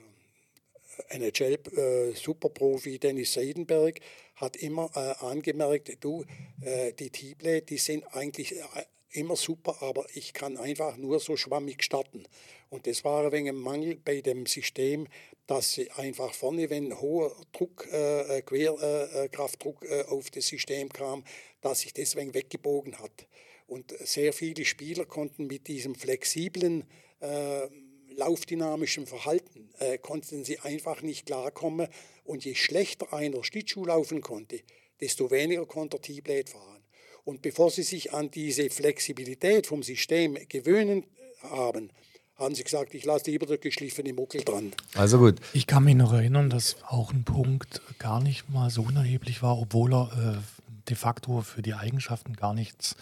NHL-Superprofi Dennis Seidenberg hat immer äh, angemerkt, du, äh, die T-Blade, die sind eigentlich äh, immer super, aber ich kann einfach nur so schwammig starten. Und das war wenig ein Mangel bei dem System, dass sie einfach vorne, wenn hoher Druck, äh, äh, Querkraftdruck äh, auf das System kam, dass sich wenig weggebogen hat. Und sehr viele Spieler konnten mit diesem flexiblen äh, laufdynamischen Verhalten äh, konnten sie einfach nicht klarkommen. Und je schlechter einer Schlittschuh laufen konnte, desto weniger konnte er T-Blade fahren. Und bevor sie sich an diese Flexibilität vom System gewöhnen haben, haben sie gesagt, ich lasse lieber den geschliffenen Muckel dran. Also gut. Ich kann mich noch erinnern, dass auch ein Punkt gar nicht mal so unerheblich war, obwohl er äh, de facto für die Eigenschaften gar nichts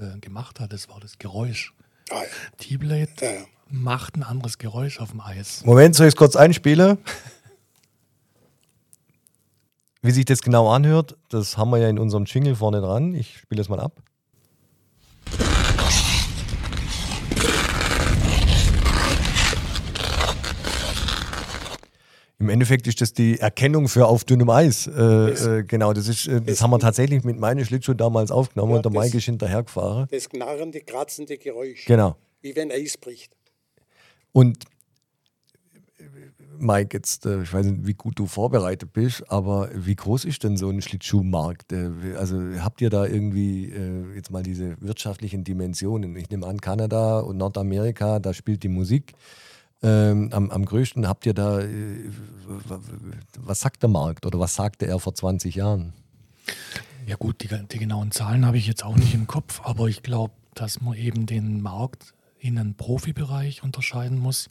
äh, gemacht hat. Das war das Geräusch. Ah, T-Blade Ja, ja macht ein anderes Geräusch auf dem Eis. Moment, soll ich es kurz einspielen? Wie sich das genau anhört, das haben wir ja in unserem Jingle vorne dran. Ich spiele das mal ab. Im Endeffekt ist das die Erkennung für auf dünnem Eis. Äh, äh, genau, das, ist, äh, das, haben wir tatsächlich mit meinen Schlittschuhen damals aufgenommen ja, und der Maike ist hinterhergefahren. Das knarrende, kratzende Geräusch. Genau. Wie wenn Eis bricht. Und äh, Mike, jetzt, äh, ich weiß nicht, wie gut du vorbereitet bist, aber wie groß ist denn so ein Schlittschuhmarkt? Äh, Also habt ihr da irgendwie jetzt mal diese wirtschaftlichen Dimensionen? Ich nehme an, Kanada und Nordamerika, da spielt die Musik. Ähm, am, am größten habt ihr da, was sagt der Markt oder was sagte er vor 20 Jahren? Ja gut, die, die genauen Zahlen habe ich jetzt auch nicht im Kopf, aber ich glaube, dass man eben den Markt in einen Profibereich unterscheiden muss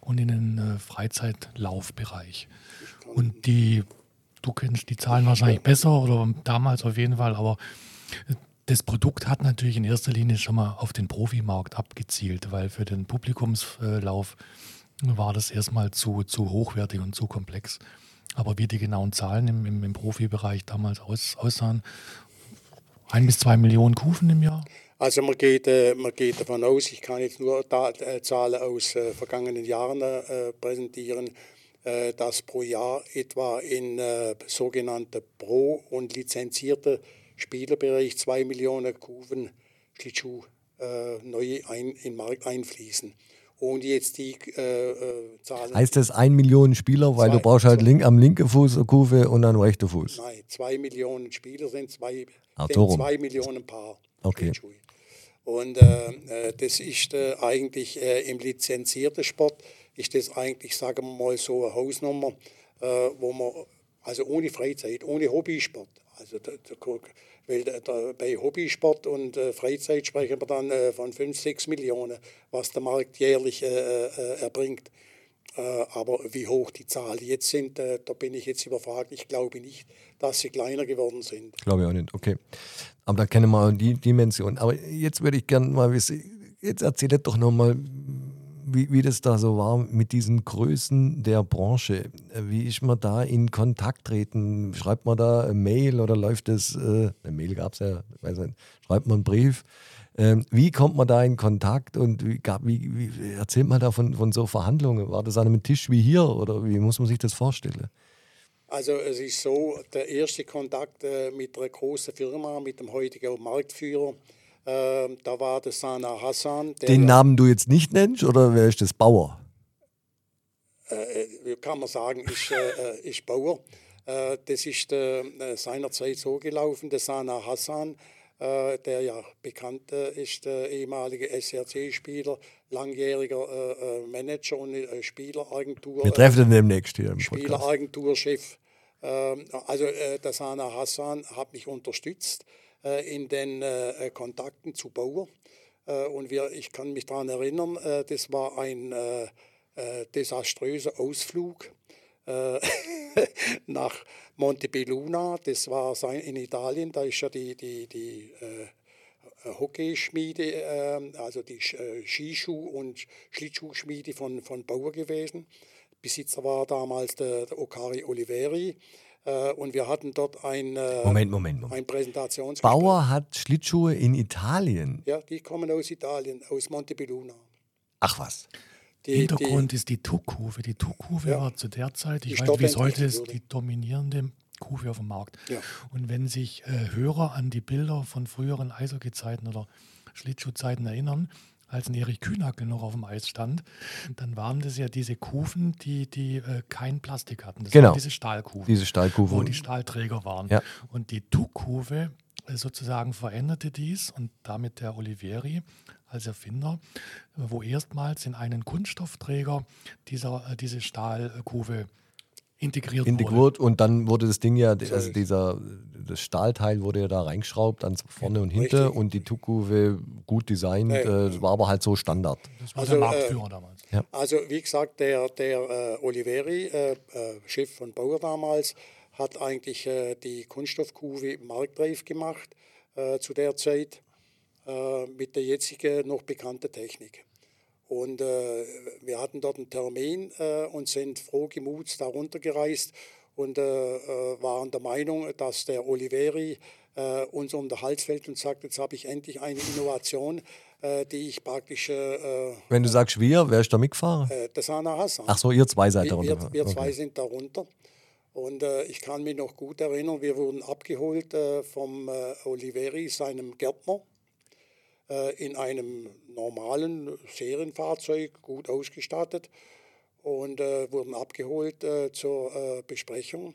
und in den äh, Freizeitlaufbereich. Und die, du kennst die Zahlen wahrscheinlich besser oder damals auf jeden Fall, aber äh, das Produkt hat natürlich in erster Linie schon mal auf den Profimarkt abgezielt, weil für den Publikumslauf war das erstmal zu, zu hochwertig und zu komplex. Aber wie die genauen Zahlen im, im, im Profibereich damals aus, aussahen, ein bis zwei Millionen Kufen im Jahr. Also man geht, äh, man geht davon aus, ich kann jetzt nur da, äh, Zahlen aus äh, vergangenen Jahren präsentieren, dass pro Jahr etwa in äh, sogenannte Pro- und lizenzierte Spielerbereich zwei Millionen Kufen Schlittschuh äh, neu ein, in den Markt einfließen. Und jetzt die äh, Zahlen. Heißt das ein Millionen Spieler, weil Zwei. du brauchst halt link, am linken Fuß eine Kufe und am rechten Fuß? Nein, zwei Millionen Spieler sind zwei, Ah, Millionen Paar. Okay. Schlittschuhe. Und äh, äh, das ist äh, eigentlich äh, im lizenzierten Sport, ist das eigentlich, sagen wir mal, so eine Hausnummer, äh, wo man, also ohne Freizeit, ohne Hobbysport, also da, da, weil da, bei Hobbysport und äh, Freizeit sprechen wir dann von 5, 6 Millionen, was der Markt jährlich äh, äh, erbringt. Aber wie hoch die Zahlen jetzt sind, da bin ich jetzt überfragt. Ich glaube nicht, dass sie kleiner geworden sind. Glaube ich auch nicht, okay. Aber da kennen wir die Dimension. Aber jetzt würde ich gerne mal wissen, jetzt erzählt doch nochmal, wie, wie das da so war mit diesen Größen der Branche. Wie ist man da in Kontakt treten? Schreibt man da eine Mail oder läuft das, äh, eine Mail gab es ja, weiß nicht, schreibt man einen Brief? Ähm, wie kommt man da in Kontakt und wie, wie, wie erzählt man da von, von so Verhandlungen? War das an einem Tisch wie hier oder wie muss man sich das vorstellen? Also es ist so, der erste Kontakt äh, mit einer großen Firma, mit dem heutigen Marktführer, äh, da war der Sana Hassan. Der Den Namen du jetzt nicht nennst oder wer ist das? Bauer? äh, kann man sagen, ist, äh, äh, ist Bauer. Äh, das ist äh, äh, seinerzeit so gelaufen. Der Sana Hassan, äh, der ja bekannt äh, ist, der ehemalige SRC-Spieler, langjähriger äh, äh, Manager und äh, Spieleragentur. Wir treffen ihn demnächst hier im. Spieleragenturchef. Ähm, also äh, der Sana Hassan hat mich unterstützt äh, in den äh, Kontakten zu Bauer. Äh, und wir, ich kann mich daran erinnern, äh, das war ein äh, äh, desaströser Ausflug äh, nach Montebelluna. Das war in Italien, da ist ja die, die, die äh, Hockeyschmiede, äh, also die äh, Skischuh- und Schlittschuhschmiede von, von Bauer gewesen. Besitzer war damals der, der Okari Oliveri. Äh, und wir hatten dort ein, äh, Moment, Moment, Moment. ein Präsentationsgespräch. Bauer hat Schlittschuhe in Italien. Ja, die kommen aus Italien, aus Montebelluna. Ach was. Die, Hintergrund ist die Tuckhufe. Die Tuckhufe Ja. war zu der Zeit, Die ich weiß nicht, wie es heute ist, die dominierende Kufe auf dem Markt. Ja. Und wenn sich äh, Hörer an die Bilder von früheren Eishockey-Zeiten oder Schlittschuhzeiten erinnern, als ein Erich Kühnackel noch auf dem Eis stand, dann waren das ja diese Kufen, die, die äh, kein Plastik hatten. Das Genau. waren diese Stahlkufen. Diese Stahlkufe. Wo die Stahlträger waren. Ja. Und die Tuckhufe äh, sozusagen veränderte dies und damit der Olivieri als Erfinder, äh, wo erstmals in einen Kunststoffträger dieser, äh, diese Stahlkufe integriert, wurde. Integriert und dann wurde das Ding ja, also dieser, das Stahlteil wurde ja da reingeschraubt, ans vorne und hinten Richtig. und die Tuckkufe gut designt, Ja. äh, war aber halt so Standard. Das war Also, der äh, Marktführer damals. Also wie gesagt, der, der äh, Oliveri, äh, äh, Chef von Bauer damals, hat eigentlich äh, die Kunststoffkufe marktreif gemacht äh, zu der Zeit äh, mit der jetzigen noch bekannten Technik. Und äh, wir hatten dort einen Termin äh, und sind frohgemuts da runtergereist und äh, äh, waren der Meinung, dass der Oliveri uns um den Hals fällt und sagt, jetzt habe ich endlich eine Innovation die ich praktisch. Wenn du sagst wir, wer ist da mitgefahren? der Sana Hassan. Ach so, ihr zwei seid da wir, runter. wir, wir zwei Okay. sind darunter. Und äh, ich kann mich noch gut erinnern, wir wurden abgeholt äh, vom äh, Oliveri, seinem Gärtner, in einem normalen Serienfahrzeug, gut ausgestattet. Und äh, wurden abgeholt äh, zur äh, Besprechung.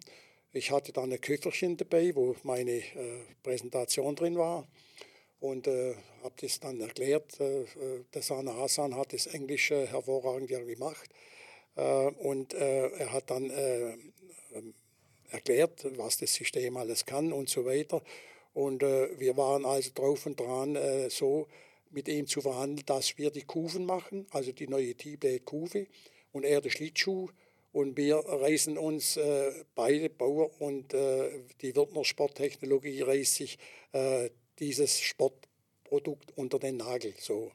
Ich hatte dann ein Köfferchen dabei, wo meine äh, Präsentation drin war. Und äh, habe das dann erklärt. Äh, äh, der Sana Hassan hat das Englisch äh, hervorragend gemacht. Äh, und äh, er hat dann äh, ähm, erklärt, was das System alles kann und so weiter. Und äh, wir waren also drauf und dran, äh, so mit ihm zu verhandeln, dass wir die Kufen machen, also die neue T-Blade Kufe und er den Schlittschuh. Und wir reißen uns äh, beide, Bauer und äh, die Wirtner Sporttechnologie, reißt sich äh, dieses Sportprodukt unter den Nagel. So.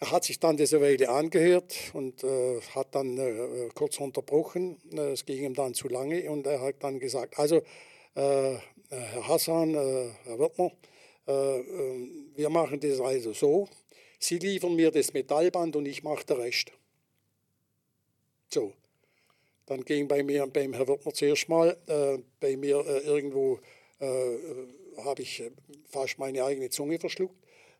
Er hat sich dann diese Weile angehört und äh, hat dann äh, kurz unterbrochen. Äh, Es ging ihm dann zu lange und er hat dann gesagt, also äh, Herr Hassan, äh, Herr Wirtner, äh, äh, wir machen das also so, Sie liefern mir das Metallband und ich mache den Rest. So. Dann ging bei mir, beim Herr Wirtner zuerst mal, äh, bei mir äh, irgendwo äh, habe ich äh, fast meine eigene Zunge verschluckt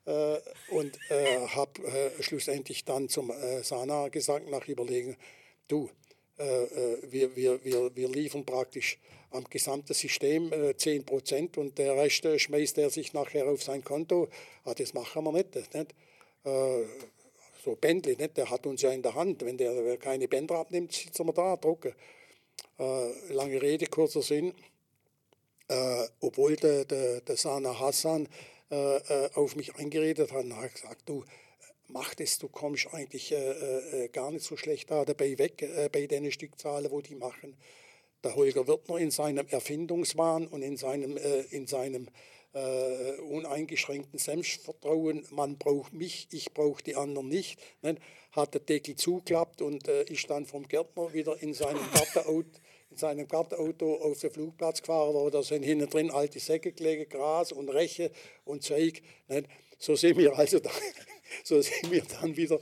äh, und äh, habe äh, schlussendlich dann zum äh, Sana gesagt, nach Überlegen, du, äh, äh, wir, wir, wir, wir liefern praktisch am gesamten System äh, 10 Prozent und der Rest äh, schmeißt er sich nachher auf sein Konto. Ah, das machen wir nicht. Das nicht. Äh, so Bentley, nicht? der hat uns ja in der Hand. Wenn der keine Bänder abnimmt, sitzen wir da, drucken. Äh, lange Rede, kurzer Sinn. Äh, obwohl der, der, der Sana Hassan äh, äh, auf mich eingeredet hat und hat gesagt, du mach das, du kommst eigentlich äh, äh, gar nicht so schlecht da dabei weg äh, bei den Stückzahlen, wo die machen. Der Holger Wirtner in seinem Erfindungswahn und in seinem, äh, in seinem äh, uneingeschränkten Selbstvertrauen, man braucht mich, ich brauche die anderen nicht, ne, hat der Deckel zuklappt und äh, ist dann vom Gärtner wieder in seinem Gartenauto, in seinem Gartenauto auf den Flugplatz gefahren, wo da sind hinten drin alte Säcke gelegen, Gras und Reche und Zeug. Ne. So sind wir also da, so sind wir dann wieder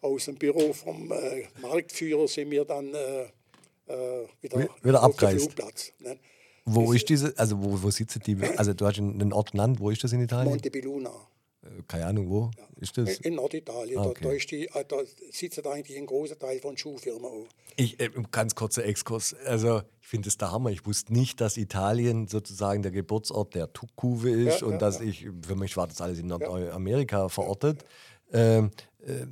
aus dem Büro vom äh, Marktführer sind wir dann äh, äh, wieder, Wi- wieder auf den abgereist. Flugplatz. Ne. Wo ist diese, also wo, wo sitzt die, also du hast einen Ort genannt, wo ist das in Italien? Montebelluna. Äh, Keine Ahnung, wo ist das? In Norditalien. Ah, Da, okay. da, ist die, äh, da sitzt eigentlich ein großer Teil von Schuhfirmen auch. Ich, äh, ganz kurzer Exkurs. Also, ich finde es der Hammer. Ich wusste nicht, dass Italien sozusagen der Geburtsort der Tuckkuve ist Ja, und ja, dass ja. ich, für mich war das alles in Nordamerika verortet. Ähm, äh, äh,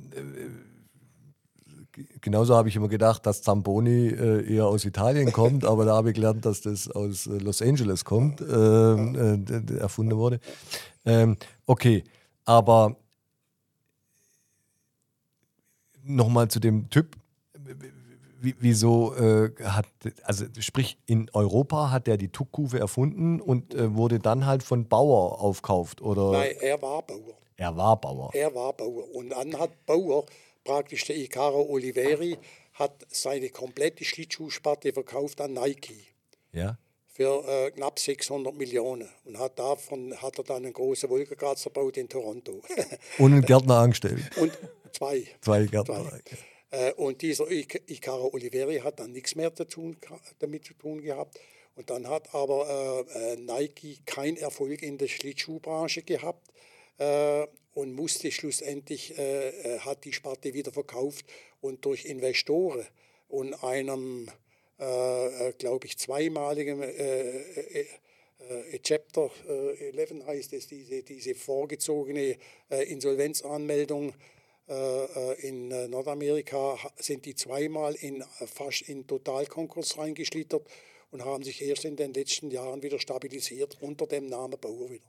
genauso habe ich immer gedacht, dass Zamboni äh, eher aus Italien kommt, aber da habe ich gelernt, dass das aus äh, Los Angeles kommt, ähm, äh, erfunden wurde. Ähm, okay, aber nochmal zu dem Typ. Wie, wieso äh, hat, also sprich, in Europa hat er die Tuckkuve erfunden und wurde dann halt von Bauer aufkauft oder Nein, er war Bauer. Er war Bauer. Er war Bauer. Und dann hat Bauer, praktisch der Icaro Oliveri, hat seine komplette Schlittschuhsparte verkauft an Nike Ja? für äh, knapp 600 Millionen. Und hat davon hat er dann einen großen Wolkenkratzer gebaut in Toronto. Und einen Gärtner angestellt. Und zwei. Zwei Gärtner. Zwei. Äh, und dieser Ic- Icaro Oliveri hat dann nichts mehr zu tun, damit zu tun gehabt. Und dann hat aber äh, äh, Nike keinen Erfolg in der Schlittschuhbranche gehabt und musste schlussendlich, äh, äh, hat die Sparte wieder verkauft und durch Investoren und einem, äh, äh, glaube ich, zweimaligen äh, äh, äh, Chapter äh, 11 heißt es, diese, diese vorgezogene äh, Insolvenzanmeldung äh, äh, in äh, Nordamerika sind die zweimal in, äh, fast in Totalkonkurs reingeschlittert und haben sich erst in den letzten Jahren wieder stabilisiert unter dem Namen Bauer wieder.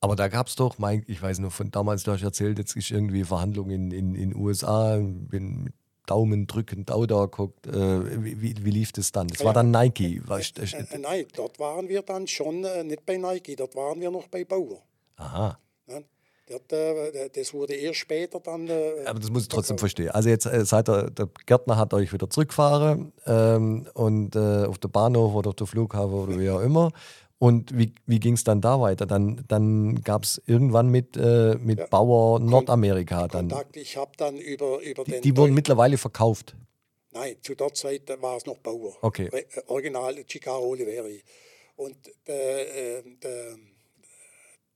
Aber da gab es doch, mein, ich weiß noch von damals, du hast erzählt, jetzt ist irgendwie Verhandlungen in den in USA, bin mit Daumen drückend da da guckt. Äh, wie, wie, wie lief das dann? Das war dann Nike. Was, Äh, äh, nein, dort waren wir dann schon äh, nicht bei Nike, dort waren wir noch bei Bauer. aha. Ne? Dort, äh, das wurde erst später dann. Äh, Aber das muss ich trotzdem verstehen. Also jetzt äh, seid ihr, der Gärtner hat euch wieder zurückgefahren ähm, und äh, auf der Bahnhof oder auf der Flughafen oder wie auch immer. Und wie, wie ging es dann da weiter? Dann, dann gab es irgendwann mit, äh, mit Ja. Bauer Nordamerika dann. Kontakt. Ich habe dann über, über Die, den. die wurden mittlerweile verkauft. Nein, zu der Zeit war es noch Bauer. Okay. Re- äh, Original Chicago Oliveri. Und der, äh, der,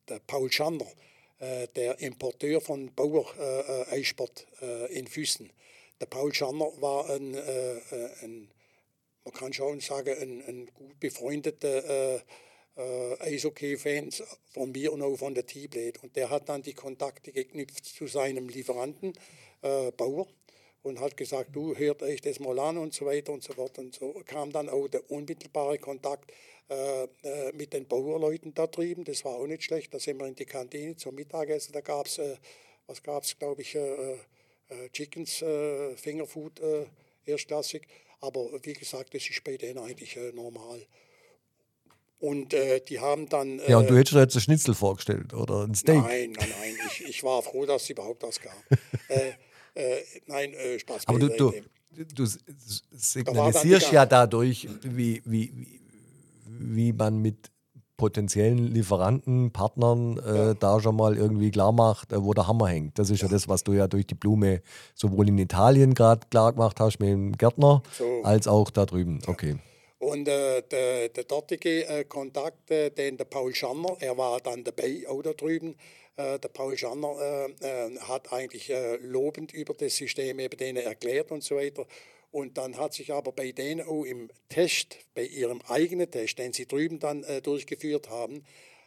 der Paul Schanner, äh, der Importeur von Bauer äh, äh, Eissport äh, in Füssen. Der Paul Schanner war ein, ein man kann schon sagen, ein, ein gut befreundeter äh, äh, Eishockey-Fan von mir und auch von der T-Blade. Und der hat dann die Kontakte geknüpft zu seinem Lieferanten, äh, Bauer, und hat gesagt, du hört euch das mal an und so weiter und so fort. Und so kam dann auch der unmittelbare Kontakt äh, äh, mit den Bauerleuten da drüben. Das war auch nicht schlecht. Da sind wir in die Kantine zum Mittagessen. Da gab es, äh, was gab es, glaube ich, äh, äh, Chickens, Fingerfood, erstklassig. Aber wie gesagt, das ist bei denen eigentlich normal. Und äh, die haben dann. Äh, Ja, und du hättest dir jetzt ein Schnitzel vorgestellt oder ein Steak. Nein, nein, nein. Ich, ich war froh, dass es überhaupt das gab. äh, äh, nein, äh, Spaß Aber du, du, du signalisierst die ja dadurch, wie, wie, wie, wie man mit potenziellen Lieferanten, Partnern äh, da schon mal irgendwie klar macht, äh, wo der Hammer hängt. Das ist ja. das, was du ja durch die Blume sowohl in Italien gerade klar gemacht hast mit dem Gärtner, So. als auch da drüben. Okay. Und äh, der, der dortige äh, Kontakt, äh, den der Paul Schanner, er war dann dabei, auch da drüben, äh, der Paul Schanner äh, äh, hat eigentlich lobend über das System eben denen erklärt und so weiter. Und dann hat sich aber bei denen auch im Test, bei ihrem eigenen Test, den sie drüben dann durchgeführt haben,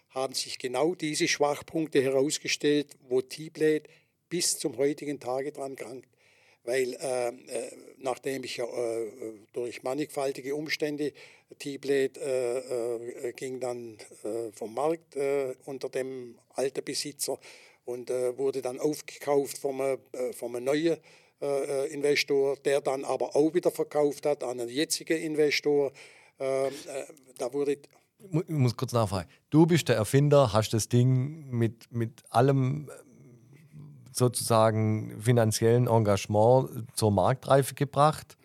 haben sich genau diese Schwachpunkte herausgestellt, wo T-Blade bis zum heutigen Tage dran krankt weil äh, äh, nachdem ich ja äh, durch mannigfaltige Umstände T-Blade äh, äh, ging dann äh, vom Markt äh, unter dem alten Besitzer und äh, wurde dann aufgekauft vom, äh, vom neuen äh, Investor, der dann aber auch wieder verkauft hat an einen jetzigen Investor. Äh, äh, da wurde Ich muss kurz nachfragen. Du bist der Erfinder, hast das Ding mit, mit allem äh, sozusagen finanziellen Engagement zur Marktreife gebracht.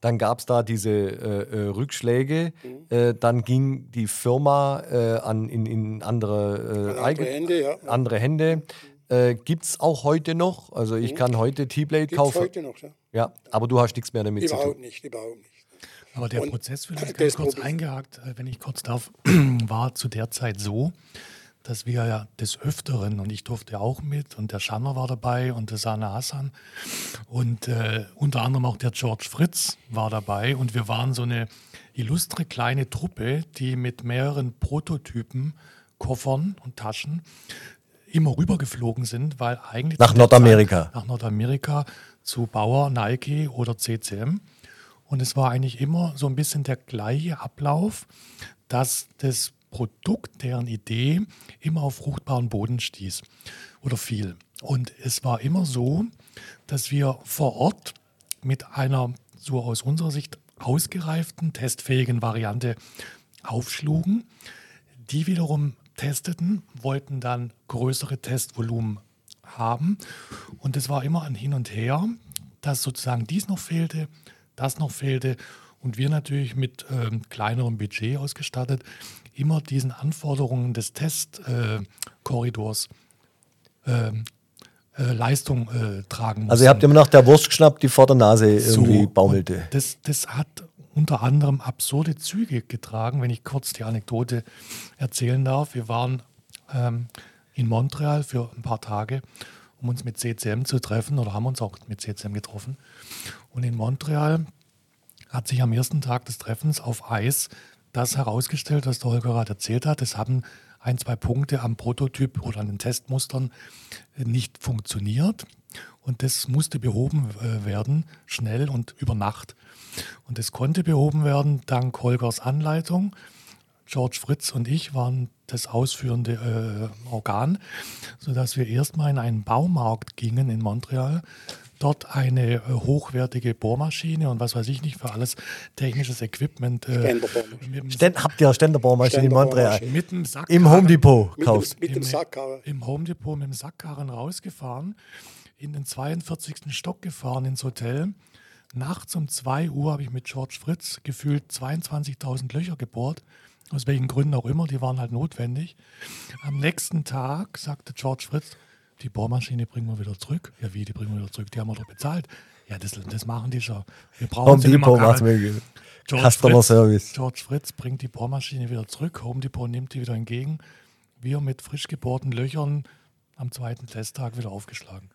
Dann gab es da diese äh, äh, Rückschläge. Äh, dann ging die Firma äh, an, in, in andere, äh, andere Eigen- Hände, ja. andere Hände. Äh, Gibt es auch heute noch? Also ich kann heute T-Blade kaufen. heute noch. Ja? Ja, aber du hast nichts mehr damit zu Überhaupt tun. nicht, überhaupt nicht. Aber der Und Prozess, vielleicht ganz kurz Problem- eingehakt, äh, wenn ich kurz darf, war zu der Zeit so, dass wir ja des Öfteren, und ich durfte auch mit, und der Schanner war dabei und der Sana Hassan und äh, unter anderem auch der George Fritz war dabei und wir waren so eine illustre kleine Truppe, die mit mehreren Prototypen, Koffern und Taschen immer rübergeflogen sind, weil eigentlich Nach Nordamerika. Zeit, nach Nordamerika zu Bauer, Nike oder CCM. Und es war eigentlich immer so ein bisschen der gleiche Ablauf, dass das Produkt, deren Idee immer auf fruchtbaren Boden stieß oder fiel. Und es war immer so, dass wir vor Ort mit einer so aus unserer Sicht ausgereiften, testfähigen Variante aufschlugen. Die wiederum testeten, wollten dann größere Testvolumen haben. Und es war immer ein Hin und Her, dass sozusagen dies noch fehlte, das noch fehlte. Und wir natürlich mit ähm, kleinerem Budget ausgestattet immer diesen Anforderungen des Testkorridors äh, Leistung äh, tragen mussten. Also ihr habt immer nach der Wurst geschnappt, die vor der Nase irgendwie So, baumelte. Das, das hat unter anderem absurde Züge getragen, wenn ich kurz die Anekdote erzählen darf. Wir waren ähm, in Montreal für ein paar Tage, um uns mit CCM zu treffen oder haben uns auch mit CCM getroffen. Und in Montreal hat sich am ersten Tag des Treffens auf Eis das herausgestellt, was der Holger gerade erzählt hat. Es haben ein, zwei Punkte am Prototyp oder an den Testmustern äh, nicht funktioniert. Und das musste behoben äh, werden, schnell und über Nacht. Und das konnte behoben werden dank Holgers Anleitung. George Fritz und ich waren das ausführende äh, Organ, sodass wir erstmal in einen Baumarkt gingen in Montreal, dort eine äh, hochwertige Bohrmaschine und was weiß ich nicht für alles technisches Equipment äh, mit, Ständ, habt ihr Ständerbohrmaschine in Montreal? Mit dem Sack Im Home Depot Mit kauft. dem, mit dem Im- Sackkarren. im Home Depot mit dem Sackkarren rausgefahren, in den 42. Stock gefahren ins Hotel. Nachts um 2 Uhr habe ich mit George Fritz gefühlt 22.000 Löcher gebohrt Aus welchen Gründen auch immer, die waren halt notwendig. Am nächsten Tag sagte George Fritz, die Bohrmaschine bringen wir wieder zurück. Ja, wie, die bringen wir wieder zurück? Die haben wir doch bezahlt. Ja, das, das machen die schon. Wir brauchen Home sie Depot möglich. George Customer Fritz, Service. George Fritz bringt die Bohrmaschine wieder zurück. Home Depot nimmt die wieder entgegen. Wir mit frisch gebohrten Löchern am zweiten Testtag wieder aufgeschlagen.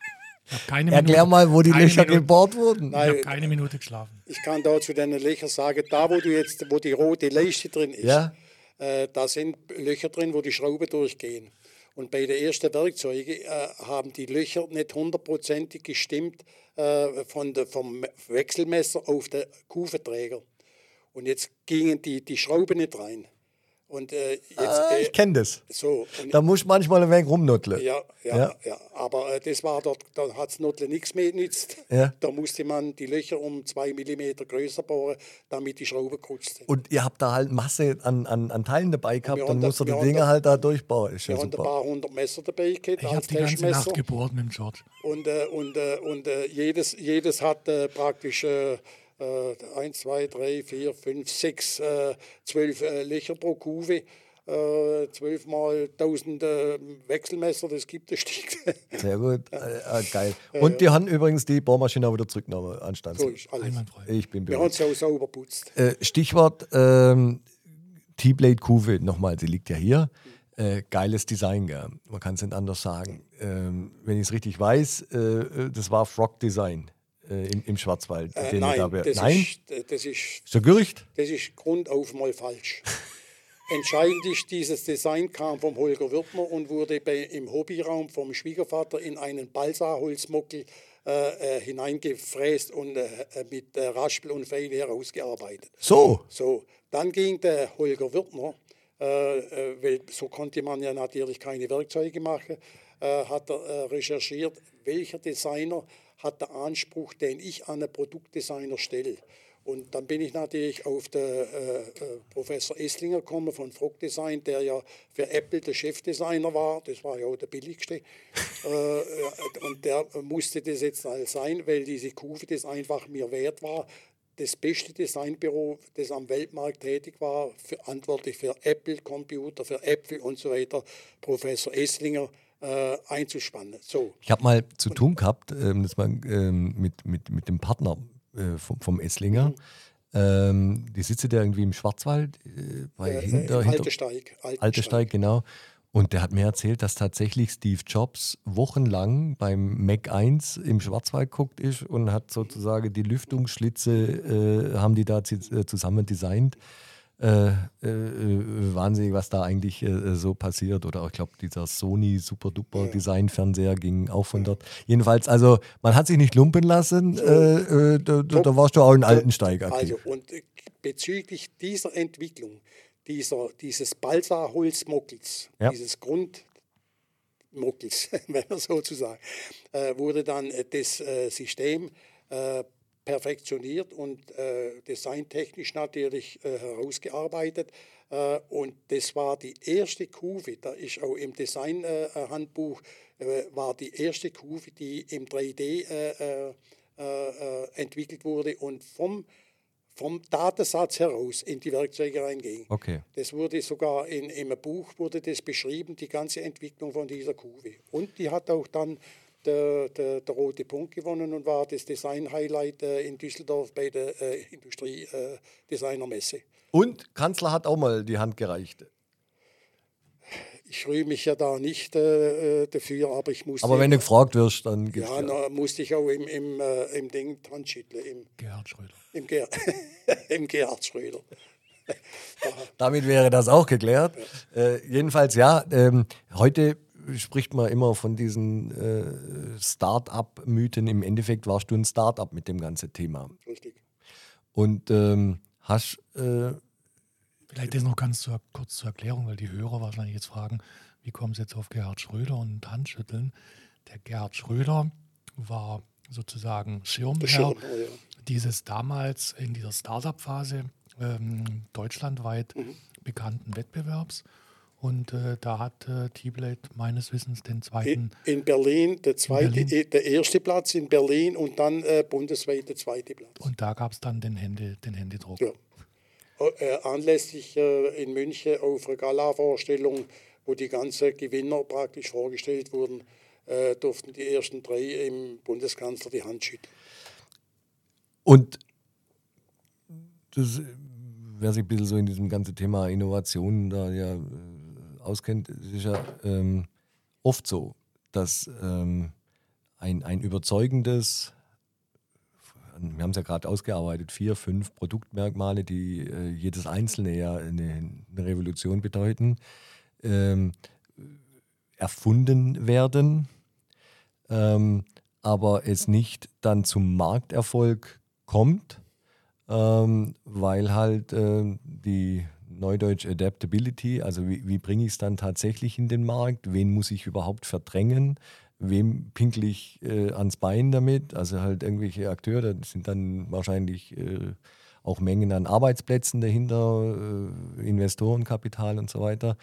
Keine Erklär Minute- mal, wo die Löcher Minute- gebohrt wurden. Ich habe keine Minute geschlafen. Ich kann da zu den Löchern sagen, da wo du jetzt, wo die rote Leiste drin ist, Ja. äh, da sind Löcher drin, wo die Schrauben durchgehen. Und bei den ersten Werkzeugen äh, haben die Löcher nicht hundertprozentig gestimmt äh, von der, vom Wechselmesser auf den Kufenträger. Und jetzt gingen die, die Schrauben nicht rein. Und äh, jetzt, Ah, äh, ich kenne das. so, Da muss ich manchmal ein wenig rumnutteln. ja, ja, Ja. ja. Aber äh, das war dort, da hat es Nottle nichts mehr genützt. Ja. Da musste man die Löcher um zwei Millimeter größer bohren, damit die Schraube krutzte. Und ihr habt da halt Masse an, an, an Teilen dabei gehabt, dann musst du die da- halt da durchbauen. Ist ja Wir haben ein paar hundert Messer dabei gehabt Ich habe die ganze. Nacht gebohrt mit dem George. Und, äh, und, äh, und äh, jedes, jedes hat äh, praktisch äh, äh, 1, 2, 3, 4, 5, 6, äh, 12 äh, Löcher pro Kuve. Äh, 12 mal 1000 äh, Wechselmesser, das gibt es Stück. Sehr gut. Äh, äh, geil. Und die haben übrigens die Bohrmaschine auch wieder zurückgenommen, anstatt. so ist alles. Einwandfrei. Ich bin Wir haben es auch sauber putzt. Äh, Stichwort ähm, T-Blade Kuve, nochmal, sie liegt ja hier. Äh, geiles Design, gell? man kann es nicht anders sagen. Ähm, wenn ich es richtig weiß, äh, äh, das war Frog Design äh, im, im Schwarzwald. Äh, nein, das, nein? Ist, das, ist, der Gerücht? das ist grundauf mal falsch. Entscheidend ist, dieses Design kam vom Holger Wirtner und wurde bei, im Hobbyraum vom Schwiegervater in einen Balsaholzmockel äh, äh, hineingefräst und äh, äh, mit äh, Raspel und Feile herausgearbeitet. So. So, dann ging der Holger Wirtner, äh, äh, weil so konnte man ja natürlich keine Werkzeuge machen, äh, hat er äh, recherchiert, welcher Designer hat den Anspruch, den ich an einen Produktdesigner stelle. Und dann bin ich natürlich auf den äh, äh, Professor Esslinger gekommen von Frog Design, der ja für Apple der Chefdesigner war. Das war ja auch der billigste. äh, und der musste das jetzt halt sein, weil diese Kufe das einfach mir wert war. Das beste Designbüro, das am Weltmarkt tätig war, verantwortlich für Apple-Computer, für Äpfel und so weiter, Professor Esslinger äh, einzuspannen. So, Ich habe mal zu tun gehabt, ähm, das war, ähm, mit, mit, mit dem Partner äh, vom, vom Esslinger. Mhm. Ähm, die sitzt ja irgendwie im Schwarzwald, äh, bei äh, hinter, hinter, Alte Steig. Alte Steig, genau. Und der hat mir erzählt, dass tatsächlich Steve Jobs wochenlang beim Mac 1 im Schwarzwald guckt ist und hat sozusagen die Lüftungsschlitze, äh, haben die da äh, zusammen designt. Äh, äh, äh, wahnsinnig, was da eigentlich äh, so passiert. Oder ich glaube, dieser Sony Super Duper Design Fernseher ging auch von dort. Jedenfalls, also man hat sich nicht lumpen lassen. Äh, äh, da, da, warst du auch in Altensteig aktiv. Also, und äh, bezüglich dieser Entwicklung, dieser, dieses Balsaholzmockels, Ja. dieses Grundmockels, wenn man sozusagen, äh, wurde dann äh, das äh, System äh, perfektioniert und äh, designtechnisch natürlich äh, herausgearbeitet. Äh, und das war die erste Kuve, da ist auch im Designhandbuch, äh, war die erste Kuve, die im 3D äh, äh, äh, entwickelt wurde und vom, vom Datensatz heraus in die Werkzeuge reinging. Okay. Das wurde sogar in, in einem Buch wurde das beschrieben, die ganze Entwicklung von dieser Kuve. Und die hat auch dann der, der, der rote Punkt gewonnen und war das Design-Highlight äh, in Düsseldorf bei der äh, Industrie-Designermesse. Und Kanzler hat auch mal die Hand gereicht. ich rühme mich ja da nicht äh, äh, dafür, aber ich musste. Aber wenn du gefragt wirst, dann gibt's ja, na, musste ich auch im, im, äh, im Ding Hand schütteln, im, Gerhard Schröder. im, Ger im Gerhard Schröder. Damit wäre das auch geklärt. Äh, jedenfalls, ja, ähm, heute spricht man immer von diesen äh, Start-up-Mythen. Im Endeffekt warst du ein Start-up mit dem ganzen Thema. Richtig. Und ähm, hast, äh, Vielleicht das noch ganz zur, kurz zur Erklärung, weil die Hörer wahrscheinlich jetzt fragen, wie kommen sie jetzt auf Gerhard Schröder und Handschütteln? Der Gerhard Schröder war sozusagen Schirmherr Schirm, oh ja. dieses damals in dieser Startup-Phase ähm, deutschlandweit Mhm. bekannten Wettbewerbs. Und äh, da hat äh, T-Blade meines Wissens den In, zweiten, in Berlin, der, zweite, Berlin. eh, der erste Platz in Berlin und dann äh, bundesweit der zweite Platz. und da gab es dann den, Hände, den Händedruck. Ja. äh, anlässlich äh, in München auf einer Gala-Vorstellung, wo die ganzen Gewinner praktisch vorgestellt wurden, äh, durften die ersten drei im Bundeskanzler die Hand schütteln. Und das, wer sich ein bisschen so in diesem ganzen Thema Innovation da ja äh, auskennt, ist ja ähm, oft so, dass ähm, ein, ein überzeugendes, wir haben es ja gerade ausgearbeitet, vier, fünf Produktmerkmale, die äh, jedes einzelne ja eine, eine Revolution bedeuten, ähm, erfunden werden, ähm, aber es nicht dann zum Markterfolg kommt, ähm, weil halt äh, die Neudeutsch Adaptability, also wie, wie bringe ich es dann tatsächlich in den Markt, wen muss ich überhaupt verdrängen, wem pinkel ich äh, ans Bein damit, also halt irgendwelche Akteure, das sind dann wahrscheinlich äh, auch Mengen an Arbeitsplätzen dahinter, äh, Investorenkapital und so weiter,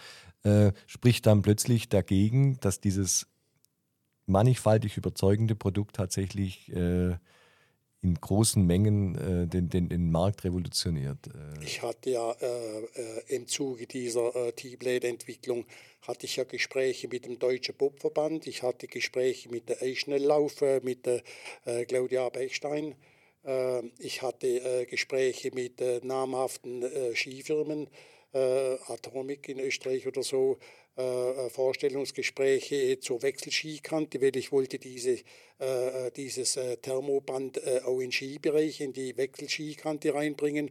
äh, spricht dann plötzlich dagegen, dass dieses mannigfaltig überzeugende Produkt tatsächlich äh, in großen Mengen äh, den, den, den Markt revolutioniert. Äh. Ich hatte ja äh, äh im Zuge dieser äh, T-Blade-Entwicklung hatte ich ja Gespräche mit dem Deutschen Bobverband, ich hatte Gespräche mit der Eisschnelllauf, äh, mit der Claudia Bechstein, ich hatte Gespräche mit namhaften Skifirmen, Atomic in Österreich oder so, äh, äh, Vorstellungsgespräche zur Wechselskikante, weil ich wollte diese, äh, dieses äh, Thermoband äh, auch in Skibereich, in die Wechselskikante reinbringen.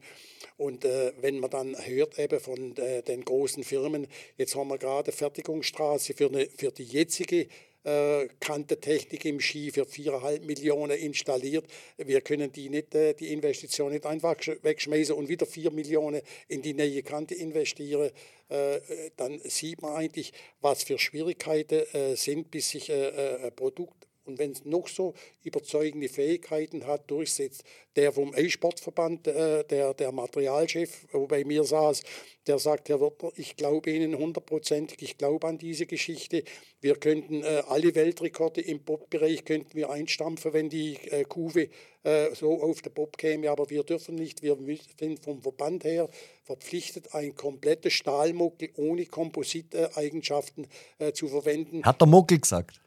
Und äh, wenn man dann hört eben von den großen Firmen, jetzt haben wir gerade Fertigungsstraße für, eine, für die jetzige äh, Kantentechnik im Ski für 4,5 Millionen installiert. Wir können die, nicht, äh, die Investition nicht einfach wegschmeißen und wieder 4 Millionen in die neue Kante investieren. Äh, dann sieht man eigentlich, was für Schwierigkeiten sind, bis sich ein Produkt und wenn es noch so überzeugende Fähigkeiten hat, durchsetzt. Der vom E-Sportverband, äh, der, der Materialchef, wo bei mir saß, der sagt, Herr Wirtner, ich glaube Ihnen hundertprozentig, ich glaube an diese Geschichte. Wir könnten äh, alle Weltrekorde im Bob-Bereich könnten wir einstampfen, wenn die äh, Kuve äh, so auf der Bob käme, aber wir dürfen nicht, wir sind vom Verband her verpflichtet, ein komplettes Stahlmuckel ohne Kompositeigenschaften äh, zu verwenden. Hat der Muckel gesagt?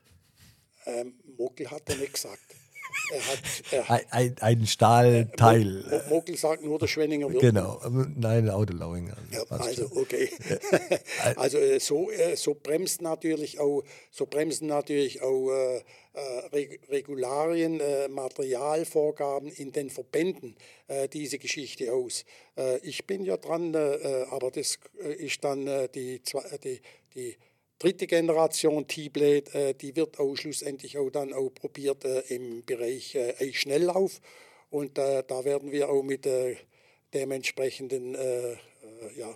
Ähm, Mogel hat er nicht gesagt. Er hat, er ein, ein, ein, Stahlteil. Äh, Mogel sagt nur der Schwenninger Wirt. Genau, nein, Autolauinger. Ja, also, okay. also äh, so, äh, so bremst natürlich auch, so bremsen natürlich auch äh, Regularien, äh, Materialvorgaben in den Verbänden äh, diese Geschichte aus. ich bin ja dran, aber das ist dann die, die, die dritte Generation T-Blade, äh, die wird auch schlussendlich auch dann auch probiert äh, im Bereich äh, Schnelllauf. Und äh, da werden wir auch mit äh, dementsprechenden, äh, äh, ja,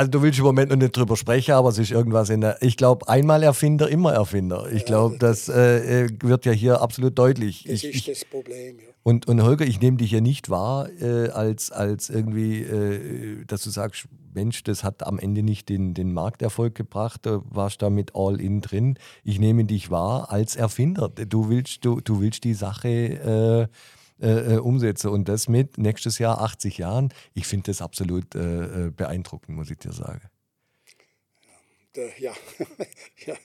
also du willst im Moment noch nicht drüber sprechen, aber es ist irgendwas in der. Ich glaube, einmal Erfinder, immer Erfinder. Ich glaube, das äh, wird ja hier absolut deutlich. Das ich, ist das Problem, ja. Und, und Holger, ich nehme dich ja nicht wahr, äh, als, als irgendwie, äh, dass du sagst, Mensch, das hat am Ende nicht den, den Markterfolg gebracht, du warst da mit All-In drin. Ich nehme dich wahr als Erfinder. Du willst, du, du willst die Sache äh, äh, äh umsetzen und das mit nächstes Jahr 80 Jahren. Ich finde das absolut äh, beeindruckend, muss ich dir sagen. Ja, ja.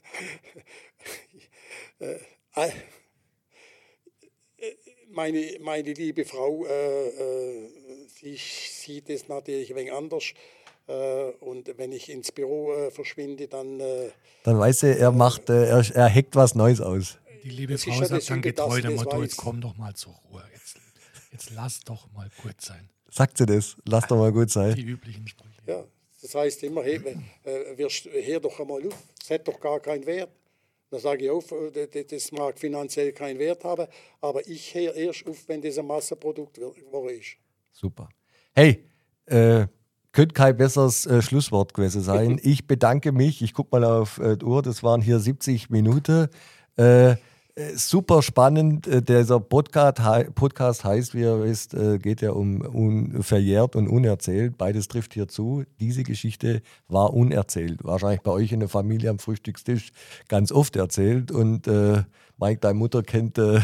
ja meine, meine liebe Frau, äh, äh, sie sieht es natürlich ein wenig anders. Äh, und wenn ich ins Büro äh, verschwinde, dann. Äh, dann weiß er, er macht, äh, er, er heckt was Neues aus. Die liebe Frau sagt dann getreu dem Motto: Jetzt komm doch mal zur Ruhe. Jetzt, lass doch mal gut sein. Sagt sie das? Lass doch mal gut sein. Die üblichen Sprüche. Ja, das heißt immer: hey, äh, wirst, hör doch einmal auf, das hat doch gar keinen Wert. Da sage ich auf, äh, das mag finanziell keinen Wert haben, aber ich höre erst auf, wenn das ein Massenprodukt ist. Super. Hey, äh, könnte kein besseres äh, Schlusswort gewesen sein. Ich bedanke mich. Ich gucke mal auf äh, die Uhr, das waren hier 70 Minuten. Äh, super spannend. Äh, dieser Podcast, Podcast heißt, wie ihr wisst, äh, geht ja um verjährt und unerzählt. Beides trifft hier zu. Diese Geschichte war unerzählt. Wahrscheinlich bei euch in der Familie am Frühstückstisch ganz oft erzählt. Und äh, Mike, deine Mutter kennt, äh,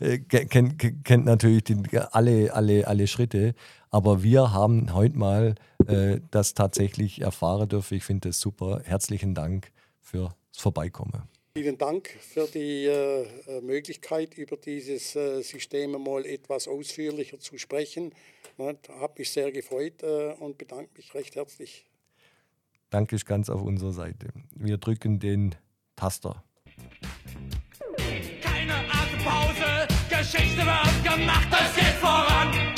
kennt, kennt natürlich die, alle, alle, alle Schritte. Aber wir haben heute mal äh, das tatsächlich erfahren dürfen. Ich finde das super. Herzlichen Dank fürs Vorbeikommen. Vielen Dank für die äh, Möglichkeit, über dieses äh, System mal etwas ausführlicher zu sprechen. Ne, Habe mich sehr gefreut äh, und bedanke mich recht herzlich. Danke ist ganz auf unserer Seite. Wir drücken den Taster. Keine Atempause, Geschichte wird gemacht, es geht voran.